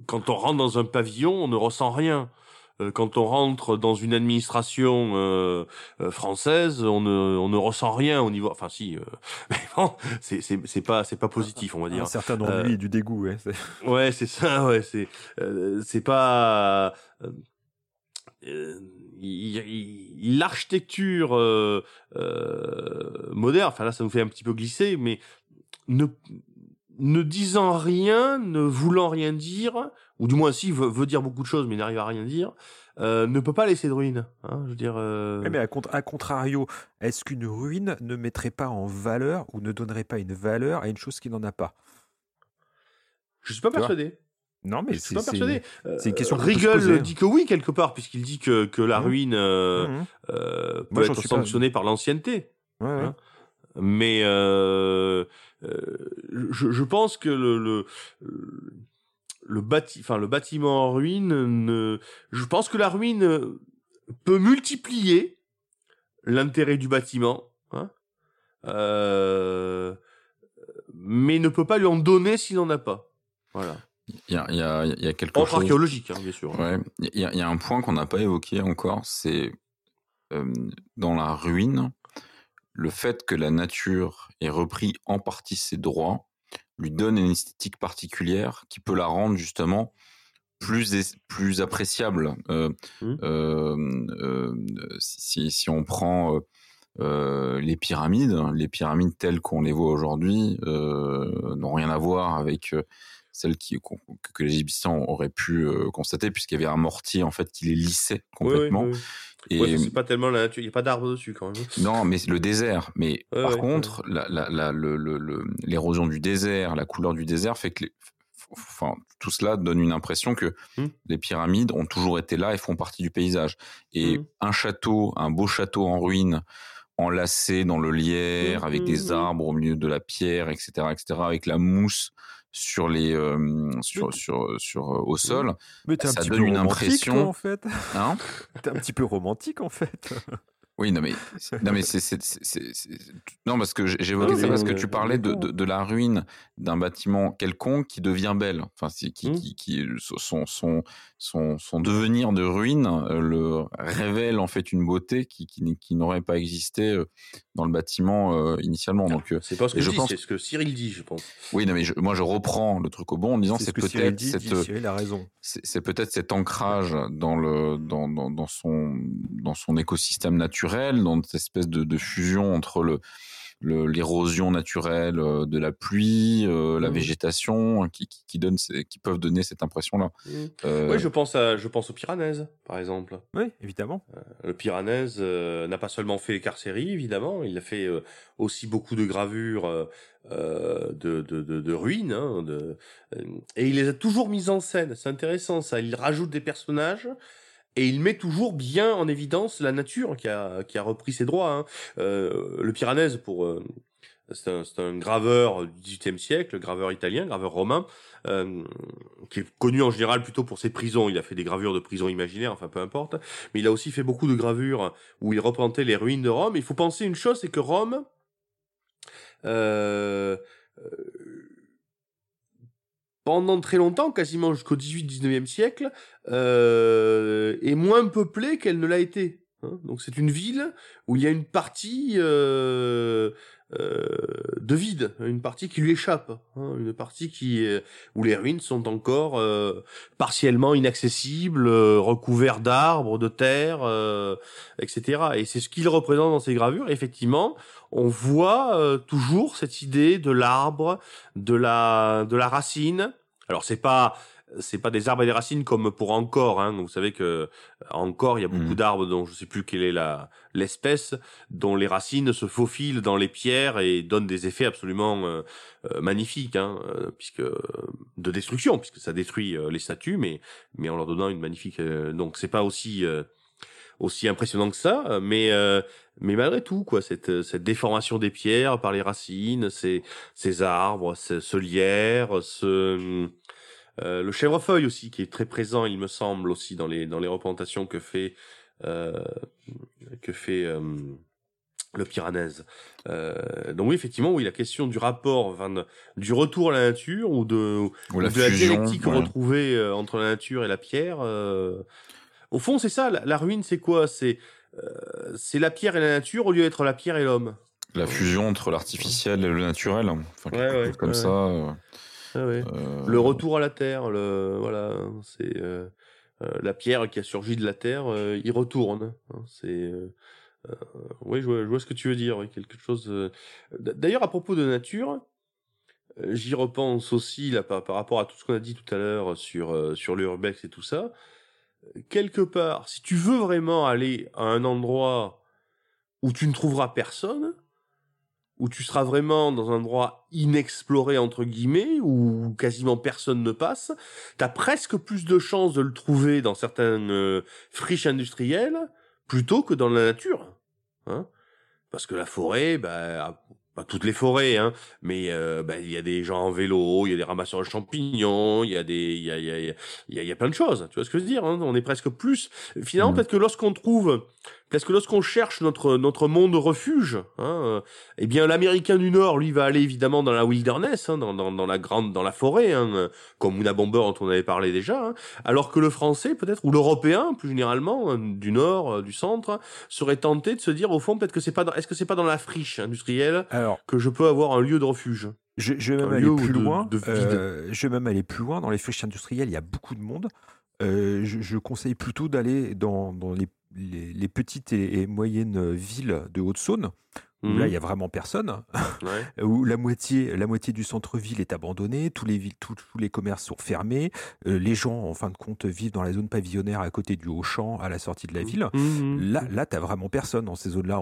[SPEAKER 2] quand on rentre dans un pavillon on ne ressent rien euh, quand on rentre dans une administration euh, euh, française, on ne, on ne ressent rien au niveau. Enfin, si, <laughs> mais bon, c'est c'est pas c'est pas positif, on va dire. Un
[SPEAKER 3] certain ennui et du dégoût, ouais. <laughs>
[SPEAKER 2] Ouais, c'est ça, ouais, c'est c'est pas l'architecture moderne. Enfin là, ça nous fait un petit peu glisser, mais ne ne disant rien, ne voulant rien dire, ou du moins si veut, veut dire beaucoup de choses mais n'arrive à rien dire, euh, ne peut pas laisser de ruine. Hein, je veux dire. Euh...
[SPEAKER 3] mais à, contrario, est-ce qu'une ruine ne mettrait pas en valeur ou ne donnerait pas une valeur à une chose qui n'en a pas?
[SPEAKER 2] Je suis pas persuadé.
[SPEAKER 3] Non, mais
[SPEAKER 2] c'est pas persuadé.
[SPEAKER 3] C'est une question.
[SPEAKER 2] Rigole dit que oui quelque part puisqu'il dit que que la mmh. ruine euh, mmh. euh, peut être sanctionnée par l'ancienneté.
[SPEAKER 3] Ouais, ouais.
[SPEAKER 2] Hein. Mais euh, je, je, pense que le, le, le, bâti, enfin, le bâtiment en ruine, ne, je pense que la ruine peut multiplier l'intérêt du bâtiment, hein, euh, mais ne peut pas lui en donner s'il n'en a pas. Voilà.
[SPEAKER 4] Il y a, y a, y quelque chose.
[SPEAKER 2] archéologique, hein, bien sûr.
[SPEAKER 4] Ouais. Il, y a, il y a un point qu'on n'a pas évoqué encore, c'est euh, dans la ruine, le fait que la nature ait repris en partie ses droits lui donne une esthétique particulière qui peut la rendre justement plus plus appréciable. Euh,
[SPEAKER 2] Mmh.
[SPEAKER 4] euh, euh, si, si on prend euh, les pyramides, les pyramides telles qu'on les voit aujourd'hui n'ont rien à voir avec celles qui, que les Égyptiens auraient pu constater, puisqu'il y avait un mortier en fait qui les lissait complètement.
[SPEAKER 2] Oui, oui, oui.
[SPEAKER 4] Et
[SPEAKER 2] Ouais, ça, c'est pas tellement la nature. Il n'y a pas d'arbre dessus quand même.
[SPEAKER 4] non, mais le désert. Mais
[SPEAKER 2] Ouais,
[SPEAKER 4] par
[SPEAKER 2] ouais,
[SPEAKER 4] contre, la- la- la- le- le- le- l'érosion du désert, la couleur du désert fait que les- enfin, tout cela donne une impression que
[SPEAKER 2] Hmm.
[SPEAKER 4] les pyramides ont toujours été là et font partie du paysage. Et
[SPEAKER 2] Hmm.
[SPEAKER 4] un château, un beau château en ruine, enlacé dans le lierre,
[SPEAKER 2] Hmm,
[SPEAKER 4] avec des arbres au milieu de la pierre, etc., etc., avec la mousse sur les euh, sur sur sur euh, au sol,
[SPEAKER 3] Mais t'es un
[SPEAKER 4] Ça
[SPEAKER 3] petit
[SPEAKER 4] donne
[SPEAKER 3] peu
[SPEAKER 4] une impression-
[SPEAKER 3] toi, en fait. <laughs>
[SPEAKER 4] hein <laughs>
[SPEAKER 3] T'es un petit peu romantique, en fait. <laughs>
[SPEAKER 4] Oui, non mais non mais c'est non parce que j'évoquais ça parce que
[SPEAKER 2] euh,
[SPEAKER 4] tu parlais de, de, de la ruine d'un bâtiment quelconque qui devient belle, enfin c'est qui, qui qui son son son son devenir de ruine euh, le révèle en fait une beauté qui qui, n'aurait pas existé euh, dans le bâtiment euh, initialement. Donc
[SPEAKER 2] C'est pas ce que je dis,
[SPEAKER 4] pense-
[SPEAKER 2] c'est ce que Cyril dit, je pense.
[SPEAKER 4] oui, non mais je- moi je reprends le truc au bon en disant c'est
[SPEAKER 3] ce
[SPEAKER 4] peut-être
[SPEAKER 3] dit,
[SPEAKER 4] cette
[SPEAKER 3] dit Cyril a raison.
[SPEAKER 4] c'est peut-être cet ancrage dans le dans, dans, dans son dans son écosystème naturel, dans cette espèce de, de fusion entre le- l'érosion naturelle euh, de la pluie, euh, la
[SPEAKER 2] Mhm.
[SPEAKER 4] végétation, hein, qui, qui, qui donne ces- qui peuvent donner cette impression-là. Euh,
[SPEAKER 2] Oui, je pense à, je pense au Piranèse, par exemple.
[SPEAKER 3] Oui, évidemment.
[SPEAKER 2] Le Piranèse euh, n'a pas seulement fait les carcéries, évidemment, il a fait euh, aussi beaucoup de gravures de, de, de, de ruines, hein, de, euh, et il les a toujours mises en scène. C'est intéressant, ça. Il rajoute des personnages. Et il met toujours bien en évidence la nature qui a, qui a repris ses droits. Hein. Euh, le Piranèse, pour euh, c'est un, un graveur du XVIIIe siècle, graveur italien, graveur romain, euh, qui est connu en général plutôt pour ses prisons. Il a fait des gravures de prisons imaginaires, enfin peu importe. Mais il a aussi fait beaucoup de gravures où il représentait les ruines de Rome. Il faut penser une chose, c'est que Rome, euh, euh, pendant très longtemps, quasiment jusqu'au 18-19e siècle, euh, est moins peuplée qu'elle ne l'a été. hein. Donc c'est une ville où il y a une partie euh, euh, de vide, une partie qui lui échappe, hein, une partie qui est- où les ruines sont encore euh, partiellement inaccessibles, euh, recouverts d'arbres, de terre, euh, etc. Et c'est ce qu'il représente dans ses gravures. Effectivement, on voit euh, toujours cette idée de l'arbre, de la de la racine. Alors c'est pas c'est pas des arbres et des racines comme pour encore. Hein. Vous savez que encore il y a beaucoup
[SPEAKER 4] Mhm.
[SPEAKER 2] d'arbres dont je sais plus quelle est la l'espèce dont les racines se faufilent dans les pierres et donnent des effets absolument euh, euh, magnifiques, hein, euh, puisque de destruction, puisque ça détruit euh, les statues, mais mais en leur donnant une magnifique. euh, donc c'est pas aussi euh, aussi impressionnant que ça, euh, mais euh, mais malgré tout quoi, cette cette déformation des pierres par les racines, ces ces arbres, ce, ce lierre, ce euh, le chèvrefeuille aussi qui est très présent, il me semble aussi dans les dans les représentations que fait euh, que fait euh, le Piranèse. Euh, donc oui, effectivement, oui, la question du rapport, enfin, de- du retour à la nature ou de
[SPEAKER 4] ou la
[SPEAKER 2] de la dialectique
[SPEAKER 4] ouais.
[SPEAKER 2] retrouvée euh, entre la nature et la pierre. euh, Au fond, c'est ça. La, la ruine, c'est quoi? C'est euh, c'est la pierre et la nature au lieu d'être la pierre et l'homme.
[SPEAKER 4] la fusion entre l'artificiel et le naturel, enfin, quelque
[SPEAKER 2] Ouais, ouais,
[SPEAKER 4] chose comme
[SPEAKER 2] ouais,
[SPEAKER 4] ça. euh,
[SPEAKER 2] Ah ouais.
[SPEAKER 4] euh,
[SPEAKER 2] Le retour à la terre, le voilà, c'est euh, la pierre qui a surgi de la terre, euh, il retourne. hein, c'est oui, je vois, je vois ce que tu veux dire. Quelque chose. D'ailleurs, à propos de nature, j'y repense aussi là par, par rapport à tout ce qu'on a dit tout à l'heure sur sur l'urbex et tout ça. Quelque part, si tu veux vraiment aller à un endroit où tu ne trouveras personne, où tu seras vraiment dans un endroit inexploré entre guillemets, où quasiment personne ne passe, t'as presque plus de chances de le trouver dans certaines euh, friches industrielles plutôt que dans la nature. Hein Parce que la forêt, bah, pas toutes les forêts, hein, mais euh, bah, il y a des gens en vélo, il y a des ramasseurs de champignons, il y a des, il y a, il y a, il y a, il y a plein de choses. Tu vois ce que je veux dire hein On est presque plus. Finalement,
[SPEAKER 4] Mhm.
[SPEAKER 2] peut-être que lorsqu'on trouve parce que lorsqu'on cherche notre notre monde refuge, hein, euh, eh bien l'Américain du Nord, lui, va aller évidemment dans la wilderness, hein, dans, dans, dans la grande, dans la forêt, hein, euh, comme Una Bomber dont on avait parlé déjà, alors que le Français peut-être ou l'Européen plus généralement du Nord, euh, du Centre, serait tenté de se dire au fond peut-être que c'est pas, est-ce que c'est pas dans la friche industrielle
[SPEAKER 3] Alors,
[SPEAKER 2] que je peux avoir un lieu de refuge?
[SPEAKER 3] Je, je vais même aller plus
[SPEAKER 2] de-
[SPEAKER 3] loin.
[SPEAKER 2] de
[SPEAKER 3] euh, je vais même aller plus loin. Dans les friches industrielles, il y a beaucoup de monde. Euh, je, je conseille plutôt d'aller dans, dans les, les, les petites et, et moyennes villes de Haute-Saône, où
[SPEAKER 2] Mhm.
[SPEAKER 3] là, il y a vraiment personne. <laughs>
[SPEAKER 2] Ouais.
[SPEAKER 3] où la moitié, la moitié du centre-ville est abandonnée, tous les, villes, tous, tous les commerces sont fermés, euh, les gens, en fin de compte, vivent dans la zone pavillonnaire à côté du Auchan, à la sortie de la ville.
[SPEAKER 2] Mhm.
[SPEAKER 3] Là, là tu vraiment personne dans ces zones-là.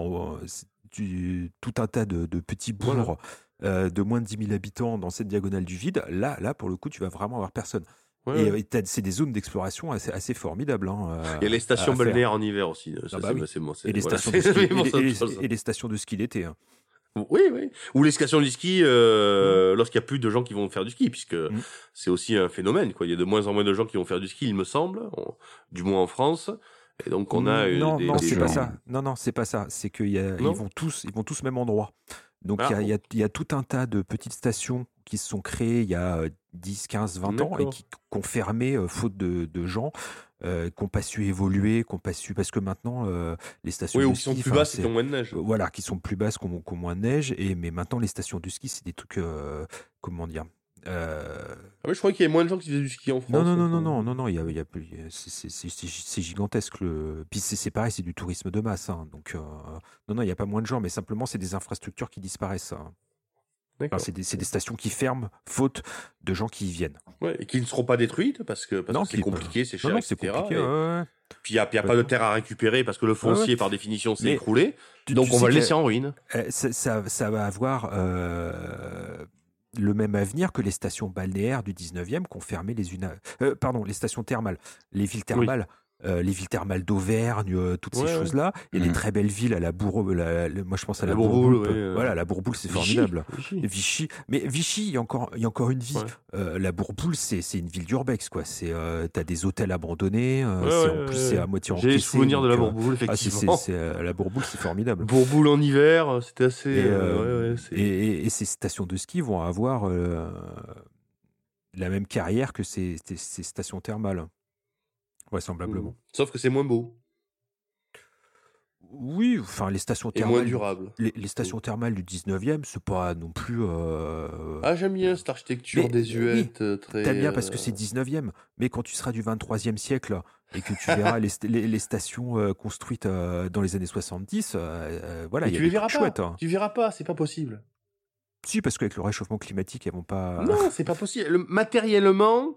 [SPEAKER 3] Tout un tas de, de petits bourgs
[SPEAKER 2] Voilà.
[SPEAKER 3] euh, de moins de 10 000 habitants dans cette diagonale du vide. Là, là pour le coup, tu vas vraiment avoir personne.
[SPEAKER 2] Ouais,
[SPEAKER 3] euh, c'est des zones d'exploration assez, assez formidables. hein, euh,
[SPEAKER 2] Il y a les stations balnéaires en hiver aussi. Ça,
[SPEAKER 3] Ah bah oui. Et les,
[SPEAKER 2] voilà,
[SPEAKER 3] stations <laughs> de ski, et, et les stations de l'été. hein.
[SPEAKER 2] Oui, oui. Ou les stations du ski euh, lorsqu'il y a plus de gens qui vont faire du ski, puisque
[SPEAKER 3] Mm.
[SPEAKER 2] c'est aussi un phénomène. Quoi. Il y a de moins en moins de gens qui vont faire du ski, il me semble, on- du moins en France. Et donc on a
[SPEAKER 3] non,
[SPEAKER 2] des,
[SPEAKER 3] non,
[SPEAKER 2] des
[SPEAKER 3] c'est
[SPEAKER 2] gens-
[SPEAKER 3] pas ça. Non, non, c'est pas ça. C'est qu'ils vont tous, ils vont tous au même endroit. Donc il
[SPEAKER 2] Ah.
[SPEAKER 3] y, a, il y a- il y a tout un tas de petites stations qui se sont créées il y a euh, 10, 15, 20 ans et qui, qui ont fermé euh, faute de, de gens, euh, qui n'ont pas su évoluer, qui n'ont pas su parce que maintenant euh, les stations
[SPEAKER 2] Oui,
[SPEAKER 3] de
[SPEAKER 2] ou qui sont
[SPEAKER 3] ski,
[SPEAKER 2] plus basses qui ont moins de neige.
[SPEAKER 3] euh, voilà, qui sont plus basses, qui ont, qui ont moins de neige. Et mais maintenant les stations de ski, c'est des trucs, euh, comment dire. Euh,
[SPEAKER 2] Ah, mais je crois qu'il y a moins de gens qui faisaient du ski en France.
[SPEAKER 3] non, non, non, non, non, non, non, il y a, il y a, c'est- gigantesque. Le... Puis c'est pareil, c'est du tourisme de masse. hein, donc, euh, non, non, il n'y a pas moins de gens, mais simplement, c'est des infrastructures qui disparaissent. hein. Enfin, c'est des, des stations qui ferment, faute de gens qui y viennent.
[SPEAKER 2] Ouais, et qui ne seront pas détruites parce que parce c'est
[SPEAKER 3] qui-
[SPEAKER 2] compliqué, c'est cher,
[SPEAKER 3] Non, non,
[SPEAKER 2] etc.
[SPEAKER 3] compliqué.
[SPEAKER 2] Et
[SPEAKER 3] ouais, ouais.
[SPEAKER 2] Puis il n'y a, y a pas de terre à récupérer parce que le foncier, par définition, s'est écroulé.
[SPEAKER 3] Tu-
[SPEAKER 2] Donc
[SPEAKER 3] tu
[SPEAKER 2] on va le laisser en ruine.
[SPEAKER 3] euh, ça, ça- ça va avoir euh, le même avenir que les stations balnéaires du 19e qui ont fermé les unes. à- euh, pardon, les stations thermales, les villes thermales. Euh, les villes thermales d'Auvergne, euh, toutes
[SPEAKER 2] Ouais,
[SPEAKER 3] ces
[SPEAKER 2] ouais.
[SPEAKER 3] choses-là, et les
[SPEAKER 4] Mhm.
[SPEAKER 3] très belles villes à la la- moi je pense à la,
[SPEAKER 2] La Bourboule,
[SPEAKER 3] Bourboule,
[SPEAKER 2] ouais, euh.
[SPEAKER 3] voilà, la Bourboule c'est formidable.
[SPEAKER 2] Vichy.
[SPEAKER 3] Vichy, mais Vichy, il y a encore, il y a encore une vie.
[SPEAKER 2] Ouais.
[SPEAKER 3] Euh, la Bourboule, c'est c'est une ville d'urbex, quoi. C'est, euh, t'as des hôtels abandonnés. euh,
[SPEAKER 2] Ouais,
[SPEAKER 3] c'est-
[SPEAKER 2] ouais,
[SPEAKER 3] en plus,
[SPEAKER 2] ouais,
[SPEAKER 3] c'est
[SPEAKER 2] ouais.
[SPEAKER 3] à moitié
[SPEAKER 2] J'ai les
[SPEAKER 3] encaissé,
[SPEAKER 2] souvenirs de la
[SPEAKER 3] euh,
[SPEAKER 2] Bourboule,
[SPEAKER 3] ah,
[SPEAKER 2] effectivement.
[SPEAKER 3] c'est, euh, la Bourboule, c'est formidable.
[SPEAKER 2] Bourboule en hiver, c'était assez.
[SPEAKER 3] Et,
[SPEAKER 2] euh,
[SPEAKER 3] euh,
[SPEAKER 2] ouais, ouais, c'est-
[SPEAKER 3] Et, et- et ces stations de ski vont avoir euh, la même carrière que ces, ces- ces stations thermales, vraisemblablement.
[SPEAKER 2] Mhm. Sauf que c'est moins beau
[SPEAKER 3] Oui, enfin les stations
[SPEAKER 2] et moins
[SPEAKER 3] thermales.
[SPEAKER 2] durable.
[SPEAKER 3] Les, les stations thermales du 19e, c'est pas non plus. euh,
[SPEAKER 2] Ah, j'aime bien cette architecture désuète, euh, très.
[SPEAKER 3] T'aimes bien parce que
[SPEAKER 2] euh,
[SPEAKER 3] c'est 19e, mais quand tu seras du 23e siècle et que tu verras <laughs> les, st- les- les stations euh, construites euh, dans les années 70, euh, euh, voilà, il y a
[SPEAKER 2] tu les
[SPEAKER 3] des
[SPEAKER 2] verras
[SPEAKER 3] trucs
[SPEAKER 2] pas.
[SPEAKER 3] chouettes. hein.
[SPEAKER 2] Tu verras pas, c'est pas possible.
[SPEAKER 3] Si, parce qu'avec le réchauffement climatique, elles vont pas.
[SPEAKER 2] Non, c'est pas possible. Le- matériellement, euh,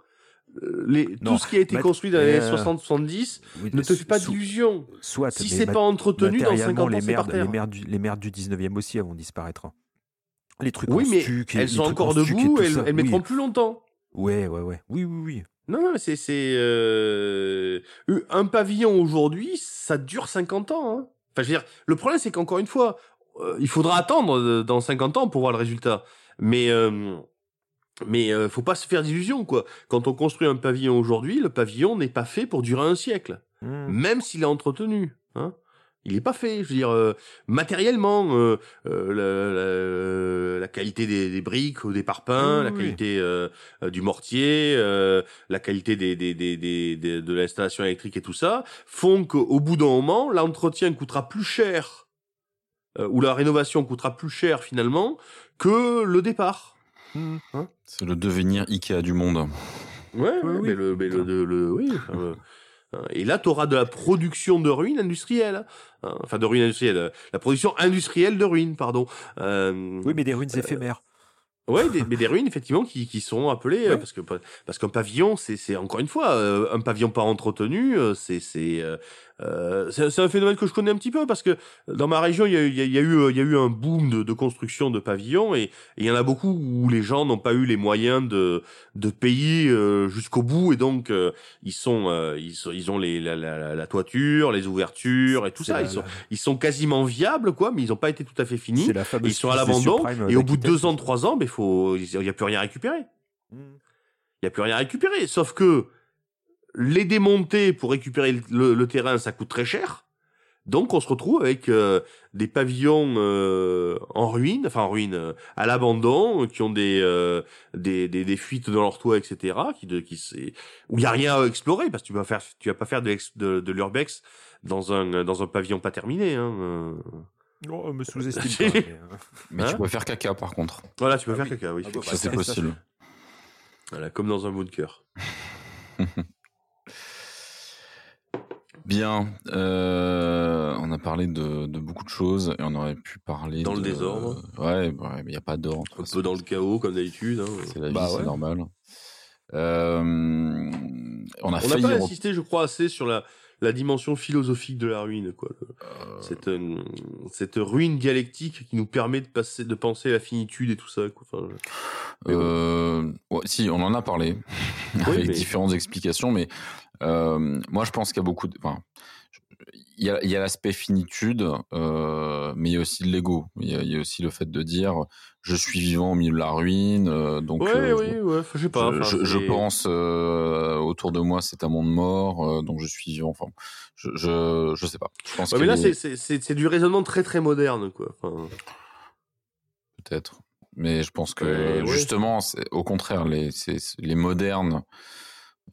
[SPEAKER 2] les,
[SPEAKER 3] Non,
[SPEAKER 2] tout ce qui a été construit dans les années
[SPEAKER 3] euh,
[SPEAKER 2] 60-70
[SPEAKER 3] Oui,
[SPEAKER 2] ne te fait pas d'illusion.
[SPEAKER 3] Soit,
[SPEAKER 2] Si c'est pas entretenu, dans 50
[SPEAKER 3] matériellement,
[SPEAKER 2] ans,
[SPEAKER 3] les
[SPEAKER 2] c'est par
[SPEAKER 3] merdes, les merdes du, les merdes du 19e aussi, elles vont disparaître. Les trucs
[SPEAKER 2] Oui,
[SPEAKER 3] en
[SPEAKER 2] mais
[SPEAKER 3] stuc
[SPEAKER 2] elles
[SPEAKER 3] les
[SPEAKER 2] sont
[SPEAKER 3] en
[SPEAKER 2] encore
[SPEAKER 3] et
[SPEAKER 2] debout, elles,
[SPEAKER 3] ça,
[SPEAKER 2] elles
[SPEAKER 3] oui.
[SPEAKER 2] mettront plus longtemps.
[SPEAKER 3] Ouais, ouais, ouais. Oui, oui, oui.
[SPEAKER 2] Non, non, mais c'est euh, un pavillon aujourd'hui, ça dure 50 ans. Hein. Enfin, je veux dire, le problème c'est qu'encore une fois, euh, il faudra attendre euh, dans 50 ans pour voir le résultat. Mais euh, mais euh, faut pas se faire d'illusions quoi. Quand on construit un pavillon aujourd'hui, le pavillon n'est pas fait pour durer un siècle,
[SPEAKER 3] Hmm.
[SPEAKER 2] même s'il est entretenu. Hein. Il est pas fait, je veux dire, euh, matériellement, euh, euh, la, la- la qualité des, des briques ou des parpaings, la
[SPEAKER 3] oui,
[SPEAKER 2] qualité euh, euh, du mortier, euh, la qualité des, des, des, des, des- de l'installation électrique et tout ça, font qu'au bout d'un moment, l'entretien coûtera plus cher, euh, ou la rénovation coûtera plus cher finalement, que le départ.
[SPEAKER 3] Hmm.
[SPEAKER 4] C'est le devenir Ikea du monde.
[SPEAKER 2] Ouais,
[SPEAKER 3] Oui,
[SPEAKER 2] ouais,
[SPEAKER 3] oui.
[SPEAKER 2] mais le, mais le, le- le- oui. enfin, euh, hein. et là, tu auras de la production de ruines industrielles. hein. Enfin, de ruines industrielles. euh, La production industrielle de ruines, pardon. Euh,
[SPEAKER 3] Oui, mais des ruines éphémères.
[SPEAKER 2] Ouais, des, mais des ruines effectivement qui, qui sont appelées euh,
[SPEAKER 3] Ouais.
[SPEAKER 2] parce que parce qu'un pavillon c'est c'est encore une fois euh, un pavillon pas entretenu euh, c'est c'est euh, c'est c'est un phénomène que je connais un petit peu parce que dans ma région il y a, y a, il y a eu euh, y a eu un boom de, de construction de pavillons et il y en a beaucoup où les gens n'ont pas eu les moyens de de payer euh, jusqu'au bout et donc euh, ils sont euh, ils sont ils ont les la, la, la- toiture les ouvertures et tout ça ils sont ils sont quasiment viables quoi mais ils ont pas été tout à fait finis ils sont à l'abandon et au bout de deux ans, trois ans, ben faut, il y a plus rien à récupérer.
[SPEAKER 3] Hmm.
[SPEAKER 2] Il y a plus rien à récupérer. Sauf que les démonter pour récupérer le, le terrain, ça coûte très cher. Donc on se retrouve avec euh, des pavillons euh, en ruine, enfin en ruine, euh, à l'abandon, qui ont des, euh, des, des des fuites dans leur toit, etc. Qui de qui c'est où il y a rien à explorer parce que tu vas faire tu vas pas faire de l'ex- de, de l'urbex dans un dans un pavillon pas terminé. Hein. euh.
[SPEAKER 3] Oh, me sous-estime <laughs> pas. mais,
[SPEAKER 4] Mais
[SPEAKER 2] Hein
[SPEAKER 4] tu peux faire caca par contre.
[SPEAKER 2] Voilà, tu peux
[SPEAKER 3] Ah
[SPEAKER 2] faire
[SPEAKER 3] oui.
[SPEAKER 2] caca, oui.
[SPEAKER 3] Ah bah,
[SPEAKER 4] Ça c'est
[SPEAKER 3] ça,
[SPEAKER 4] possible.
[SPEAKER 2] Voilà, comme dans un bunker. <laughs>
[SPEAKER 4] Bien, euh, on a parlé de, de beaucoup de choses et on aurait pu parler
[SPEAKER 2] Dans le désordre.
[SPEAKER 4] Ouais, ouais, mais il n'y a pas d'ordre.
[SPEAKER 2] Un peu dans le chaos comme d'habitude. Hein.
[SPEAKER 4] C'est la vie,
[SPEAKER 3] Bah
[SPEAKER 4] c'est normal. Euh, on a
[SPEAKER 2] On n'a
[SPEAKER 4] failli.
[SPEAKER 2] pas
[SPEAKER 4] re-
[SPEAKER 2] insisté, je crois, assez sur la, la dimension philosophique de la ruine, quoi.
[SPEAKER 4] Euh,
[SPEAKER 2] Cette, cette ruine dialectique qui nous permet de passer, de penser la finitude et tout ça, quoi. Enfin.
[SPEAKER 4] Euh, ouais, si, on en a parlé <laughs> avec
[SPEAKER 2] mais-
[SPEAKER 4] différentes explications, mais moi je pense qu'il y a beaucoup de. Enfin, il y a, il y a l'aspect finitude, euh, mais il y a aussi l'ego. Il, y a- il y a aussi le fait de dire je suis vivant au milieu de la ruine, euh, donc
[SPEAKER 2] ouais,
[SPEAKER 4] euh,
[SPEAKER 2] oui, ouais, je sais pas.
[SPEAKER 4] je, pense euh, autour de moi c'est un monde mort, euh, donc je suis vivant. Enfin, je, je, je sais pas. Je pense
[SPEAKER 2] Ouais,
[SPEAKER 4] que
[SPEAKER 2] mais là,
[SPEAKER 4] les-
[SPEAKER 2] c'est- du raisonnement très très moderne, quoi. Enfin,
[SPEAKER 4] peut-être. Mais je pense que justement, au contraire, les, les modernes euh,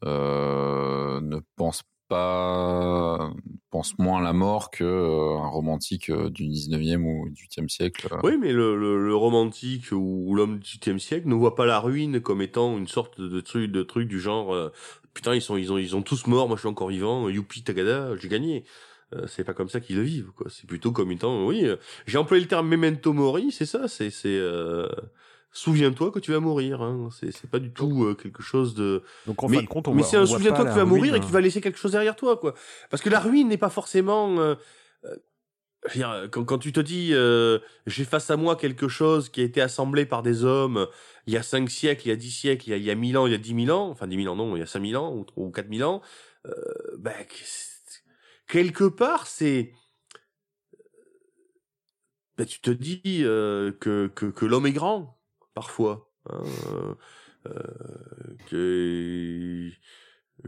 [SPEAKER 4] ne pensent pas, pensent moins à la mort que euh, un romantique euh, du 19e ou du 18e siècle. euh.
[SPEAKER 2] Oui, mais le, le, le romantique ou l'homme du XVIIIe siècle ne voit pas la ruine comme étant une sorte de truc, de truc du genre euh, putain ils sont ils ont ils ont tous morts, moi je suis encore vivant, youpi tagada, j'ai gagné. Euh, c'est pas comme ça qu'ils le vivent quoi. C'est plutôt comme étant oui, euh, j'ai employé le terme memento mori, c'est ça, c'est c'est euh, souviens-toi que tu vas mourir. Hein. C'est c'est pas du tout euh, quelque chose de
[SPEAKER 3] Donc en
[SPEAKER 2] mais
[SPEAKER 3] fin de compte, on
[SPEAKER 2] mais c'est un souviens-toi que tu vas mourir et que tu vas laisser quelque chose derrière toi, quoi. Parce que la ruine n'est pas forcément. euh, euh, dire, quand, quand tu te dis, euh, j'ai face à moi quelque chose qui a été assemblé par des hommes il y a cinq siècles, il y a dix siècles, il y a, il y a 1000 ans, il y a dix mille ans, enfin dix mille ans non, il y a cinq mille ans ou, ou quatre mille ans, euh, ben, c'est- quelque part, c'est. Ben, tu te dis euh, que, que, que l'homme est grand, parfois. hein, euh, euh, que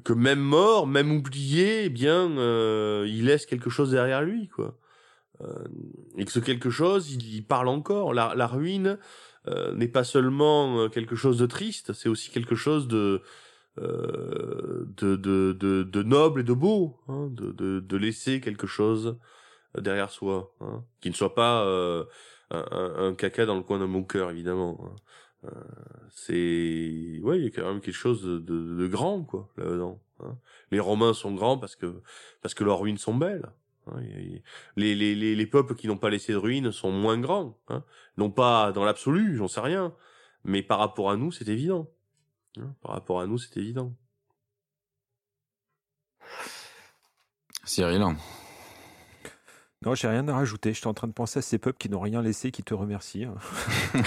[SPEAKER 2] que même mort, même oublié, eh bien, euh, il laisse quelque chose derrière lui, quoi. Et que ce quelque chose, il, parle encore. La, ruine n'est pas seulement quelque chose de triste, c'est aussi quelque chose de de, de, de, noble et de beau, hein, de, de, laisser quelque chose derrière soi, hein, qui ne soit pas un, un- caca dans le coin de mon cœur, évidemment. hein. Euh, c'est ouais il y a quand même quelque chose de, de, de grand quoi là dedans hein. les romains sont grands parce que parce que leurs ruines sont belles hein. Les, les, les, les peuples qui n'ont pas laissé de ruines sont moins grands non pas dans l'absolu j'en sais rien mais par rapport à nous c'est évident par rapport à nous c'est évident
[SPEAKER 4] Cyril,
[SPEAKER 3] Non, j'ai rien à rajouter. J'étais en train de penser à ces peuples qui n'ont rien laissé, qui te remercient. hein. <laughs>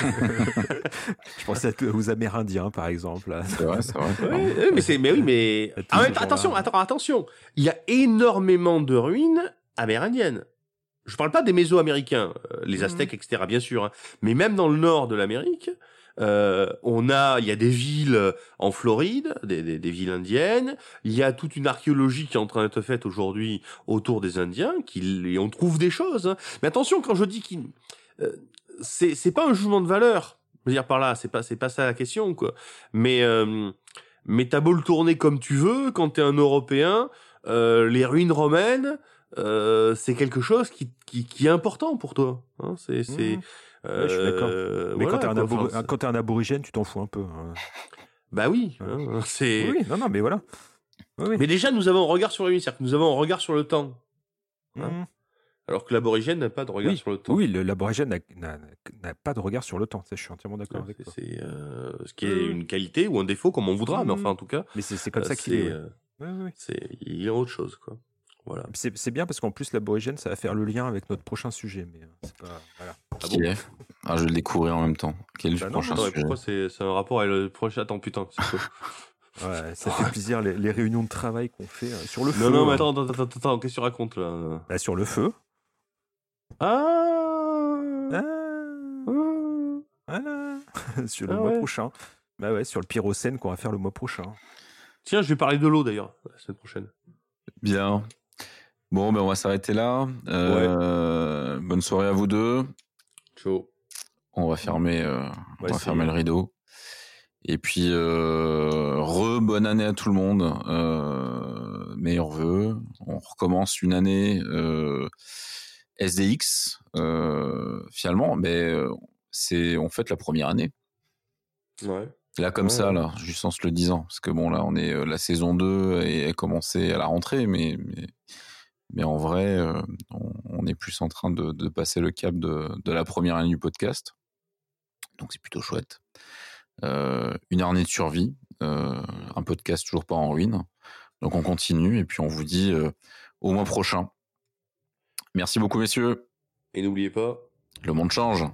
[SPEAKER 3] Je pensais aux Amérindiens, par exemple.
[SPEAKER 4] c'est vrai, c'est vrai.
[SPEAKER 2] Ouais, mais c'est mais oui mais Ah, mais attention attends, attention il y a énormément de ruines amérindiennes je parle pas des mésoaméricains euh, les
[SPEAKER 3] Mhm.
[SPEAKER 2] aztèques etc bien sûr hein. mais même dans le nord de l'Amérique euh, on a il y a des villes euh, en Floride des, des, des villes indiennes il y a toute une archéologie qui est en train d'être faite aujourd'hui autour des Indiens qui et on trouve des choses hein. mais attention quand je dis qu'il euh, c'est c'est pas un jugement de valeur je veux dire par là c'est pas c'est pas ça la question quoi mais euh, mais t'as beau le tourner comme tu veux, quand t'es un Européen, euh, les ruines romaines, euh, c'est quelque chose qui, qui, qui est important pour toi. Hein, c'est, c'est,
[SPEAKER 3] Mhm. Ouais, je suis d'accord.
[SPEAKER 2] euh,
[SPEAKER 3] Mais
[SPEAKER 2] voilà,
[SPEAKER 3] quand t'es un,
[SPEAKER 2] Enfin,
[SPEAKER 3] un aborigène, tu t'en fous un peu. hein.
[SPEAKER 2] bah oui, hein, c'est.
[SPEAKER 3] Oui, non, non, mais voilà. Oui.
[SPEAKER 2] Mais déjà, nous avons un regard sur c'est-à-dire que nous avons un regard sur le temps,
[SPEAKER 3] Mhm.
[SPEAKER 2] alors que l'aborigène n'a pas de regard
[SPEAKER 3] Oui,
[SPEAKER 2] sur le temps.
[SPEAKER 3] Oui, l'aborigène n'a- pas de regard sur le temps. Ça, je suis entièrement d'accord avec toi.
[SPEAKER 2] c'est, euh, ce qui est une qualité ou un défaut, comme on voudra, mais
[SPEAKER 3] Mhm.
[SPEAKER 2] enfin, en tout cas,
[SPEAKER 3] Mais c'est comme
[SPEAKER 2] euh,
[SPEAKER 3] ça qu'il est. ouais. Ouais, ouais,
[SPEAKER 2] c'est, il y a autre chose, quoi. Voilà.
[SPEAKER 3] C'est c'est bien parce qu'en plus, l'aborigène, ça va faire le lien avec notre prochain sujet. Mais euh, c'est pas. Voilà.
[SPEAKER 4] Qui est Ah, je vais le découvrir en même temps. Quel est le
[SPEAKER 3] Bah non,
[SPEAKER 4] prochain
[SPEAKER 2] Attends, et
[SPEAKER 4] sujet
[SPEAKER 2] c'est, un rapport avec le prochain Attends, putain, <laughs>
[SPEAKER 3] Ouais, ça fait plaisir les, les réunions de travail qu'on fait euh, sur le feu.
[SPEAKER 2] Non, non, mais attends, attends, attends, attends, qu'est-ce que tu racontes là
[SPEAKER 3] Bah, sur le feu.
[SPEAKER 2] Ah,
[SPEAKER 3] Ah, voilà. <laughs> sur le
[SPEAKER 2] Ah
[SPEAKER 3] mois
[SPEAKER 2] ouais.
[SPEAKER 3] prochain. Bah ouais, sur le pyrocène qu'on va faire le mois prochain.
[SPEAKER 2] Tiens, je vais parler de l'eau d'ailleurs, la semaine prochaine.
[SPEAKER 4] Bien. Bon, ben on va s'arrêter là. Euh, Bonne soirée à vous deux.
[SPEAKER 2] Ciao.
[SPEAKER 4] On va fermer, euh, on va fermer le rideau. Et puis, euh, re bonne année à tout le monde. Euh, meilleurs vœux. On recommence une année SDX. Finalement, mais euh, c'est on fête la première année.
[SPEAKER 2] Ouais.
[SPEAKER 4] Là, comme
[SPEAKER 2] Ouais,
[SPEAKER 4] ça, là, juste en se le disant. Parce que bon, là, on est la saison 2 et est commencé à la rentrée, mais, mais, mais en vrai, euh, on, on est plus en train de, de passer le cap de, de la première année du podcast. Donc, c'est plutôt chouette. Euh, une année de survie, euh, un podcast toujours pas en ruine. Donc, on continue et puis on vous dit euh, au mois prochain. Merci beaucoup, messieurs.
[SPEAKER 2] Et n'oubliez pas,
[SPEAKER 4] Le monde change.